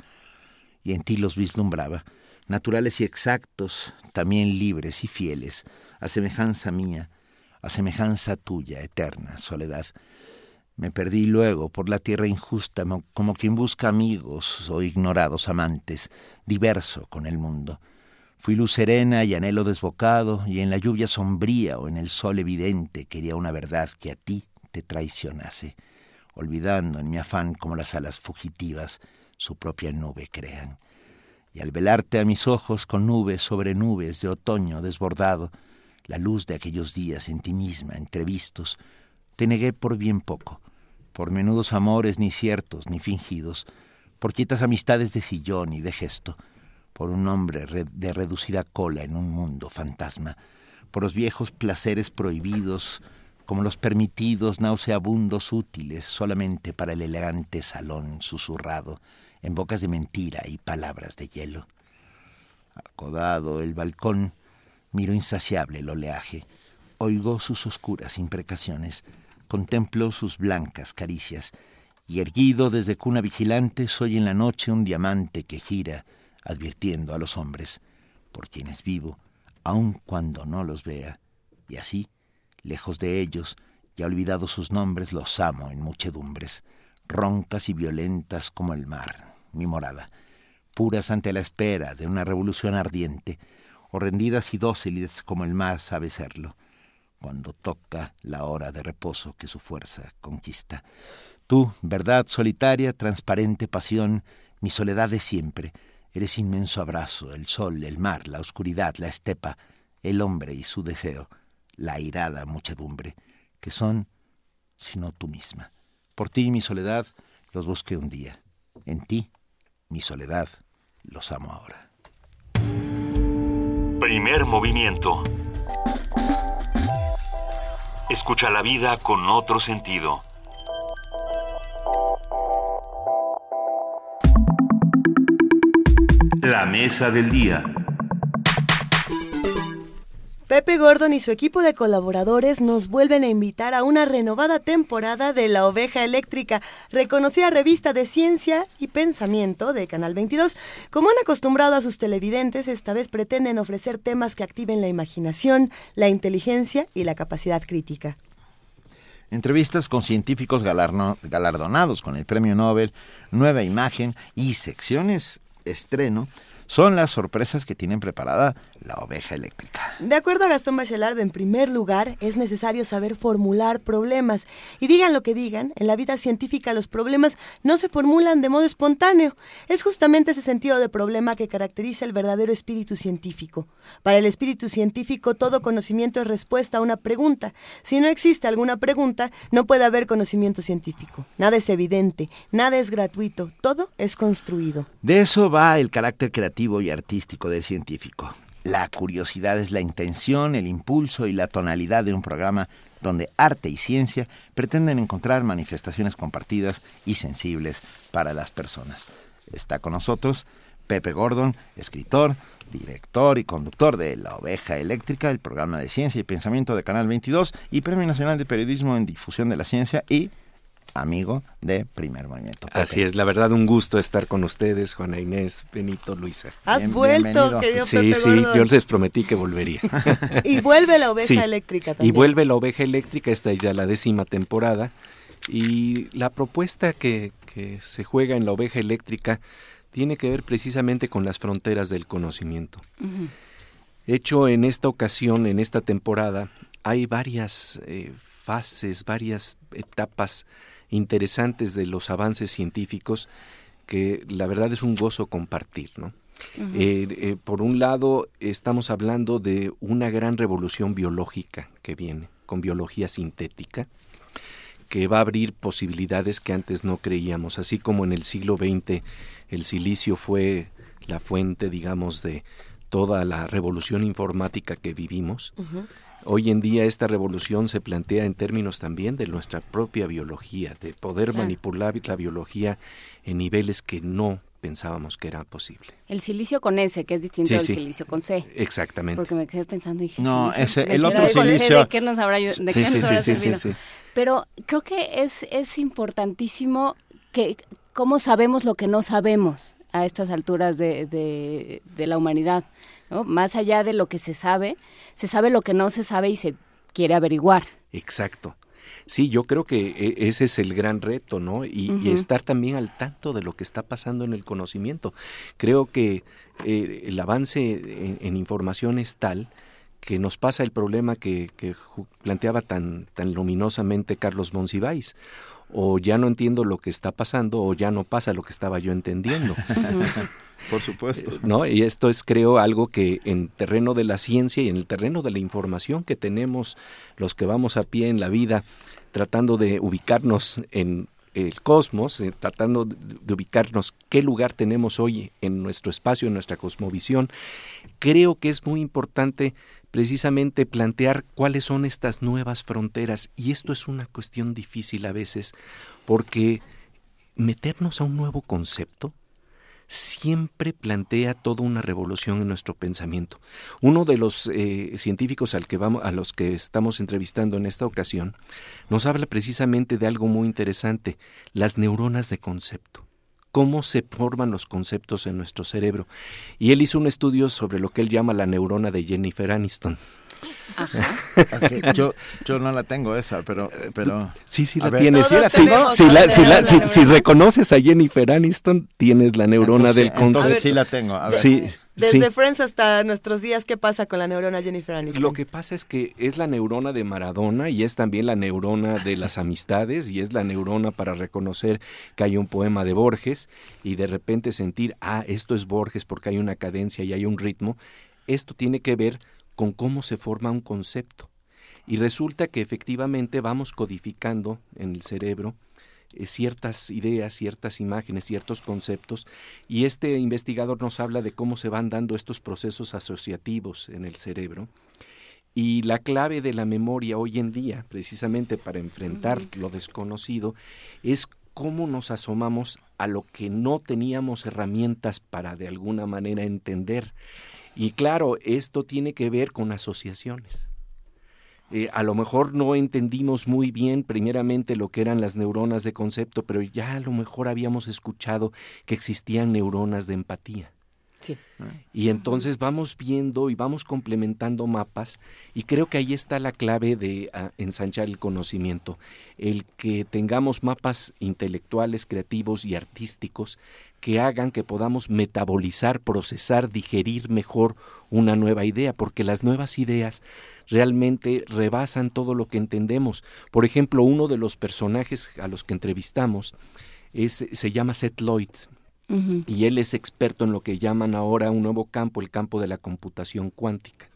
Y en ti los vislumbraba, naturales y exactos, también libres y fieles, a semejanza mía, a semejanza tuya, eterna soledad. Me perdí luego por la tierra injusta, mo- como quien busca amigos o ignorados amantes, diverso con el mundo. Fui luz serena y anhelo desbocado, y en la lluvia sombría o en el sol evidente quería una verdad que a ti te traicionase, olvidando en mi afán como las alas fugitivas su propia nube crean. Y al velarte a mis ojos con nubes sobre nubes de otoño desbordado, la luz de aquellos días en ti misma entrevistos, te negué por bien poco, por menudos amores ni ciertos ni fingidos, por quietas amistades de sillón y de gesto, por un hombre re- de reducida cola en un mundo fantasma, por los viejos placeres prohibidos, como los permitidos nauseabundos útiles solamente para el elegante salón susurrado, en bocas de mentira y palabras de hielo. Acodado el balcón, miro insaciable el oleaje, oigo sus oscuras imprecaciones, contemplo sus blancas caricias, y erguido desde cuna vigilante soy en la noche un diamante que gira, advirtiendo a los hombres, por quienes vivo, aun cuando no los vea, y así, lejos de ellos, ya olvidados sus nombres, los amo en muchedumbres, roncas y violentas como el mar, mi morada, puras ante la espera de una revolución ardiente, o rendidas y dóciles como el mar sabe serlo, cuando toca la hora de reposo que su fuerza conquista. Tú, verdad solitaria, transparente pasión, mi soledad de siempre, eres inmenso abrazo, el sol, el mar, la oscuridad, la estepa, el hombre y su deseo, la airada muchedumbre, que son, sino tú misma. Por ti, mi soledad, los busqué un día. En ti, mi soledad, los amo ahora. Primer movimiento. Escucha la vida con otro sentido. La mesa del día. Pepe Gordon y su equipo de colaboradores nos vuelven a invitar a una renovada temporada de La Oveja Eléctrica, reconocida revista de ciencia y pensamiento de Canal 22. Como han acostumbrado a sus televidentes, esta vez pretenden ofrecer temas que activen la imaginación, la inteligencia y la capacidad crítica. Entrevistas con científicos galardonados con el Premio Nobel, Nueva Imagen y secciones estreno son las sorpresas que tienen preparada la oveja eléctrica. De acuerdo a Gastón Bachelard, en primer lugar, es necesario saber formular problemas. Y digan lo que digan, en la vida científica los problemas no se formulan de modo espontáneo. Es justamente ese sentido de problema que caracteriza el verdadero espíritu científico. Para el espíritu científico, todo conocimiento es respuesta a una pregunta. Si no existe alguna pregunta, no puede haber conocimiento científico. Nada es evidente, nada es gratuito, todo es construido. De eso va el carácter creativo y artístico del científico. La curiosidad es la intención, el impulso y la tonalidad de un programa donde arte y ciencia pretenden encontrar manifestaciones compartidas y sensibles para las personas. Está con nosotros Pepe Gordon, escritor, director y conductor de La Oveja Eléctrica, el programa de ciencia y pensamiento de Canal 22 y Premio Nacional de Periodismo en Difusión de la Ciencia y amigo de Primer Movimiento. Así es, la verdad un gusto estar con ustedes, Juana Inés, Benito, Luisa. Has vuelto, querido Sí, Pepe sí, Gordon. yo les prometí que volvería. [LAUGHS] Y vuelve la oveja Sí, eléctrica Y también. vuelve la oveja eléctrica, esta es ya la décima temporada. Y la propuesta que, que se juega en la oveja eléctrica tiene que ver precisamente con las fronteras del conocimiento. Hecho en esta ocasión, en esta temporada, hay varias eh, fases, varias etapas interesantes de los avances científicos que la verdad es un gozo compartir, ¿no? Eh, eh, por un lado, estamos hablando de una gran revolución biológica que viene, con biología sintética, que va a abrir posibilidades que antes no creíamos, así como en el siglo XX el silicio fue la fuente, digamos, de toda la revolución informática que vivimos. Hoy en día esta revolución se plantea en términos también de nuestra propia biología, de poder Claro. manipular la biología en niveles que no pensábamos que era posible. El silicio con S, que es distinto Sí, del sí. silicio con C. Exactamente. Porque me quedé pensando y dije, No, silicio- ese- el otro silicio- ¿De qué nos habrá, de Sí, qué sí, nos sí, habrá sí, sí, servido? sí. Pero creo que es, es importantísimo que cómo sabemos lo que no sabemos a estas alturas de, de, de la humanidad. ¿No? Más allá de lo que se sabe, se sabe lo que no se sabe y se quiere averiguar. Exacto. Sí, yo creo que e- ese es el gran reto, ¿no? Y, estar también al tanto de lo que está pasando en el conocimiento. Creo que eh, el avance en, en información es tal que nos pasa el problema que, que planteaba tan, tan luminosamente Carlos Monsiváis. O ya no entiendo lo que está pasando o ya no pasa lo que estaba yo entendiendo. [LAUGHS] Por supuesto. ¿no? Y esto es, creo, algo que en terreno de la ciencia y en el terreno de la información que tenemos los que vamos a pie en la vida, tratando de ubicarnos en el cosmos, eh, tratando de ubicarnos qué lugar tenemos hoy en nuestro espacio, en nuestra cosmovisión, creo que es muy importante precisamente plantear cuáles son estas nuevas fronteras. Y esto es una cuestión difícil a veces, porque meternos a un nuevo concepto siempre plantea toda una revolución en nuestro pensamiento. Uno de los eh, científicos al que vamos, a los que estamos entrevistando en esta ocasión nos habla precisamente de algo muy interesante, las neuronas de concepto cómo se forman los conceptos en nuestro cerebro. Y él hizo un estudio sobre lo que él llama la neurona de Jennifer Aniston. [LAUGHS] Yo, yo no la tengo esa, pero... pero Sí, sí la tienes. Si, reconoces a Jennifer Aniston, tienes la neurona Entonces- del concepto. entonces sí la tengo. A ver. Sí, Desde sí. Friends hasta nuestros días, ¿qué pasa con la neurona Jennifer Aniston? Lo que pasa es que es la neurona de Maradona y es también la neurona de las [LAUGHS] amistades y es la neurona para reconocer que hay un poema de Borges y de repente sentir, ah, esto es Borges porque hay una cadencia y hay un ritmo. Esto tiene que ver con cómo se forma un concepto. Y resulta que efectivamente vamos codificando en el cerebro eh, ciertas ideas, ciertas imágenes, ciertos conceptos, y este investigador nos habla de cómo se van dando estos procesos asociativos en el cerebro. Y la clave de la memoria hoy en día, precisamente para enfrentar lo desconocido, es cómo nos asomamos a lo que no teníamos herramientas para de alguna manera entender. Y claro, esto tiene que ver con asociaciones. Eh, a lo mejor no entendimos muy bien primeramente lo que eran las neuronas de concepto, pero ya a lo mejor habíamos escuchado que existían neuronas de empatía. Sí. Y entonces vamos viendo y vamos complementando mapas y creo que ahí está la clave de ah, ensanchar el conocimiento, el que tengamos mapas intelectuales, creativos y artísticos que hagan que podamos metabolizar, procesar, digerir mejor una nueva idea, porque las nuevas ideas realmente rebasan todo lo que entendemos. Por ejemplo, uno de los personajes a los que entrevistamos es, se llama Seth Lloyd, y él es experto en lo que llaman ahora un nuevo campo, el campo de la computación cuántica.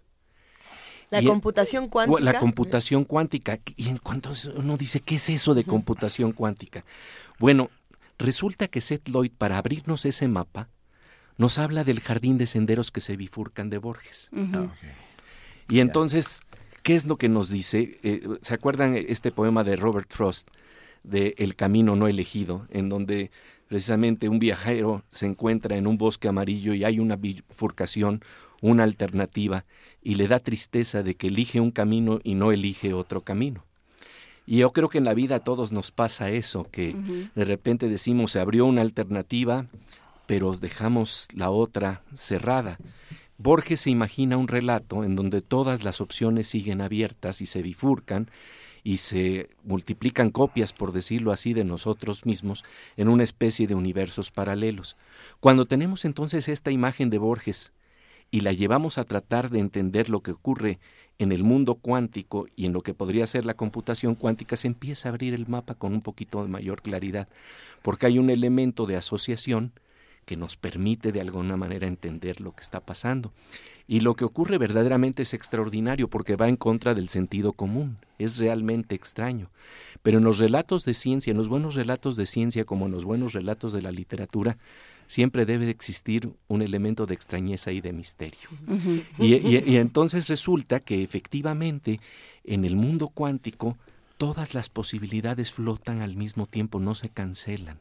La Y- computación cuántica. La computación cuántica. Y en cuanto uno dice, ¿qué es eso de computación cuántica? Bueno, resulta que Seth Lloyd, para abrirnos ese mapa, nos habla del jardín de senderos que se bifurcan de Borges. Y entonces, ¿qué es lo que nos dice? Eh, ¿Se acuerdan este poema de Robert Frost, de El camino no elegido, en donde precisamente un viajero se encuentra en un bosque amarillo y hay una bifurcación, una alternativa, y le da tristeza de que elige un camino y no elige otro camino? Y yo creo que en la vida a todos nos pasa eso, que de repente decimos se abrió una alternativa, pero dejamos la otra cerrada. Borges se imagina un relato en donde todas las opciones siguen abiertas y se bifurcan y se multiplican copias, por decirlo así, de nosotros mismos en una especie de universos paralelos. Cuando tenemos entonces esta imagen de Borges y la llevamos a tratar de entender lo que ocurre en el mundo cuántico y en lo que podría ser la computación cuántica, se empieza a abrir el mapa con un poquito de mayor claridad, porque hay un elemento de asociación que nos permite de alguna manera entender lo que está pasando. Y lo que ocurre verdaderamente es extraordinario porque va en contra del sentido común, es realmente extraño. Pero en los relatos de ciencia, en los buenos relatos de ciencia como en los buenos relatos de la literatura, siempre debe de existir un elemento de extrañeza y de misterio. y, y entonces resulta que efectivamente en el mundo cuántico todas las posibilidades flotan al mismo tiempo, no se cancelan.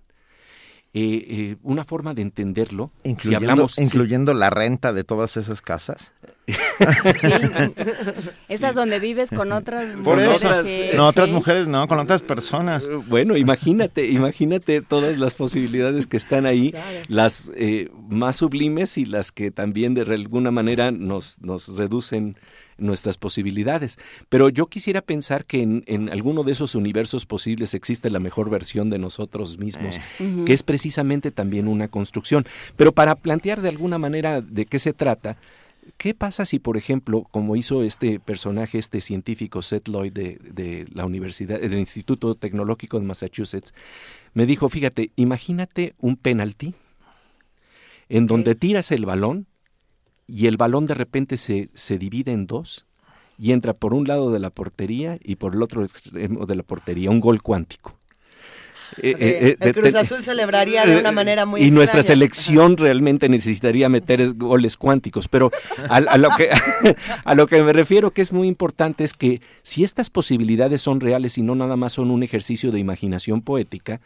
Eh, eh, una forma de ententerlo, incluyendo, si hablamos, incluyendo la renta de todas esas casas. [LAUGHS] [LAUGHS] Esas donde vives con otras Por mujeres. otras, sí, no, otras sí. mujeres, no, con otras personas. Bueno, imagínate, imagínate todas las posibilidades que están ahí, las eh, más sublimes y las que también de alguna manera nos, nos reducen nuestras posibilidades. Pero yo quisiera pensar que en, en, alguno de esos universos posibles existe la mejor versión de nosotros mismos, Eh. Uh -huh. que es precisamente también una construcción. Pero para plantear de alguna manera de qué se trata, ¿Qué pasa si, por ejemplo, como hizo este personaje, este científico Seth Lloyd de, de, la Universidad, del Instituto Tecnológico de Massachusetts, me dijo, fíjate, imagínate un penalti en donde tiras el balón y el balón de repente se, se divide en dos y entra por un lado de la portería y por el otro extremo de la portería, un gol cuántico. Eh, eh, el Cruz Azul celebraría de una manera muy y extraña. nuestra selección realmente necesitaría meter goles cuánticos pero a, a, lo que [LAUGHS] a lo que me refiero que es muy importante es que si estas posibilidades son reales y no nada más son un ejercicio de imaginación poética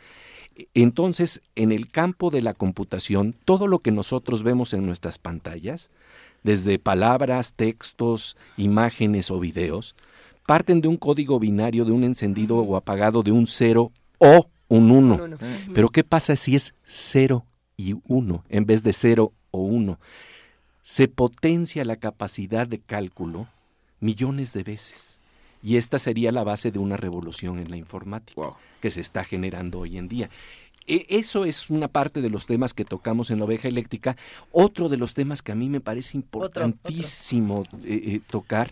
entonces en el campo de la computación todo lo que nosotros vemos en nuestras pantallas desde palabras textos imágenes o videos parten de un código binario de un encendido o apagado de un cero o un 1. Uh -huh. Pero ¿qué pasa si es 0 y 1 en vez de 0 o 1? Se potencia la capacidad de cálculo millones de veces. Y esta sería la base de una revolución en la informática wow. que se está generando hoy en día. E eso es una parte de los temas que tocamos en la oveja eléctrica. Otro de los temas que a mí me parece importantísimo otro, otro. Eh, eh, tocar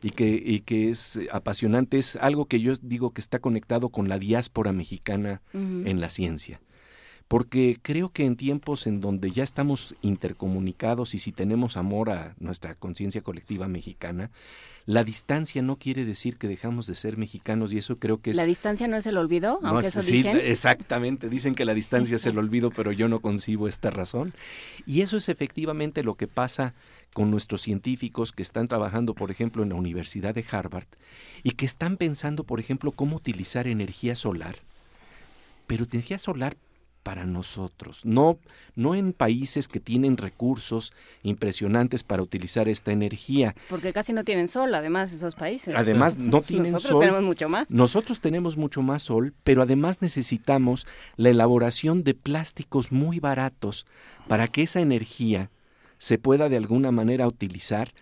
y que, y que es apasionante, es algo que yo digo que está conectado con la diáspora mexicana uh -huh. en la ciencia. Porque creo que en tiempos en donde ya estamos intercomunicados y si tenemos amor a nuestra conciencia colectiva mexicana, la distancia no quiere decir que dejamos de ser mexicanos y eso creo que es... ¿La distancia no es el olvido? No, aunque eso sí, dicen. exactamente, dicen que la distancia es el olvido, pero yo no concibo esta razón. Y eso es efectivamente lo que pasa con nuestros científicos que están trabajando, por ejemplo, en la Universidad de Harvard y que están pensando, por ejemplo, cómo utilizar energía solar, pero energía solar para nosotros, no, no en países que tienen recursos impresionantes para utilizar esta energía. Porque casi no tienen sol, además, esos países. Además, no [LAUGHS] tienen Nosotros sol. tenemos mucho más. Nosotros tenemos mucho más sol, pero además necesitamos la elaboración de plásticos muy baratos para que esa energía se pueda de alguna manera utilizar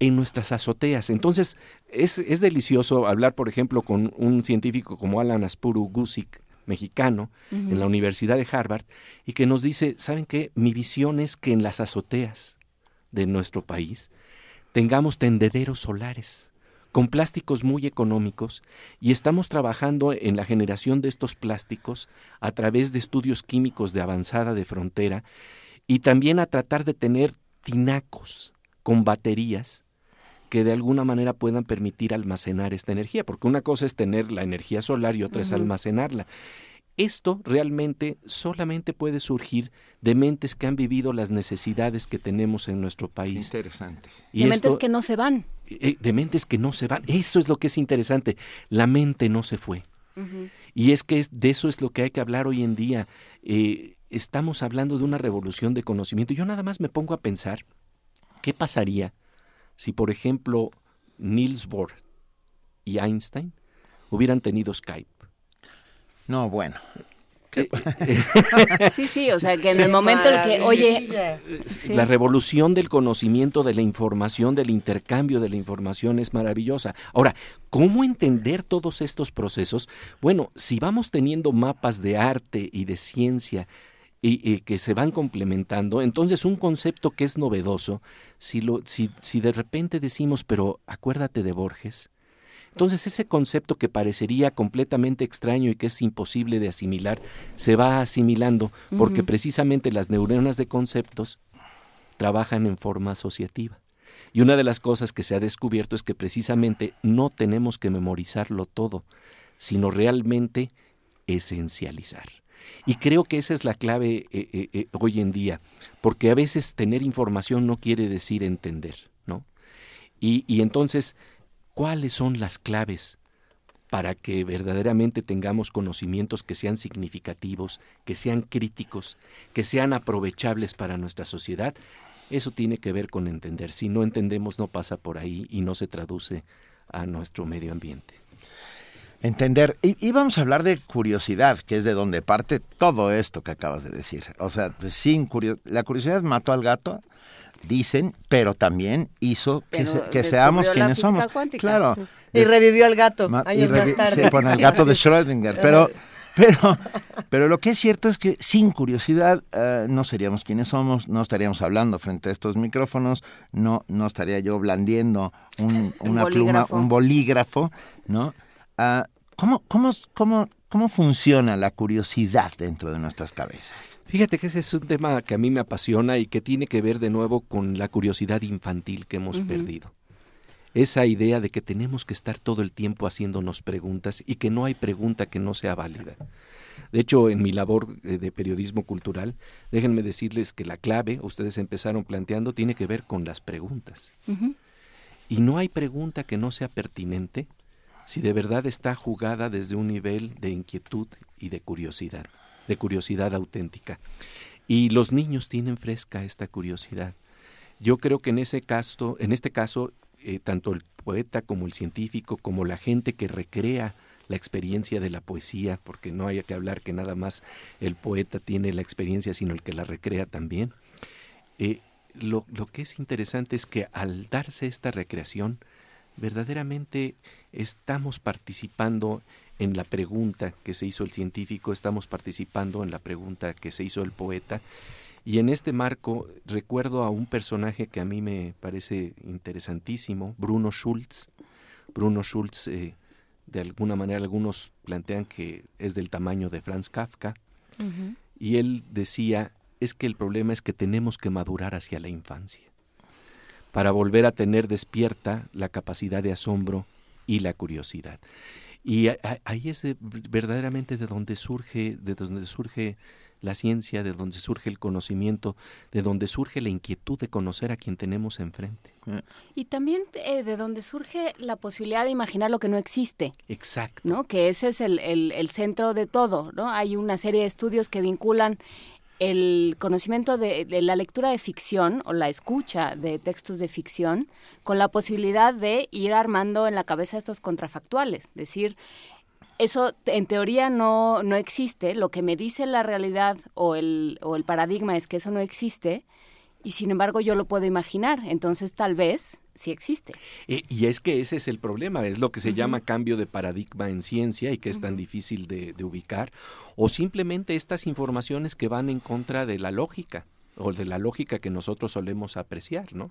en nuestras azoteas. Entonces, es, es delicioso hablar, por ejemplo, con un científico como Alan Aspuru Gusick, mexicano, uh -huh. en la Universidad de Harvard, y que nos dice, ¿saben qué? Mi visión es que en las azoteas de nuestro país tengamos tendederos solares con plásticos muy económicos y estamos trabajando en la generación de estos plásticos a través de estudios químicos de avanzada de frontera y también a tratar de tener tinacos con baterías que de alguna manera puedan permitir almacenar esta energía, porque una cosa es tener la energía solar y otra uh -huh. es almacenarla. Esto realmente solamente puede surgir de mentes que han vivido las necesidades que tenemos en nuestro país. Interesante. Y de esto, mentes que no se van. De mentes que no se van. Eso es lo que es interesante. La mente no se fue. Uh -huh. Y es que es, de eso es lo que hay que hablar hoy en día. Eh, estamos hablando de una revolución de conocimiento. Yo nada más me pongo a pensar, ¿qué pasaría si, por ejemplo, Niels Bohr y Einstein hubieran tenido Skype. No, bueno. [LAUGHS] [LAUGHS] sí, sí, o sea, que en el momento en que, oye, sí. la revolución del conocimiento, de la información, del intercambio de la información es maravillosa. Ahora, ¿cómo entender todos estos procesos? Bueno, si vamos teniendo mapas de arte y de ciencia, y, y, que se van complementando. Entonces, un concepto que es novedoso, si, lo, si, si de repente decimos, pero acuérdate de Borges, entonces ese concepto que parecería completamente extraño y que es imposible de asimilar, se va asimilando porque precisamente las neuronas de conceptos trabajan en forma asociativa. Y una de las cosas que se ha descubierto es que precisamente no tenemos que memorizarlo todo, sino realmente esencializar. Y creo que esa es la clave eh, eh, eh, hoy en día, porque a veces tener información no quiere decir entender, ¿no? Y, y entonces cuáles son las claves para que verdaderamente tengamos conocimientos que sean significativos, que sean críticos, que sean aprovechables para nuestra sociedad, eso tiene que ver con entender. Si no entendemos, no pasa por ahí y no se traduce a nuestro medio ambiente. Entender. Y, vamos a hablar de curiosidad, que es de donde parte todo esto que acabas de decir. O sea, pues, sin curiosidad. La curiosidad mató al gato, dicen, pero también hizo que, que seamos quienes somos. Cuántica. Claro. Y revivió al gato años más tarde. Sí, con el gato de [LAUGHS] Schrödinger. Pero, [LAUGHS] pero, pero lo que es cierto es que sin curiosidad uh, no seríamos quienes somos, no estaríamos hablando frente a estos micrófonos, no, no estaría yo blandiendo un, [LAUGHS] una un pluma, un bolígrafo, ¿no? Uh, ¿cómo, cómo, cómo, ¿Cómo funciona la curiosidad dentro de nuestras cabezas? Fíjate que ese es un tema que a mí me apasiona y que tiene que ver de nuevo con la curiosidad infantil que hemos uh -huh. perdido. Esa idea de que tenemos que estar todo el tiempo haciéndonos preguntas y que no hay pregunta que no sea válida. De hecho, en mi labor de periodismo cultural, déjenme decirles que la clave, ustedes empezaron planteando, tiene que ver con las preguntas. Uh -huh. Y no hay pregunta que no sea pertinente si de verdad está jugada desde un nivel de inquietud y de curiosidad, de curiosidad auténtica. Y los niños tienen fresca esta curiosidad. Yo creo que en ese caso, en este caso, eh, tanto el poeta como el científico, como la gente que recrea la experiencia de la poesía, porque no hay que hablar que nada más el poeta tiene la experiencia, sino el que la recrea también. Eh, lo, lo que es interesante es que al darse esta recreación, verdaderamente estamos participando en la pregunta que se hizo el científico, estamos participando en la pregunta que se hizo el poeta. Y en este marco recuerdo a un personaje que a mí me parece interesantísimo, Bruno Schulz. Bruno Schulz, eh, de alguna manera algunos plantean que es del tamaño de Franz Kafka. Uh -huh. Y él decía, es que el problema es que tenemos que madurar hacia la infancia para volver a tener despierta la capacidad de asombro y la curiosidad. Y ahí es de, verdaderamente de donde surge, de donde surge la ciencia, de donde surge el conocimiento, de donde surge la inquietud de conocer a quien tenemos enfrente. Y también eh, de donde surge la posibilidad de imaginar lo que no existe. Exacto. ¿No? Que ese es el, el, el centro de todo, ¿no? Hay una serie de estudios que vinculan el conocimiento de, de, la lectura de ficción o la escucha de textos de ficción con la posibilidad de ir armando en la cabeza estos contrafactuales, es decir, eso en teoría no, no existe, lo que me dice la realidad o el, o el paradigma es que eso no existe y sin embargo yo lo puedo imaginar, entonces tal vez sí existe. Eh, y es que ese es el problema, es lo que se uh -huh. llama cambio de paradigma en ciencia y que es uh -huh. tan difícil de, de ubicar, o simplemente estas informaciones que van en contra de la lógica o de la lógica que nosotros solemos apreciar, ¿no?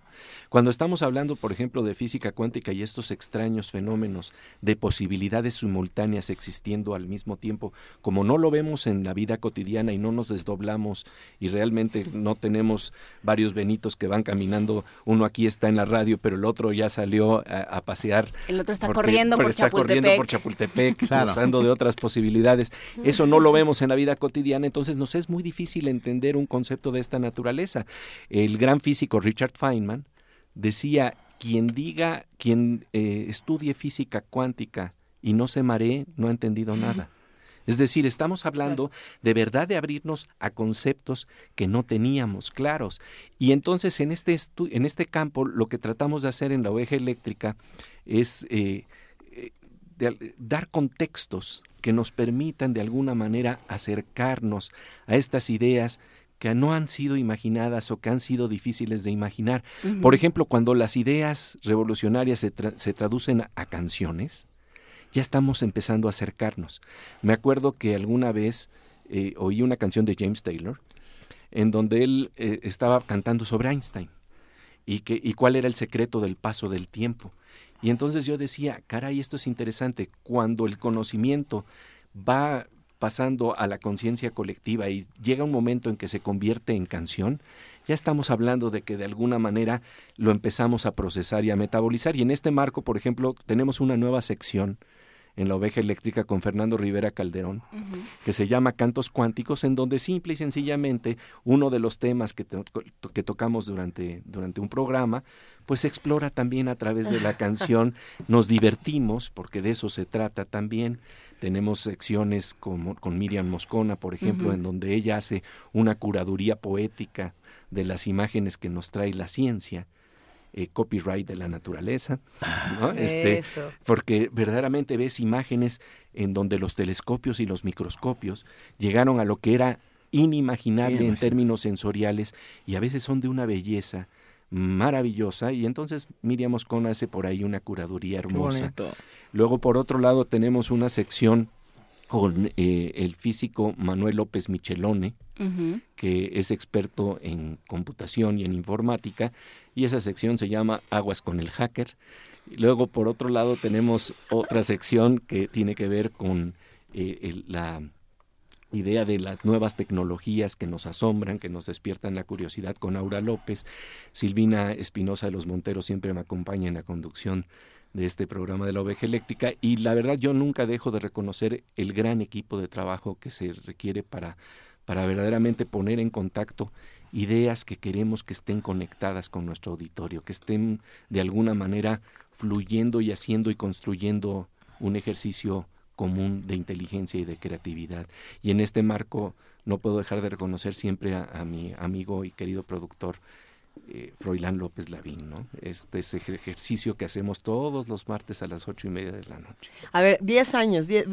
Cuando estamos hablando, por ejemplo, de física cuántica y estos extraños fenómenos de posibilidades simultáneas existiendo al mismo tiempo, como no lo vemos en la vida cotidiana y no nos desdoblamos y realmente no tenemos varios benitos que van caminando, uno aquí está en la radio, pero el otro ya salió a, a pasear. El otro está porque, corriendo por está Chapultepec. corriendo por Chapultepec, [LAUGHS] claro. usando de otras posibilidades. Eso no lo vemos en la vida cotidiana, entonces nos es muy difícil entender un concepto de esta naturaleza naturaleza. El gran físico Richard Feynman decía, quien diga, quien eh, estudie física cuántica y no se maree, no ha entendido nada. Es decir, estamos hablando de verdad de abrirnos a conceptos que no teníamos claros. Y entonces en este, en este campo lo que tratamos de hacer en la oveja eléctrica es eh, dar contextos que nos permitan de alguna manera acercarnos a estas ideas que no han sido imaginadas o que han sido difíciles de imaginar. Por ejemplo, cuando las ideas revolucionarias se, se traducen a canciones, ya estamos empezando a acercarnos. Me acuerdo que alguna vez eh, oí una canción de James Taylor en donde él eh, estaba cantando sobre Einstein y, que, y cuál era el secreto del paso del tiempo. Y entonces yo decía, caray, esto es interesante, cuando el conocimiento va pasando a la conciencia colectiva y llega un momento en que se convierte en canción, ya estamos hablando de que de alguna manera lo empezamos a procesar y a metabolizar. Y en este marco, por ejemplo, tenemos una nueva sección en la oveja eléctrica con Fernando Rivera Calderón, que se llama Cantos Cuánticos, en donde simple y sencillamente uno de los temas que, que tocamos durante, durante un programa, pues se explora también a través de la [LAUGHS] canción, nos divertimos, porque de eso se trata también. Tenemos secciones como, con Miriam Moscona, por ejemplo, en donde ella hace una curaduría poética de las imágenes que nos trae la ciencia eh, copyright de la naturaleza, ¿no? este, porque verdaderamente ves imágenes en donde los telescopios y los microscopios llegaron a lo que era inimaginable en términos sensoriales y a veces son de una belleza maravillosa y entonces Miriam Moscona hace por ahí una curaduría hermosa. Luego por otro lado tenemos una sección con eh, el físico Manuel López Michelone, que es experto en computación y en informática, y esa sección se llama Aguas con el hacker. Y luego, por otro lado, tenemos otra sección que tiene que ver con eh, la idea de las nuevas tecnologías que nos asombran, que nos despiertan la curiosidad con Aura López. Silvina Espinosa de los Monteros siempre me acompaña en la conducción de este programa de la oveja eléctrica y la verdad yo nunca dejo de reconocer el gran equipo de trabajo que se requiere para, para verdaderamente poner en contacto ideas que queremos que estén conectadas con nuestro auditorio, que estén de alguna manera fluyendo y haciendo y construyendo un ejercicio común de inteligencia y de creatividad. Y en este marco no puedo dejar de reconocer siempre a, mi amigo y querido productor eh, Froilán López Lavín, ¿no? Este es ejercicio que hacemos todos los martes a las ocho y media de la noche. A ver, diez años. Diez,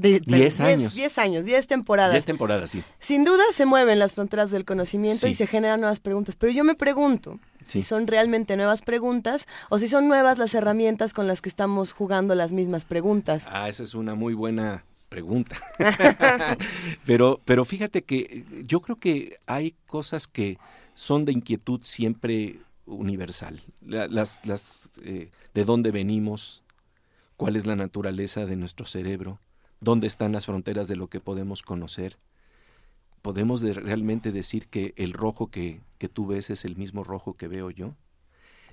años. Diez, años, diez temporadas. Diez temporadas, sí. Sin duda se mueven las fronteras del conocimiento y se generan nuevas preguntas, pero yo me pregunto, si son realmente nuevas preguntas o si son nuevas las herramientas con las que estamos jugando las mismas preguntas. Ah, esa es una muy buena pregunta. [LAUGHS] pero, pero fíjate que yo creo que hay cosas que son de inquietud siempre universal. las, las, eh, de dónde venimos, cuál es la naturaleza de nuestro cerebro, dónde están las fronteras de lo que podemos conocer. ¿Podemos realmente decir que el rojo que, que tú ves es el mismo rojo que veo yo?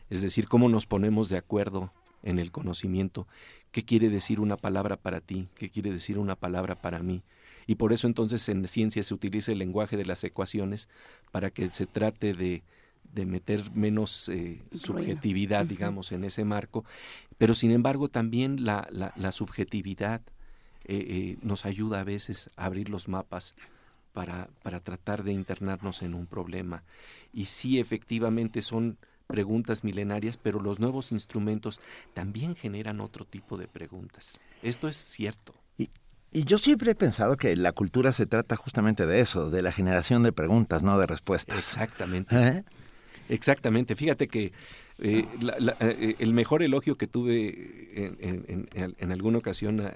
Es decir, cómo nos ponemos de acuerdo en el conocimiento. ¿Qué quiere decir una palabra para ti? ¿Qué quiere decir una palabra para mí? Y por eso entonces en ciencia se utiliza el lenguaje de las ecuaciones para que se trate de, de meter menos eh, subjetividad, digamos, en ese marco, pero sin embargo también la, la, subjetividad eh, eh, nos ayuda a veces a abrir los mapas para, para tratar de internarnos en un problema. Y sí, efectivamente son preguntas milenarias, pero los nuevos instrumentos también generan otro tipo de preguntas. Esto es cierto. Y yo siempre he pensado que la cultura se trata justamente de eso, de la generación de preguntas, no de respuestas. Exactamente. ¿Eh? Exactamente. Fíjate que eh, eh, el mejor elogio que tuve en, alguna ocasión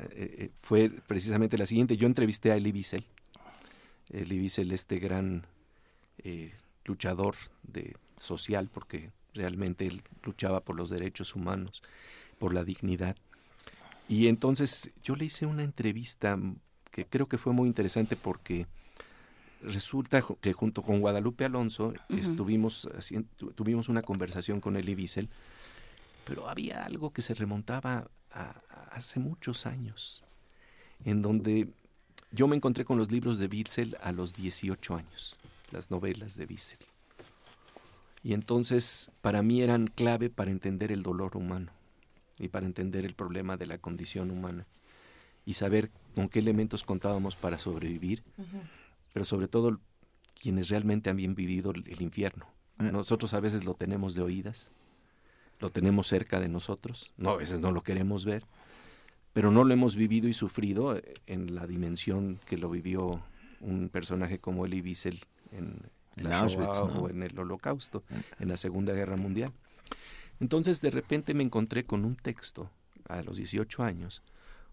fue precisamente la siguiente. Yo entrevisté a Elie Wiesel. Elie Wiesel, este gran luchador de, social, porque realmente él luchaba por los derechos humanos, por la dignidad. Y entonces yo le hice una entrevista que creo que fue muy interesante porque resulta que junto con Guadalupe Alonso estuvimos haciendo, tuvimos una conversación con Elie Wiesel, pero había algo que se remontaba a, hace muchos años, en donde yo me encontré con los libros de Wiesel a los 18 años, las novelas de Wiesel. Y entonces para mí eran clave para entender el dolor humano y para entender el problema de la condición humana y saber con qué elementos contábamos para sobrevivir, pero sobre todo quienes realmente han vivido el infierno. Eh. Nosotros a veces lo tenemos de oídas, lo tenemos cerca de nosotros, no a veces no lo queremos ver, pero no lo hemos vivido y sufrido eh, en la dimensión que lo vivió un personaje como Elie Wiesel en En la Auschwitz, Shoah ¿no? o en el Holocausto, en la Segunda Guerra Mundial. Entonces de repente me encontré con un texto a los 18 años,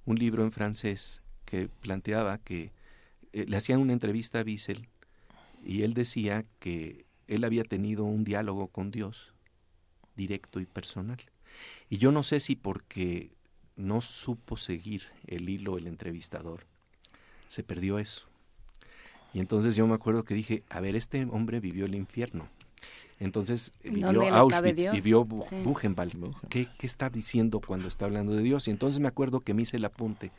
un libro en francés que planteaba que eh, le hacían una entrevista a Wiesel y él decía que él había tenido un diálogo con Dios directo y personal. Y yo no sé si porque no supo seguir el hilo el entrevistador, se perdió eso. Y entonces yo me acuerdo que dije, a ver, este hombre vivió el infierno. Entonces eh, ¿En vivió Auschwitz, vivió Bu- Sí. Buchenwald. ¿Qué, ¿Qué está diciendo cuando está hablando de Dios? Y entonces me acuerdo que me hice el apunte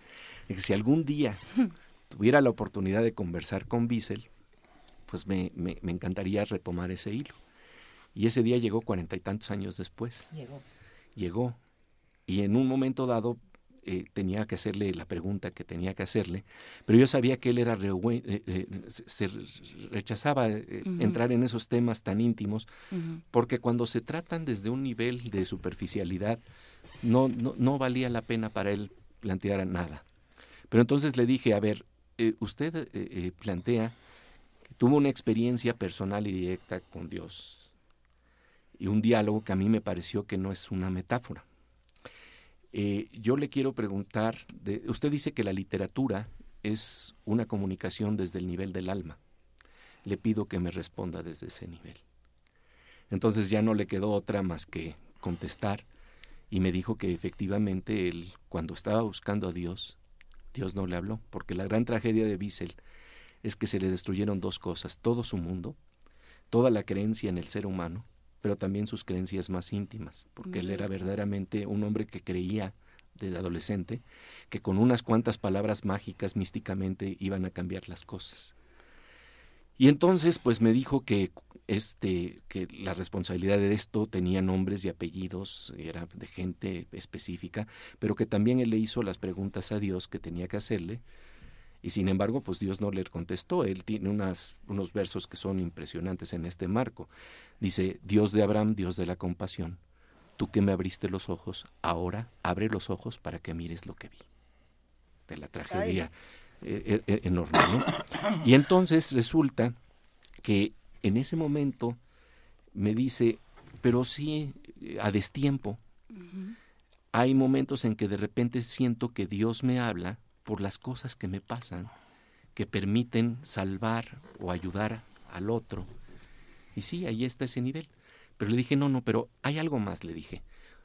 de que si algún día [LAUGHS] tuviera la oportunidad de conversar con Wiesel, pues me, me- me encantaría retomar ese hilo. Y ese día llegó cuarenta y tantos años después. Llegó. Llegó. Y en un momento dado eh, tenía que hacerle la pregunta que tenía que hacerle, pero yo sabía que él era rehue- eh, eh, se, rechazaba eh, entrar en esos temas tan íntimos, porque cuando se tratan desde un nivel de superficialidad, no, no, no valía la pena para él plantear nada. Pero entonces le dije, a ver, usted plantea que tuvo una experiencia personal y directa con Dios y un diálogo que a mí me pareció que no es una metáfora. Eh, yo le quiero preguntar, de, usted dice que la literatura es una comunicación desde el nivel del alma. Le pido que me responda desde ese nivel. Entonces ya no le quedó otra más que contestar y me dijo que efectivamente él, cuando estaba buscando a Dios, Dios no le habló, porque la gran tragedia de Wiesel es que se le destruyeron dos cosas, todo su mundo, toda la creencia en el ser humano, pero también sus creencias más íntimas, porque él era verdaderamente un hombre que creía desde adolescente que con unas cuantas palabras mágicas místicamente iban a cambiar las cosas. Y entonces pues me dijo que este que la responsabilidad de esto tenía nombres y apellidos, era de gente específica, pero que también él le hizo las preguntas a Dios que tenía que hacerle. Y sin embargo, pues Dios no le contestó. Él tiene unas, unos versos que son impresionantes en este marco. Dice, Dios de Abraham, Dios de la compasión, tú que me abriste los ojos, ahora abre los ojos para que mires lo que vi. De la tragedia eh, eh, enorme, ¿no? Y entonces resulta que en ese momento me dice, pero sí, eh, a destiempo, hay momentos en que de repente siento que Dios me habla por las cosas que me pasan, que permiten salvar o ayudar al otro. Y sí, ahí está ese nivel. Pero le dije, no, no, pero hay algo más, le dije.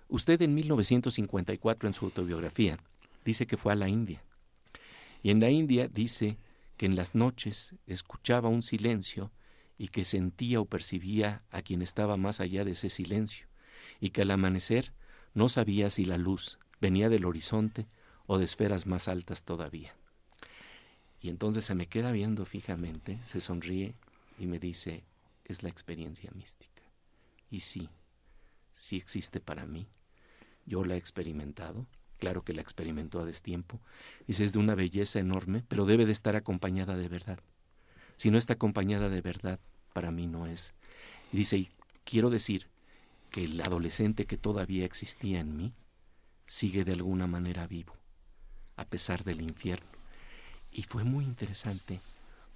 Usted en 1954 en su autobiografía dice que fue a la India. Y en la India dice que en las noches escuchaba un silencio y que sentía o percibía a quien estaba más allá de ese silencio, y que al amanecer no sabía si la luz venía del horizonte o de esferas más altas todavía. Y entonces se me queda viendo fijamente, se sonríe y me dice, es la experiencia mística. Y sí, sí existe para mí. Yo la he experimentado, claro que la experimentó a destiempo. Dice, es de una belleza enorme, pero debe de estar acompañada de verdad. Si no está acompañada de verdad, para mí no es. Y dice, y quiero decir que el adolescente que todavía existía en mí sigue de alguna manera vivo, a pesar del infierno. Y fue muy interesante,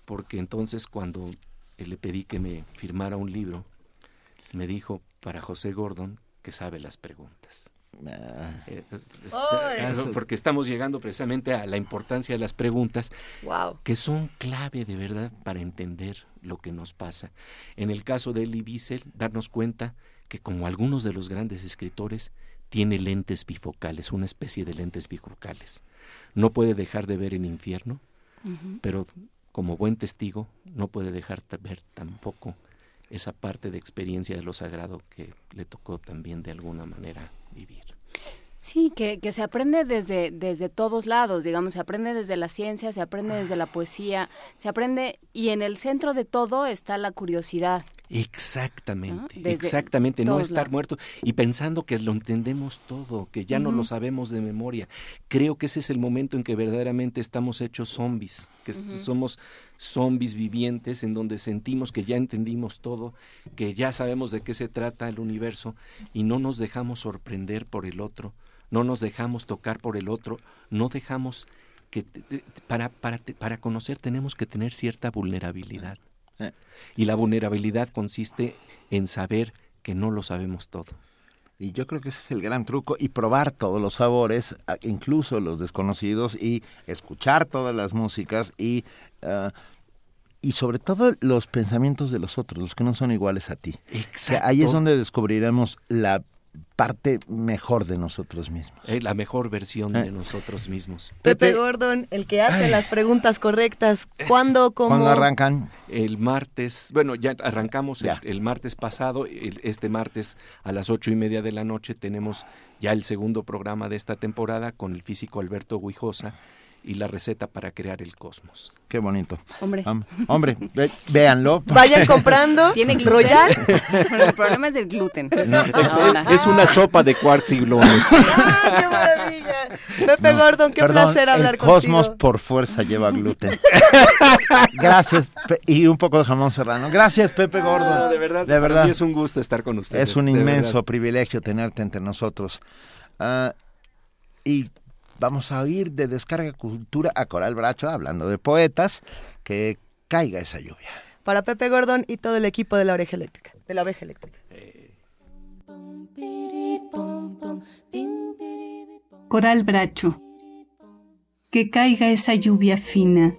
porque entonces cuando eh, le pedí que me firmara un libro, me dijo para José Gordon que sabe las preguntas. Eh, es- Ay. ah, no, porque estamos llegando precisamente a la importancia de las preguntas Wow. que son clave de verdad para entender lo que nos pasa. En el caso de Elie Wiesel, darnos cuenta que como algunos de los grandes escritores, tiene lentes bifocales, una especie de lentes bifocales. No puede dejar de ver el infierno, pero como buen testigo no puede dejar de ver tampoco esa parte de experiencia de lo sagrado que le tocó también de alguna manera vivir. Sí, que, que se aprende desde, desde todos lados, digamos, se aprende desde la ciencia, se aprende desde la poesía, se aprende y en el centro de todo está la curiosidad. Exactamente, exactamente, no estar lados. muerto y pensando que lo entendemos todo, que ya no lo sabemos de memoria. Creo que ese es el momento en que verdaderamente estamos hechos zombies, que somos zombies vivientes en donde sentimos que ya entendimos todo, que ya sabemos de qué se trata el universo y no nos dejamos sorprender por el otro, no nos dejamos tocar por el otro, no dejamos que para, para, para conocer tenemos que tener cierta vulnerabilidad. Y la vulnerabilidad consiste en saber que no lo sabemos todo. Y yo creo que ese es el gran truco y probar todos los sabores, incluso los desconocidos y escuchar todas las músicas y ah, y sobre todo los pensamientos de los otros, los que no son iguales a ti. Que ahí es Exacto. donde descubriremos la parte mejor de nosotros mismos. Eh, la mejor versión Eh. de nosotros mismos. Pepe Gordon, el que hace las preguntas correctas. ¿Cuándo, cómo? ¿Cuándo arrancan? El martes, bueno, ya arrancamos el, el martes pasado, el- este martes a las ocho y media de la noche tenemos ya el segundo programa de esta temporada con el físico Alberto Guijosa y la receta para crear el cosmos. Qué bonito. Hombre. Hombre, ve- véanlo. [LAUGHS] Vayan comprando. [LAUGHS] ¿Tiene gluten? Royal. Bueno, el problema es el gluten. Es una sopa de quarks y gluones. [LAUGHS] ¡Qué maravilla! Pepe No, Gordon, qué perdón, placer hablar el cosmos contigo. por fuerza lleva gluten. Gracias. Y un poco de jamón serrano. Gracias, Pepe Gordon. No, de verdad, De para verdad. mí es un gusto estar con ustedes. Es un inmenso verdad. privilegio tenerte entre nosotros. Ah, y vamos a oír de Descarga Cultura a Coral Bracho, hablando de poetas, que caiga esa lluvia. Para Pepe Gordon y todo el equipo de la oreja eléctrica. De la oveja eléctrica. Coral Bracho. Que caiga esa lluvia fina.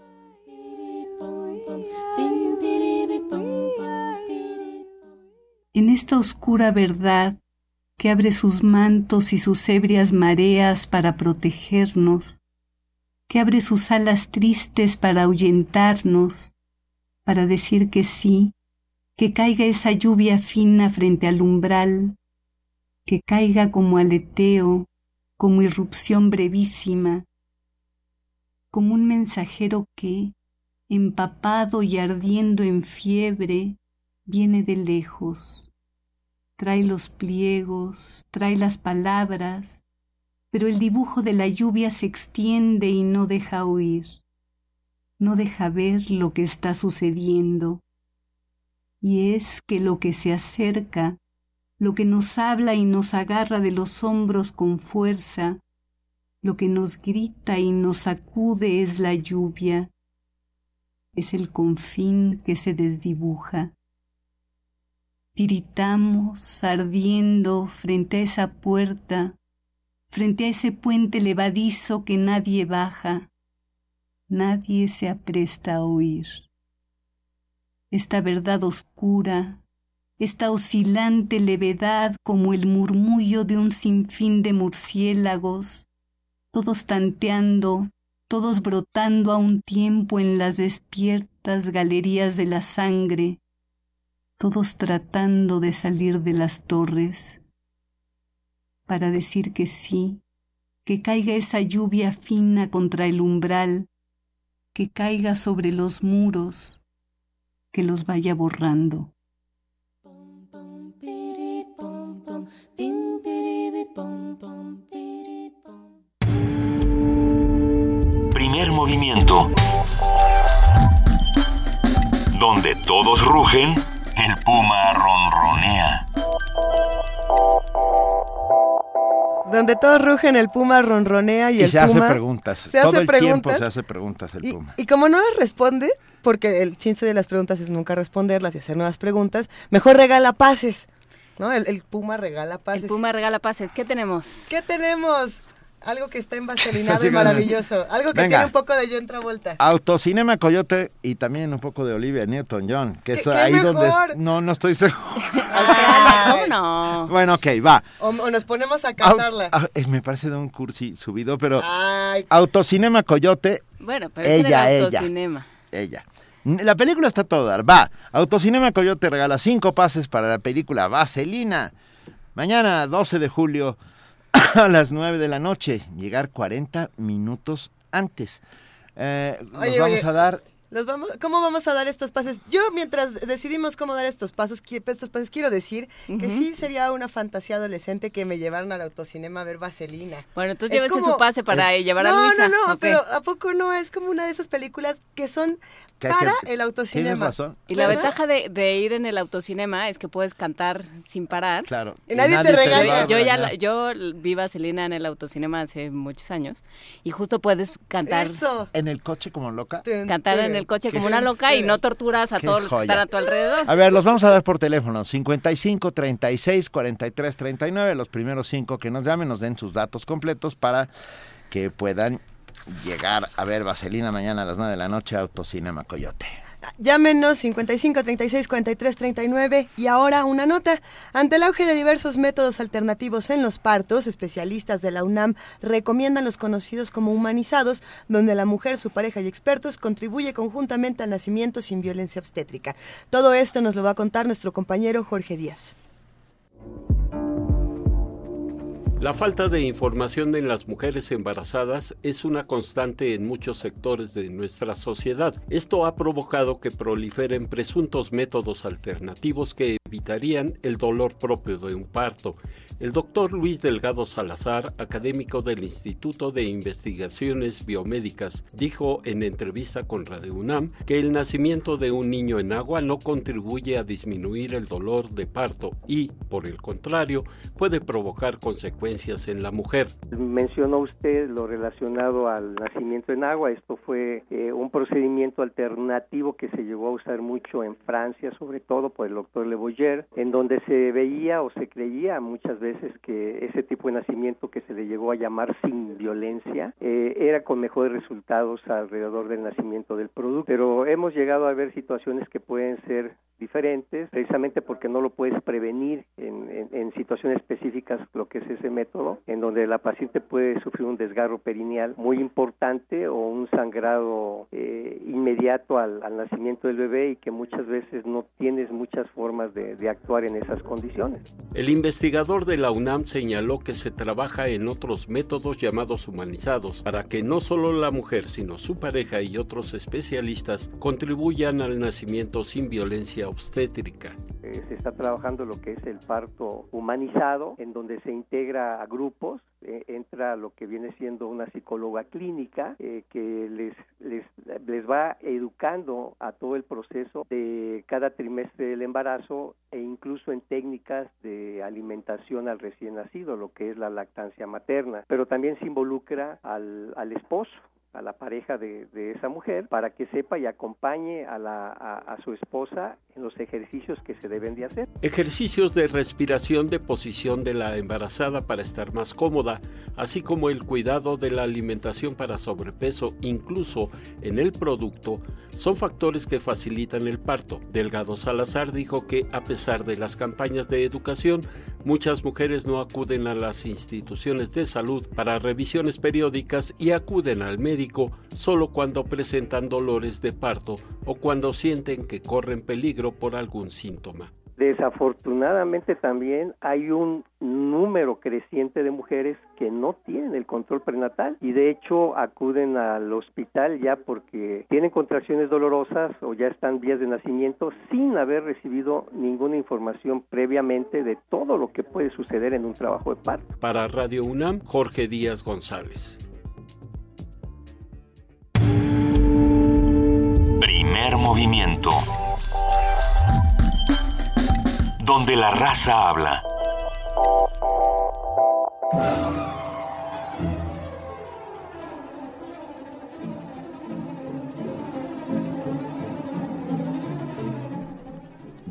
En esta oscura verdad que abre sus mantos y sus ebrias mareas para protegernos, que abre sus alas tristes para ahuyentarnos, para decir que sí, que caiga esa lluvia fina frente al umbral, que caiga como aleteo, como irrupción brevísima, como un mensajero que, empapado y ardiendo en fiebre, viene de lejos. Trae los pliegos, trae las palabras, pero el dibujo de la lluvia se extiende y no deja oír, no deja ver lo que está sucediendo. Y es que lo que se acerca, lo que nos habla y nos agarra de los hombros con fuerza, lo que nos grita y nos sacude es la lluvia, es el confín que se desdibuja. Tiritamos ardiendo frente a esa puerta, frente a ese puente levadizo que nadie baja, nadie se apresta a oír. Esta verdad oscura, esta oscilante levedad como el murmullo de un sinfín de murciélagos, todos tanteando, todos brotando a un tiempo en las despiertas galerías de la sangre, todos tratando de salir de las torres, para decir que sí, que caiga esa lluvia fina contra el umbral, que caiga sobre los muros, que los vaya borrando. Primer movimiento. Donde todos rugen, el puma ronronea. Donde todos rugen, el puma ronronea y, Y el se hace puma preguntas. se Todo hace el tiempo preguntas. se hace preguntas el Y, puma. y como no las responde, porque el chiste de las preguntas es nunca responderlas y hacer nuevas preguntas, mejor regala pases. ¿No? El, el puma regala pases. El Puma regala pases. ¿Qué tenemos? ¿Qué tenemos? Algo que está [LAUGHS] envaselinado y maravilloso. Algo que Venga. tiene un poco de John Travolta. Autocinema Coyote y también un poco de Olivia Newton-John, que es ¿Qué- qué ahí donde... es- mejor? No, no estoy seguro. [LAUGHS] ¿Cómo no? Bueno, ok, va. O, o nos ponemos a cantarla. ah, eh, me parece de un cursi subido, pero... Ay. Autocinema Coyote, Bueno, pero ella, era el ella. autocinema. ella. La película está toda dar. Va. Autocinema Coyote regala cinco pases para la película Vaselina. Mañana, 12 de julio, [COUGHS] a las 9 de la noche. Llegar 40 minutos antes. Eh, nos Oye, vamos oye, a dar... Los vamos, ¿Cómo vamos a dar estos pases? Yo, mientras decidimos cómo dar estos pasos, estos pases, quiero decir que Ujú. sí sería una fantasía adolescente que me llevaran al autocinema a ver Vaselina. Bueno, entonces Es llévese como- su pase para Es- llevar a no, Luisa. No, no, Ok. pero ¿a poco no? Es como una de esas películas que son Que para que- el autocinema. Y la ¿Verdad? ventaja de, de ir en el autocinema es que puedes cantar sin parar. Claro. Y nadie te regaña. Yo, yo ya la- yo vi Vaselina en el autocinema hace muchos años y justo puedes cantar En el coche como loca. cantar en el coche como una loca y no torturas a todos los que están a tu alrededor. A ver, los vamos a dar por teléfono. 55 36 43 39. Los primeros cinco que nos llamen nos den sus datos completos para que puedan llegar a ver Vaselina mañana a las 9 de la noche a Autocinema Coyote. Llámenos 55 36 43 39 y ahora una nota. Ante el auge de diversos métodos alternativos en los partos, especialistas de la UNAM recomiendan los conocidos como humanizados, donde la mujer, su pareja y expertos contribuye conjuntamente al nacimiento sin violencia obstétrica. Todo esto nos lo va a contar nuestro compañero Jorge Díaz. La falta de información en las mujeres embarazadas es una constante en muchos sectores de nuestra sociedad. Esto ha provocado que proliferen presuntos métodos alternativos que evitarían el dolor propio de un parto. El doctor Luis Delgado Salazar, académico del Instituto de Investigaciones Biomédicas, dijo en entrevista con Radio UNAM que el nacimiento de un niño en agua no contribuye a disminuir el dolor de parto y, por el contrario, puede provocar consecuencias en la mujer. Mencionó usted lo relacionado al nacimiento en agua. Esto fue eh, un procedimiento alternativo que se llegó a usar mucho en Francia, sobre todo por el doctor Le En donde se veía o se creía muchas veces que ese tipo de nacimiento que se le llegó a llamar sin violencia eh, era con mejores resultados alrededor del nacimiento del producto. Pero hemos llegado a ver situaciones que pueden ser diferentes, precisamente porque no lo puedes prevenir en, en- situaciones específicas lo que es ese método, en donde la paciente puede sufrir un desgarro perineal muy importante o un sangrado eh, inmediato al, al nacimiento del bebé y que muchas veces no tienes muchas formas de, de actuar en esas condiciones. El investigador de la UNAM señaló que se trabaja en otros métodos llamados humanizados para que no solo la mujer, sino su pareja y otros especialistas contribuyan al nacimiento sin violencia Eh, se está trabajando lo que es el parto humanizado, en donde se integra a grupos, eh, entra lo que viene siendo una psicóloga clínica eh, que les, les, les va educando a todo el proceso de cada trimestre del embarazo e incluso en técnicas de alimentación al recién nacido, lo que es la lactancia materna, pero también se involucra al, al esposo a la pareja de, esa mujer para que sepa y acompañe a, la, a, a su esposa en los ejercicios que se deben de hacer. Ejercicios de respiración de posición de la embarazada para estar más cómoda, así como el cuidado de la alimentación para sobrepeso, incluso en el producto, son factores que facilitan el parto. Delgado Salazar dijo que a pesar de las campañas de educación, muchas mujeres no acuden a las instituciones de salud para revisiones periódicas y acuden al médico solo cuando presentan dolores de parto o cuando sienten que corren peligro por algún síntoma. Desafortunadamente también hay un número creciente de mujeres que no tienen el control prenatal y de hecho acuden al hospital ya porque tienen contracciones dolorosas o ya están vías de nacimiento sin haber recibido ninguna información previamente de todo lo que puede suceder en un trabajo de parto. Para Radio UNAM, Jorge Díaz González. Primer movimiento. Donde la raza habla.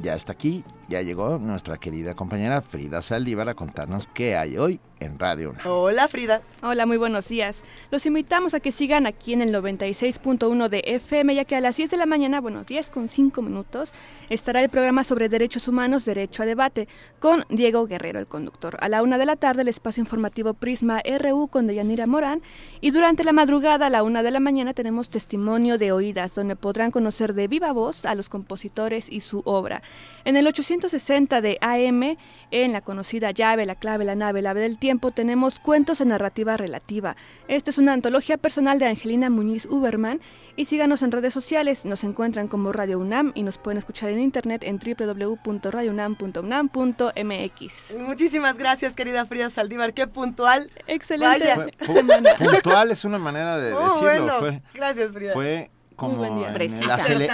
Ya está aquí, ya llegó nuestra querida compañera Frida Saldívar a contarnos qué hay hoy en Radio. Hola Frida. Hola, muy buenos días. Los invitamos a que sigan aquí en el 96.1 de FM, ya que a las 10 de la mañana, bueno, 10 con 5 minutos, estará el programa sobre derechos humanos, Derecho a Debate, con Diego Guerrero, el conductor. A la una de la tarde, el espacio informativo Prisma RU con Deyanira Morán. Y durante la madrugada, a la una de la mañana, tenemos testimonio de oídas, donde podrán conocer de viva voz a los compositores y su obra. En el 800 860 de AM, en la conocida llave, la clave, la nave, la ave del tiempo, tenemos cuentos en narrativa relativa. Esto es una antología personal de Angelina Muñiz Uberman y síganos en redes sociales, nos encuentran como Radio UNAM y nos pueden escuchar en internet en www.radiounam.unam.mx. Muchísimas gracias, querida Frida Saldívar, qué puntual. Excelente semana. Puntual es una manera de Oh, decirlo. bueno, fue, gracias, Frida. Fue como el,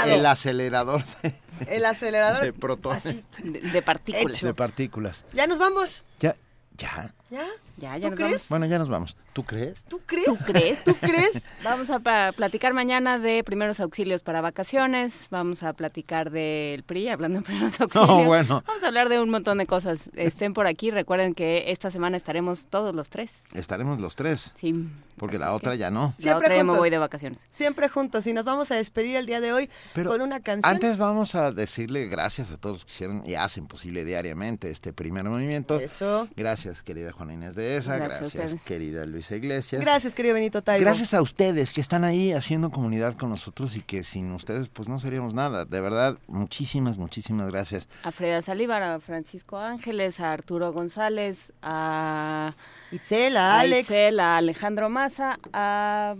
el acelerador de, El acelerador. de protones. así. De, de partículas. Hecho. De partículas. Ya nos vamos. Ya, ya. ¿Ya? Ya, ¿Tú ya nos crees? vamos. Bueno, ya nos vamos. ¿Tú crees? ¿Tú crees? ¿Tú crees? ¿Tú crees? [LAUGHS] Vamos a platicar mañana de primeros auxilios para vacaciones. Vamos a platicar del PRI, hablando de primeros [LAUGHS] auxilios. No, bueno. Vamos a hablar de un montón de cosas. Estén por aquí. Recuerden que esta semana estaremos todos los tres. Estaremos los tres. Sí. Porque Así la otra que- ya no. La otra ya me voy de vacaciones. Siempre juntos. Y nos vamos a despedir el día de hoy Pero con una canción. Antes vamos a decirle gracias a todos los que hicieron y hacen posible diariamente este primer movimiento. Eso. Gracias, querida Juana Inés de esa. Gracias querida Luisa Iglesias. Gracias, querido Benito Taibo. Gracias a ustedes que están ahí haciendo comunidad con nosotros y que sin ustedes pues no seríamos nada. De verdad, muchísimas, muchísimas gracias. A Freda Salívar, a Francisco Ángeles, a Arturo González, a Itzel, a a Alex. Itzel, a Alejandro Massa, a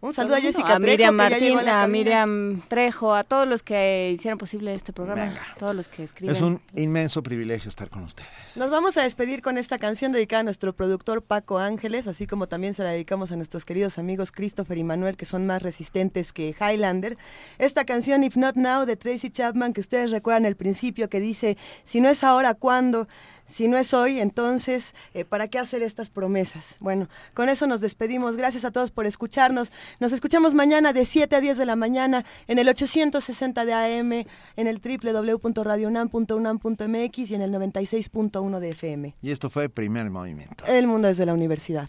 Un saludo a Jessica a Miriam Trejo, Martín, a. Miriam Trejo, a todos los que hicieron posible este programa, todos los que escriben. Es un inmenso privilegio estar con ustedes. Nos vamos a despedir con esta canción dedicada a nuestro productor Paco Ángeles, así como también se la dedicamos a nuestros queridos amigos Christopher y Manuel, que son más resistentes que Highlander. Esta canción If Not Now de Tracy Chapman, que ustedes recuerdan el principio, que dice, si no es ahora, ¿cuándo? Si no es hoy, entonces, eh, ¿para qué hacer estas promesas? Bueno, con eso nos despedimos. Gracias a todos por escucharnos. Nos escuchamos mañana de 7 a 10 de la mañana en el 860 de AM, en el www.radionam.unam.mx y en el 96.1 de FM. Y esto fue Primer Movimiento. El mundo desde la universidad.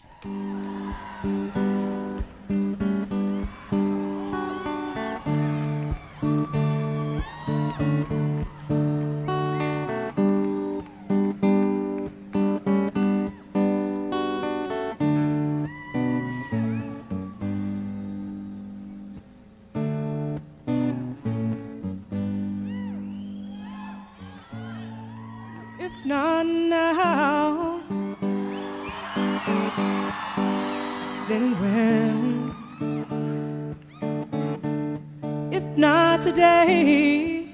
Not now, then when? If not today,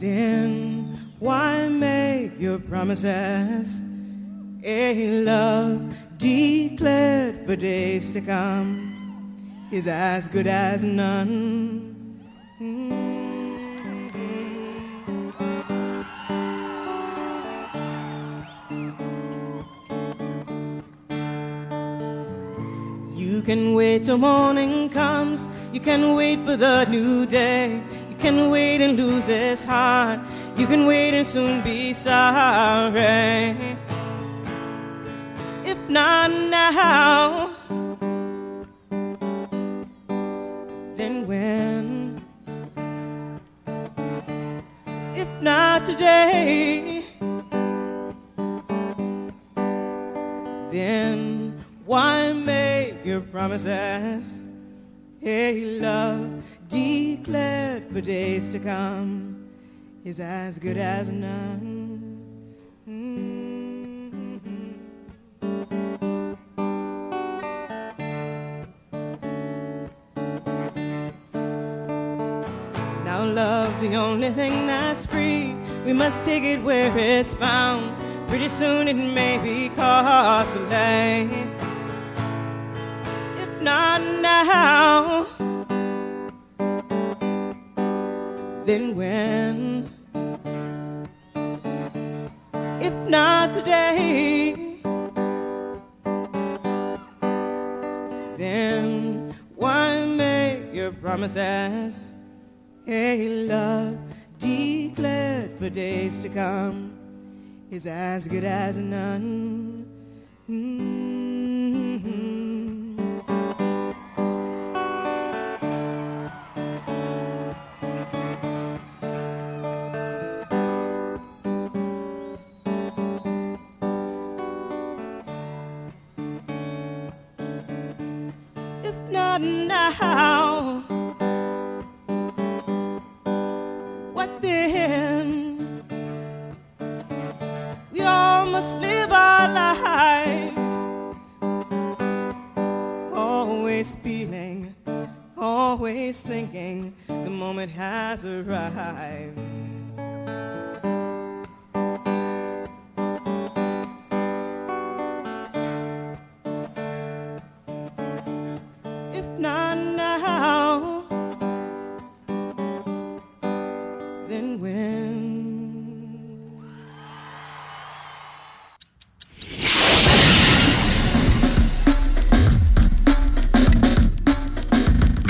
then why make your promises? A love declared for days to come is as good as none. Can wait till morning comes. You can wait for the new day. You can wait and lose this heart. You can wait and soon be sorry. If not now, then when? If not today, then why your promises? A love declared for days to come is as good as none. Mm-hmm. Now love's the only thing that's free. We must take it where it's found. Pretty soon it may be costly. Not now, then when? If not today, then why make your promises? Hey, love declared for days to come is as good as none. Mm-hmm. If always thinking the moment has arrived.